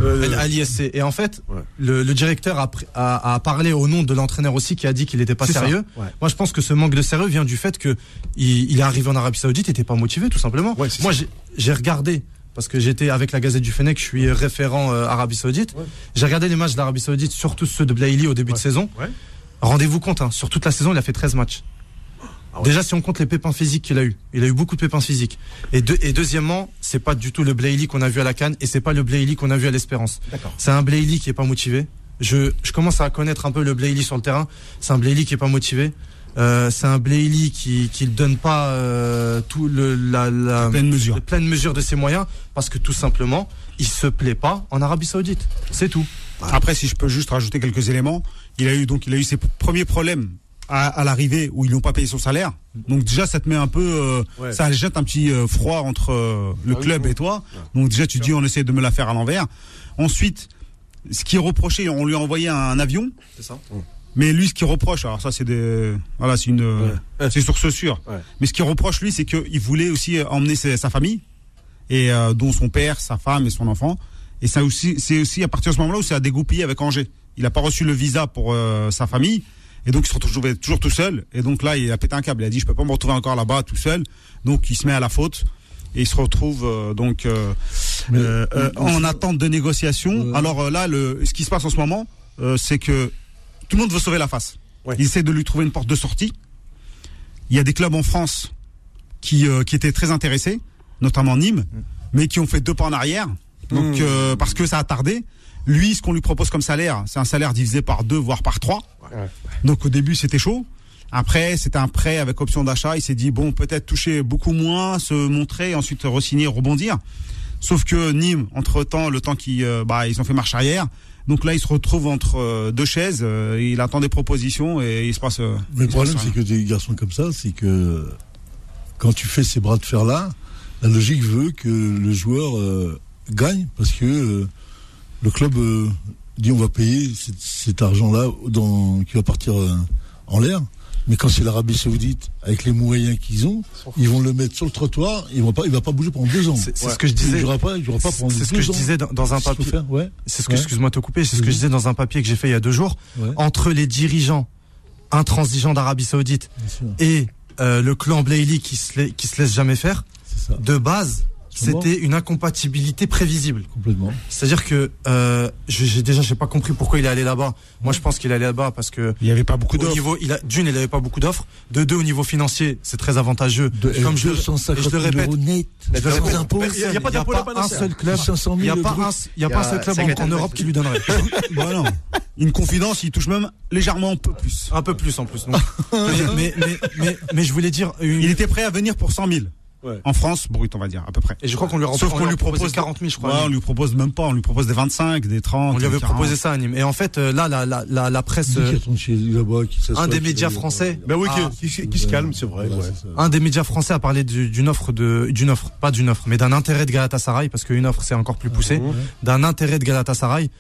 Euh, El Ali SC. Et en fait, le, le directeur a, a, a parlé au nom de l'entraîneur aussi qui a dit qu'il n'était pas sérieux. ouais. Moi, je pense que ce manque de sérieux vient du fait que il, il est arrivé en Arabie Saoudite, il n'était pas motivé, tout simplement. Ouais, Moi, j'ai regardé parce que j'étais avec la Gazette du Fennec, je suis référent euh, Arabie Saoudite. J'ai regardé les matchs d'Arabie Saoudite, surtout ceux de Blaili au début de saison. Ouais. Rendez-vous compte, hein, sur toute la saison, il a fait 13 matchs. Déjà, si on compte les pépins physiques qu'il a eu, il a eu beaucoup de pépins physiques. Et, deux- et deuxièmement, c'est pas du tout le Blaili qu'on a vu à la Cannes et c'est pas le Blaili qu'on a vu à l'Espérance. C'est un Blaili qui est pas motivé. Je, je commence à connaître un peu le Blaili sur le terrain. C'est un Blaili qui est pas motivé. Euh, c'est un Blaili qui qui ne donne pas euh, tout le la, la Pleine mesure. la pleine mesure de ses moyens parce que tout simplement il se plaît pas en Arabie Saoudite. C'est tout. Après, si je peux juste rajouter quelques éléments, il a eu donc il a eu ses premiers problèmes à, à l'arrivée où ils lui ont pas payé son salaire. Donc déjà, ça te met un peu, euh, Ouais. ça jette un petit euh, froid entre euh, le Ah club oui. et toi. Donc déjà, tu dis, on essaie de me la faire à l'envers. Ensuite, ce qui est reproché, on lui a envoyé un avion. C'est ça. Mais lui, ce qu'il reproche, alors ça, c'est des, voilà, c'est une, euh, c'est source sûre. Ouais. Mais ce qu'il reproche, lui, c'est qu'il voulait aussi euh, emmener sa, sa famille, et euh, dont son père, sa femme et son enfant. Et ça aussi, c'est aussi à partir de ce moment-là où ça a dégoupillé avec Angers. Il n'a pas reçu le visa pour euh, sa famille, et donc il se retrouve toujours tout seul. Et donc là, il a pété un câble. Il a dit, je peux pas me retrouver encore là-bas tout seul. Donc il se met à la faute. Et il se retrouve euh, donc euh, euh, euh, en attente de négociation. Alors là, le, ce qui se passe en ce moment, euh, c'est que tout le monde veut sauver la face. Il essaie de lui trouver une porte de sortie. Il y a des clubs en France qui, euh, qui étaient très intéressés, notamment Nîmes, mais qui ont fait deux pas en arrière. Donc Mm. euh, parce que ça a tardé. Lui, ce qu'on lui propose comme salaire, c'est un salaire divisé par deux, voire par trois. Donc au début, c'était chaud. Après, c'était un prêt avec option d'achat. Il s'est dit bon, peut-être toucher beaucoup moins, se montrer, ensuite re-signer, rebondir. Sauf que Nîmes, entre temps, le temps qu'ils euh, bah, ils ont fait marche arrière. Donc là, il se retrouve entre euh, deux chaises. euh, il attend des propositions et il se passe. euh, Mais le problème, c'est que des garçons comme ça, c'est que quand tu fais ces bras de fer-là, la logique veut que le joueur euh, gagne parce que euh, le club euh, dit on va payer cet, cet argent-là qui va partir en l'air. Mais quand c'est l'Arabie Saoudite, avec les moyens qu'ils ont, ils vont le mettre sur le trottoir, ils vont pas, il va pas bouger pendant deux ans. C'est ce que je disais. Il jouera pas, il jouera pas pendant C'est ce deux que je ans. disais dans, dans un C'est ce qu'il papier. ouais. C'est ce que, Ouais. excuse-moi de te couper, c'est ce que je disais dans un papier que j'ai fait il y a deux jours. Ouais. Entre les dirigeants intransigeants d'Arabie Saoudite et euh, le clan Blaili qui se, la- qui se laisse jamais faire, de base, c'était une incompatibilité prévisible. Complètement. C'est-à-dire que euh, je- j'ai déjà j'ai pas compris pourquoi il est allé là-bas. Moi je pense qu'il est allé là-bas parce que il y avait pas beaucoup d'offres. Niveau, il a d'une il avait pas beaucoup d'offres. De deux au niveau financier c'est très avantageux. Comme je, le- 250 je le 000 répète. euros net. Je le Sans répète. impôts. Il y a- il y a pas d'impôt là-bas, un seul club. 500 000 Il y a pas un, il y a pas un seul club en, en Europe qui lui donnerait. Bah non. Une confidence, il touche même légèrement un peu plus. Un peu plus en plus. donc. mais, mais, mais, mais, mais je voulais dire. une- Il était prêt à venir pour 100 000. En France, brut, on va dire, à peu près. Et je crois qu'on lui a Sauf qu'on lui propose 40 000, je crois. Ouais, on lui propose même pas, on lui propose des 25, des 30. On lui avait des 40. proposé ça à Nîmes. Et en fait, euh, là, la, la, la, la presse. Euh, un des médias français. Ben oui, a- qui, se calme, c'est vrai. ouais. un des médias français a parlé du- d'une offre de d'une offre pas d'une offre mais d'un intérêt de Galatasaray parce qu'une offre c'est encore plus poussé d'un intérêt de Galatasaray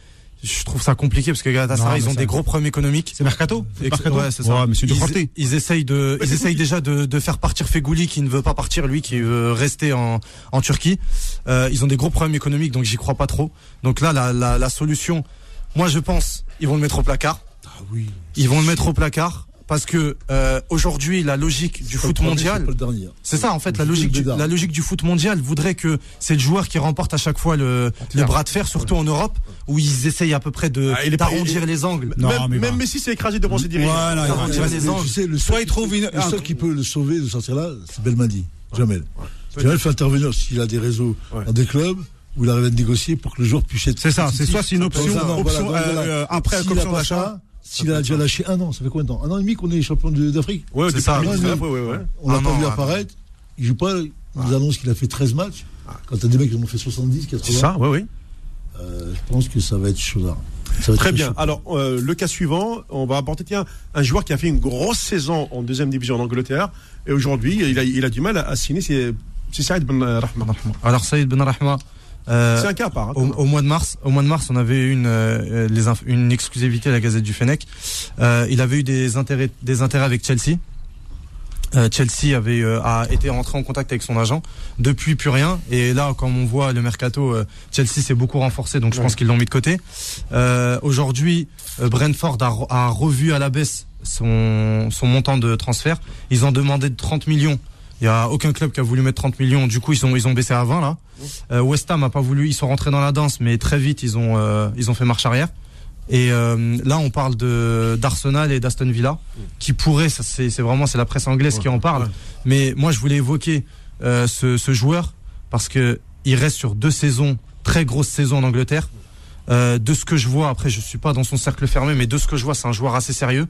je trouve ça compliqué parce que Galatasaray ils ont des gros problèmes économiques. C'est Mercato Mercato ouais, c'est ça. Ouais, monsieur ils, essayent de ils essayent déjà de, de faire partir Fegouli qui ne veut pas partir lui qui veut rester en, en Turquie. Euh, ils ont des gros problèmes économiques donc j'y crois pas trop. Donc là la, la, la solution moi je pense ils vont le mettre au placard. Ils vont le mettre au placard parce que euh, aujourd'hui la logique du foot premier, mondial c'est ça en fait la logique du, bédard. la logique du foot mondial voudrait que c'est le joueur qui remporte à chaque fois le, le bras de fer surtout en Europe où ils essayent à peu près de Ah, d'arrondir les angles Non, même, mais même. Messi s'est écrasé devant ses dirigeants. Voilà, les. Tu sais, le Soit seul il trouve une- le un- seul qui peut le sauver de sortir là, c'est Belmadi. Jamel. Jamel fait intervenir s'il a des réseaux dans des clubs où il arrive à négocier pour que le joueur puisse être. C'est ça, c'est soit c'est une option, Non, non, option, voilà, donc, euh, voilà. euh, un prêt pas d'achat. S'il a déjà lâché un an, ça fait combien de temps? Un an et demi qu'on est champion d'Afrique? Ouais, C'est ça. 2019, ouais, ouais, ouais. On l'a pas vu apparaître. Il joue pas. Il nous annonce qu'il a fait 13 matchs. Quand t'as des mecs qui en ont fait 70, 80. C'est ça, ouais, oui. euh, je pense que ça va être chaud là. Ça va être Très chaud. bien. Alors, euh, le cas suivant, on va apporter tiens, un joueur qui a fait une grosse saison en deuxième division en Angleterre. Et aujourd'hui, il a, il a du mal à, à signer. C'est c'est Saïd Ben Rahma. alors Saïd Ben Rahma euh, C'est un cas à part. hein, au, au mois de mars, au mois de mars, on avait eu une euh, les une exclusivité à la Gazette du Fennec. Euh, il avait eu des intérêts des intérêts avec Chelsea. Euh, Chelsea avait euh, a été rentré en contact avec son agent. Depuis plus rien. Et là, comme on voit le mercato, euh, Chelsea s'est beaucoup renforcé, donc je pense qu'ils l'ont mis de côté. Euh, Aujourd'hui, euh, Brentford a, a revu à la baisse son son montant de transfert. Ils ont demandé de 30 millions. Il y a aucun club qui a voulu mettre 30 millions. Du coup, ils ont ils ont baissé à 20 là. Euh, West Ham a pas voulu. Ils sont rentrés dans la danse, mais très vite ils ont euh, ils ont fait marche arrière. Et euh, là, on parle de d'Arsenal et d'Aston Villa, qui pourraient. C'est c'est vraiment c'est la presse anglaise qui en parle. Mais moi, je voulais évoquer ce, ce joueur parce que il reste sur deux saisons, très grosses saisons en Angleterre. De ce que je vois, après, je suis pas dans son cercle fermé, mais de ce que je vois, c'est un joueur assez sérieux.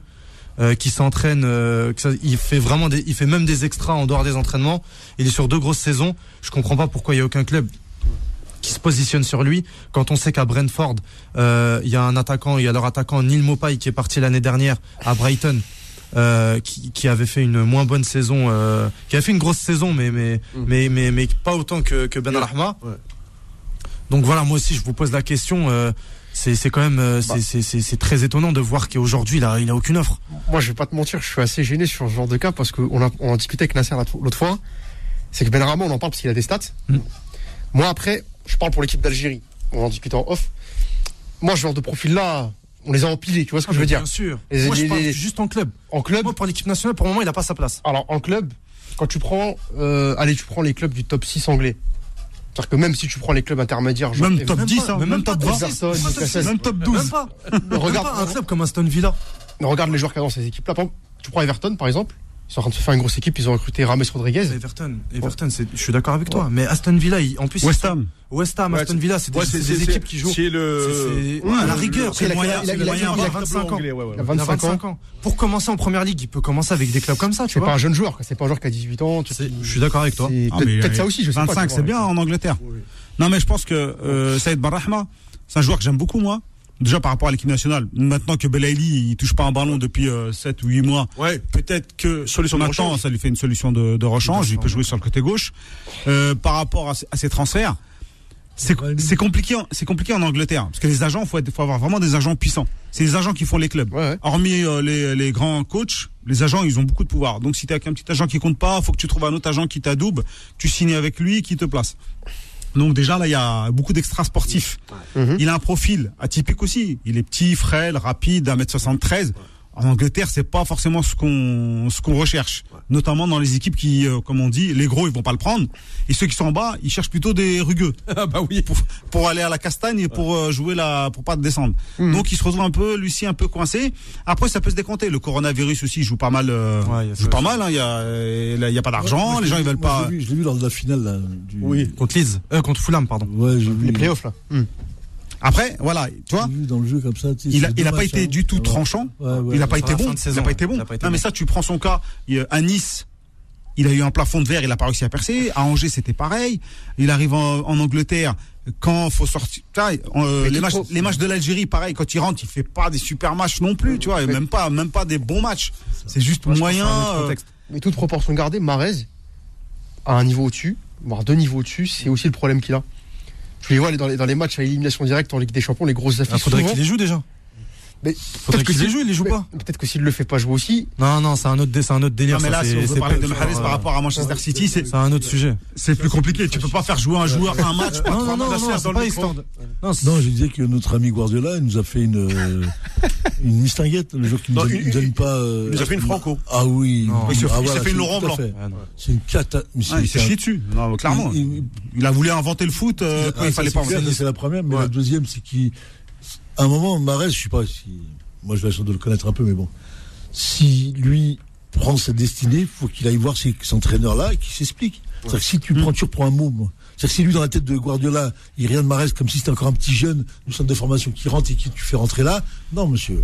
Euh, qui s'entraîne, euh, il fait vraiment des, il fait même des extras en dehors des entraînements. Il est sur deux grosses saisons. Je comprends pas pourquoi il y a aucun club qui se positionne sur lui quand on sait qu'à Brentford euh, il y a un attaquant il y a leur attaquant Neil Mopai qui est parti l'année dernière à Brighton euh, qui, qui avait fait une moins bonne saison, euh, qui avait fait une grosse saison, mais mais Mm. mais, mais mais pas autant que que Ben Rahma. Donc voilà, moi aussi je vous pose la question. C'est c'est quand même euh, c'est- Bah. c'est c'est c'est très étonnant de voir qu'aujourd'hui il a il a aucune offre. Moi, je vais pas te mentir, je suis assez gêné sur ce genre de cas parce qu'on a, on a discuté avec Nasser l'autre fois. C'est que Benrahma, on en parle parce qu'il a des stats. Mm. Moi, après, je parle pour l'équipe d'Algérie. On en discute en off. Moi, ce genre de profil-là, on les a empilés, tu vois ce que Ah, je veux dire bien sûr. Les- Moi, je les- parle les- juste en club. En club Moi pour l'équipe nationale pour le moment il a pas sa place. Alors, en club, quand tu prends, euh, allez, tu prends les clubs du top 6 anglais. C'est-à-dire que même si tu prends les clubs intermédiaires, genre- Même top même 10, pas- hein, même, top 20. Everton, Même top Newcastle. 6, même top 12. Même pas. Regarde pas un club comme Aston Villa. Regarde les joueurs a dans ces équipes-là. Tu prends Everton, par exemple. Ils sont en train de se faire une grosse équipe. Ils ont recruté Rames Rodriguez. Everton, Everton, c'est- je suis d'accord avec toi. Mais Aston Villa, il- en plus, West Ham. West Ham, Aston Villa, c'est des, ouais, équipes qui jouent. c'est le- c'est- c'est- ouais, à la rigueur, c'est le a- moyen, il a- c'est il le a- moyen il a- avoir il a- 25 ans. Il a Il a 25 ans. 25 ans. Pour commencer en première ligue, il peut commencer avec des clubs comme ça, tu C'est pas un jeune joueur. C'est pas un joueur qui a 18 ans. Je suis d'accord avec toi. c'est Ah, Peut-être ça aussi, je sais pas. 25, tu c'est bien en Angleterre. Non, mais je pense que euh, Saïd Barrahma, c'est un joueur que j'aime beaucoup, moi. Déjà par rapport à l'équipe nationale. Maintenant que Belaïli, il touche pas un ballon depuis 7 ou 8 mois. Ouais. Peut-être que Solution de maintenant, rechange. ça lui fait une solution de, de rechange. Il peut jouer sur le côté gauche. Euh, par rapport à, ces- à ces transferts, c'est compliqué, c'est compliqué en Angleterre parce que les agents, faut, être- faut avoir vraiment des agents puissants. C'est les agents qui font les clubs. Ouais, ouais. Hormis euh, les, les grands coachs, les agents, ils ont beaucoup de pouvoir. Donc si t'es avec un petit agent qui compte pas, faut que tu trouves un autre agent qui t'adoube, tu signes avec lui, qui te place. Donc déjà là, il y a beaucoup d'extra sportifs. Mhm. Il a un profil atypique aussi. Il est petit, frêle, rapide, 1m73. En Angleterre, c'est pas forcément ce qu'on ce qu'on recherche, notamment dans les équipes qui, euh, comme on dit, les gros ils vont pas le prendre, et ceux qui sont en bas, ils cherchent plutôt des rugueux Ah bah oui. pour, pour aller à la castagne et pour euh, jouer la pour pas descendre. Mhm. Donc il se retrouve un peu Lucie un peu coincé. Après ça peut se décompter. Le coronavirus aussi il joue pas mal euh, Ouais, joue pas mal hein. il y a là, il y a pas d'argent, les gens ils veulent pas Je l'ai vu, je l'ai vu lors de la finale là, du... Oui. Contre Leeds, euh, contre Fulham, pardon. Ouais, j'ai vu. Les playoffs, là. Hmm. Après voilà, tu vois, J'ai vu dans le jeu comme ça. tu sais, il a, c'est il a deux pas été hein. du tout Ouais. tranchant. Ouais, ouais. il a pas été bon. il a pas été ouais. bon. Il a pas été non mais ça tu prends son cas il- à Nice. Il a eu un plafond de verre, il a pas réussi à percer. À Angers, c'était pareil. Il arrive en, en Angleterre quand faut sortir. Euh, les matchs, trop- les matchs de l'Algérie, pareil. Quand il rentre, il fait pas des super matchs non plus, tu vois, et même pas, même pas des bons matchs. C'est juste Moi, moyen. euh. Mais toute proportion gardée, Marez, à un niveau au-dessus, voire deux niveaux au-dessus, c'est aussi le problème qu'il a. Tu les vois dans les, dans les matchs à élimination directe en Ligue des Champions, les grosses Il affiches. faudrait souvent. qu'il les joue déjà. Mais Faudrait peut-être que qu'il les s'il- joue, il les joue pas. Peut-être que s'il le fait pas jouer aussi. Non, non, c'est un autre, c'est un autre délire. Non, mais ça, là, si c'est- on veut parler de Mahrez euh, par rapport à Manchester City, c'est un autre sujet. c'est plus compliqué. Tu peux pas faire jouer un joueur un match. pas Non, non, non, non, dans c'est le pas Non, je disais que notre ami Guardiola il nous a fait une euh, une mistinguette, le jour qui nous donne, pas. euh, il nous a fait une franco. Ah oui. Il s'est Ah, s'est fait une Laurent Blanc. Ah. C'est une cata. Ah, il s'est chié dessus. Clairement. Il- a voulu inventer le foot euh, il ça, fallait pas. ça, C'est la première, mais la deuxième, c'est qu'il. À un moment, Marès, je sais pas si. Moi, j'ai la chance de le connaître un peu, mais bon. Si lui prend sa destinée, faut qu'il aille voir ces entraîneurs-là et qu'il s'explique. C'est-à-dire que si tu prends, tu reprends un mot, moi. C'est-à-dire que si lui, dans la tête de Guardiola, il rien de Marès comme si c'était encore un petit jeune du centre de formation qui rentre et qui tu fais rentrer là. Non, monsieur.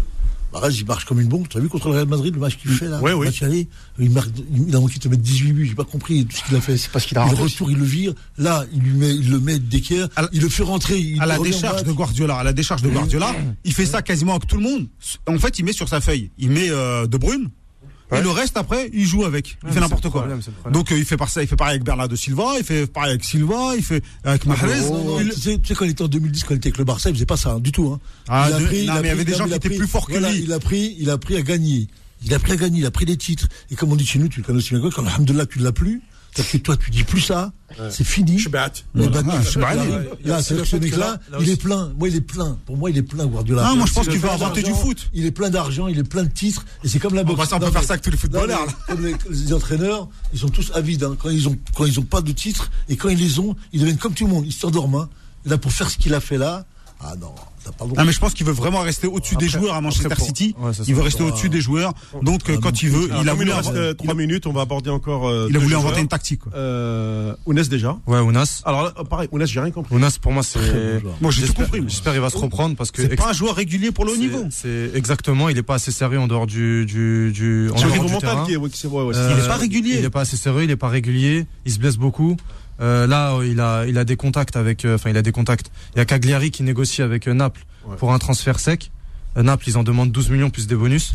Marès, il marche comme une bombe. Tu as vu contre le Real Madrid, le match qu'il fait là le oui. match aller, il, marque, il a manqué de te mettre 18 buts. J'ai pas compris tout ce qu'il a fait. C'est parce qu'il a Il raté retour, il le vire. Là, il lui met, il le met d'équerre. Il le fait rentrer. Il à la décharge de Guardiola, à la décharge de Guardiola, il fait ça quasiment avec tout le monde. En fait, il met sur sa feuille, il met euh, De Bruyne. Et le reste après, il joue avec. Il Ouais, fait n'importe quoi. problème. Donc euh, il fait par ça, il fait pareil avec Bernardo Silva, il fait pareil avec Silva, il fait avec Mahrez. Il- tu, sais, quand il était en 2010, quand il était avec le Barça, il faisait pas ça, hein, du tout. Hein. Ah, il a de- pris, non, il a mais il y avait pris- des gens qui a étaient pris- plus forts que voilà, lui. Il a pris, il a pris à gagner. Il a pris à gagner, il a pris des titres. Et comme on dit chez nous, tu le connais aussi bien que quand Alhamdulillah, tu l'as plus, c'est-à-dire que toi, tu dis plus ça, c'est fini. Je suis bête. Là, ce mec-là, là- là il est plein. Moi, il est plein. Pour moi, il est plein, Guardiola. Ah, moi, je pense Il qu'il plein inventer du foot. Il est plein d'argent, il est plein de titres. Et c'est comme la boxe. bah, ça, on peut Non, faire ça avec tous les non, footballeurs, les, les entraîneurs, ils sont tous avides. hein. Quand ils ont, quand ils ont pas de titres, et quand ils les ont, ils deviennent comme tout le monde. Ils s'endorment. hein. Là, pour faire ce qu'il a fait là, ah non, pas le droit. Ah mais je pense qu'il veut vraiment rester au-dessus des joueurs à Manchester après, City. Ouais, il veut rester au-dessus des joueurs. Donc euh, Ah, quand donc, il veut, il a voulu il nous reste inventer- euh, trois minutes, on va aborder encore. euh, il a voulu inventer une tactique. quoi. Euh, Ounes déjà. Ouais, Ounas. Alors là, pareil, Ounes, j'ai rien compris. Ounas, pour moi, c'est. Moi j'ai tout compris. j'espère qu'il va se reprendre parce que. C'est pas un joueur régulier pour le haut niveau. C'est exactement, il est pas assez sérieux en dehors du, du, C'est mental qui est. Euh, Il est pas régulier. Il est pas assez sérieux, il est pas régulier, il se blesse beaucoup. Euh, là, euh, il a, il a des contacts avec, euh, enfin, il a des contacts. Il y a Cagliari qui négocie avec Naples Ouais. pour un transfert sec. Naples, ils en demandent 12 millions plus des bonus.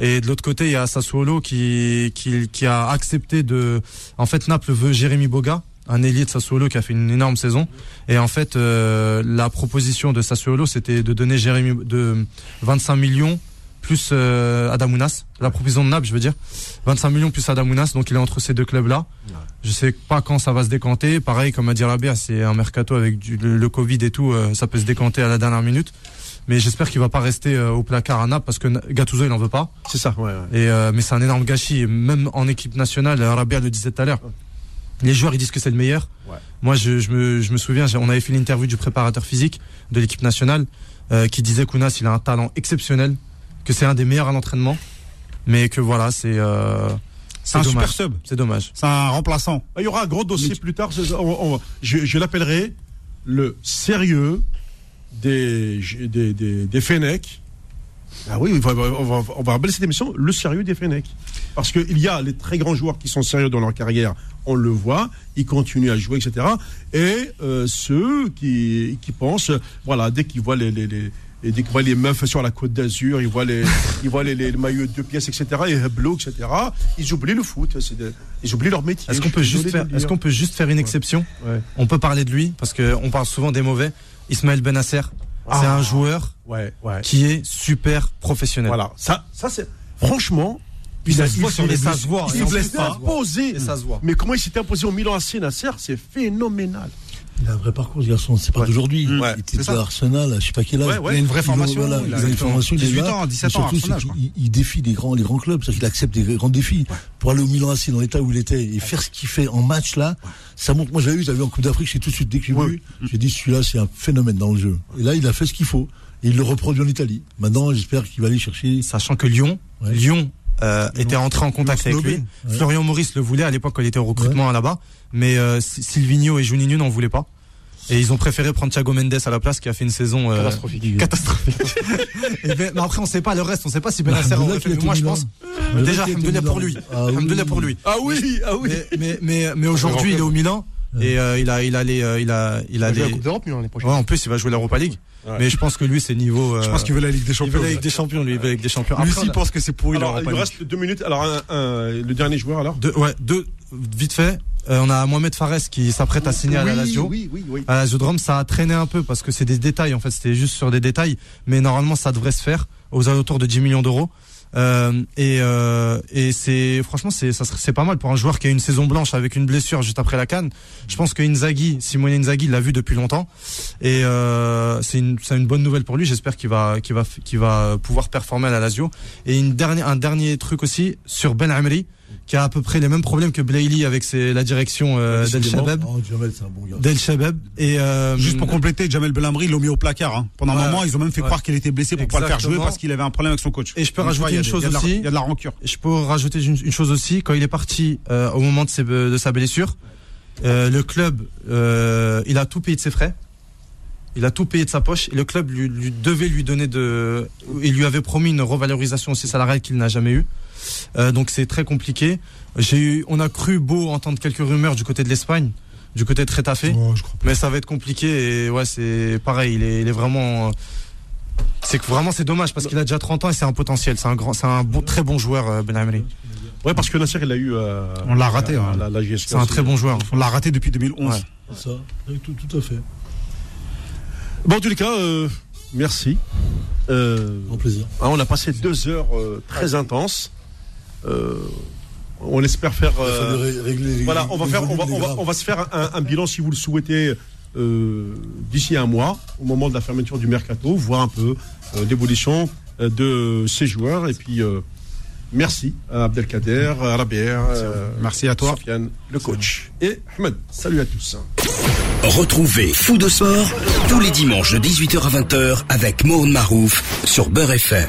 Et de l'autre côté, il y a Sassuolo qui, qui, qui a accepté de. En fait, Naples veut Jérémy Boga, un ailier de Sassuolo qui a fait une énorme saison. Et en fait, euh, la proposition de Sassuolo, c'était de donner Jérémy de 25 millions plus euh, Adamounas. La proposition de Naples, je veux dire. 25 millions plus Adamounas, donc il est entre ces deux clubs-là. Je sais pas quand ça va se décanter. Pareil, comme a dit Rabia, c'est un mercato avec du- le, le Covid et tout, euh, ça peut se décanter à la dernière minute. Mais j'espère qu'il va pas rester euh, au placard à Naples parce que Gattuso il en veut pas. C'est ça, ouais. Et euh, mais c'est un énorme gâchis. Même en équipe nationale, euh, Rabia le disait tout à l'heure. Les joueurs ils disent que c'est le meilleur. Moi je, je me, je me souviens, on avait fait l'interview du préparateur physique de l'équipe nationale qui disait qu'Ounas il a un talent exceptionnel, que c'est un des meilleurs à l'entraînement, mais que voilà c'est euh, C'est un dommage. super sub. C'est dommage. C'est un remplaçant. Il y aura un gros dossier plus tard. c'est- on- on- je je l'appellerai le sérieux des, des, des, des Fennecs. Ah oui, on va, on va, on va appeler cette émission le sérieux des Fennecs. Parce qu'il y a les très grands joueurs qui sont sérieux dans leur carrière, on le voit, ils continuent à jouer, etc. Et euh, ceux qui, qui pensent, voilà, dès qu'ils voient les, les, les- et dès qu'ils voient les meufs sur la côte d'Azur, ils voient les, ils voient les, les maillots de deux pièces, etc., et Heblo, etc., ils oublient le foot, de- ils oublient leur métier. Est-ce qu'on peut juste faire, dire. qu'on peut juste faire une exception Ouais. On peut parler de lui parce que on parle souvent des mauvais. Ismaël Benasser, c'est Ah. un joueur Ouais, qui est super professionnel. Voilà, ça, ça c'est franchement. Se il voit sur s'est- les- ça se voit, Il en s'est imposé. Mais comment il s'était imposé au Milan AC Nasser, c'est phénoménal. Il a un vrai parcours, ce garçon. C'est pas d'aujourd'hui. Ouais, il était c'est à Arsenal, je sais pas quel âge. Ouais, ouais. Il a une vraie formation, voilà, il il a une formation. il est 18 là. ans, 17 Et ans surtout, Arsenal, c'est il, il défie les grands, les grands clubs. C'est-à-dire qu'il accepte des grands défis. Pour aller au Milan AC dans l'état où il était et faire ce qu'il fait en match là, ça montre. Moi, j'avais vu, j'avais vu en Coupe d'Afrique, j'ai tout de suite, dès que j'ai vu, j'ai dit celui-là, c'est un phénomène dans le jeu. Et là, il a fait ce qu'il faut. Et il le reproduit en Italie. Maintenant, j'espère qu'il va aller chercher. Sachant que Lyon, Lyon euh, était entré en contact avec lui. Ouais. Florian Maurice le voulait à l'époque quand il était au recrutement là-bas, mais euh, Si- Silvino et Juninho n'en voulaient pas. Et ils ont préféré prendre Thiago Mendes à la place qui a fait une saison euh, Catastrophique. catastrophique. Et ben- mais après on sait pas le reste, on sait pas si Alhamdoulilah aurait fait. moi je pense déjà Alhamdoulilah pour lui. Milan. Ah oui. Alhamdoulilah pour lui. Ah oui, ah oui. Mais mais mais, mais aujourd'hui il est au Milan et euh, il a il a les euh, il a il a Il va jouer les la Coupe d'Europe, l'année prochaine. Ouais, en plus il va jouer l'Europa League. Ouais. Mais je pense que lui c'est niveau euh, Je pense qu'il veut la Ligue des il Champions. veut la Ligue des Champions lui, il veut la Ligue des Champions. Lui Après, aussi, il pense que c'est pourri Alors, l'Europa il reste deux minutes. Alors, un- un- le dernier joueur, alors Deux, ouais, deux, vite fait. Euh, on a Mohamed Fares qui s'apprête à signer à la Lazio. oui, oui, oui. À la Lazio de Rome, ça a traîné un peu parce que c'est des détails. En fait, c'était juste sur des détails, mais normalement, ça devrait se faire aux alentours de 10 millions d'euros. Euh, et euh, et c'est franchement c'est ça c'est pas mal pour un joueur qui a une saison blanche avec une blessure juste après la canne. Je pense que Inzaghi, Simone Inzaghi l'a vu depuis longtemps et euh, c'est une c'est une bonne nouvelle pour lui. J'espère qu'il va qu'il va qu'il va pouvoir performer à la Lazio. Et une dernière un dernier truc aussi sur Ben Amri qui a à peu près les mêmes problèmes que Blaili avec ses, la direction euh, d'El. Shabab. Oh, Jamel, c'est un bon gars. Del Shabab et euh, Juste pour compléter, Jamel Belhamri, ils l'ont mis au placard. hein. Pendant un Ouais. moment, ils ont même fait Ouais. croire qu'il était blessé pour pas le faire jouer Exactement. parce qu'il avait un problème avec son coach. Et je peux Donc, vois, rajouter il y a une chose aussi. Il y a de la rancure. Je peux rajouter une, une chose aussi. Quand il est parti euh, au moment de, ses- de sa blessure, euh, le club, euh, il a tout payé de ses frais. Il a tout payé de sa poche et le club lui, lui devait lui donner de. Il lui avait promis une revalorisation aussi salariale qu'il n'a jamais eu. Euh, donc c'est très compliqué. J'ai eu, on a cru beau entendre quelques rumeurs du côté de l'Espagne, du côté de Retafe, mais ça va être compliqué et ouais c'est pareil. Il est, il est vraiment. C'est que vraiment c'est dommage parce qu'il a déjà 30 ans et c'est un potentiel. C'est un grand, c'est un bon, très bon joueur euh, Ben Amri. Ouais, parce que Nasser, il a eu. euh, On l'a raté, la- ouais. la- la GSK C'est un très bon joueur. On l'a raté depuis 2011. Ouais. Ça, oui, tout, tout à fait. Bon, en tous les cas, euh, merci. Euh, Grand plaisir. hein, on a passé deux heures euh, très intenses. Euh, on espère faire. Euh, régler les- voilà, on va faire, on va, on va, graves. on va se faire un, un bilan si vous le souhaitez euh, d'ici un mois, au moment de la fermeture du mercato, voir un peu euh, l'évolution de ces joueurs. Et puis, euh, merci à Abdelkader, à Rabier, Merci à toi. Sofiane, le coach, et Ahmed. Salut à tous. Retrouvez Fou de Sport tous les dimanches de 18h à 20h avec Mohamed Marouf sur Beurre FM.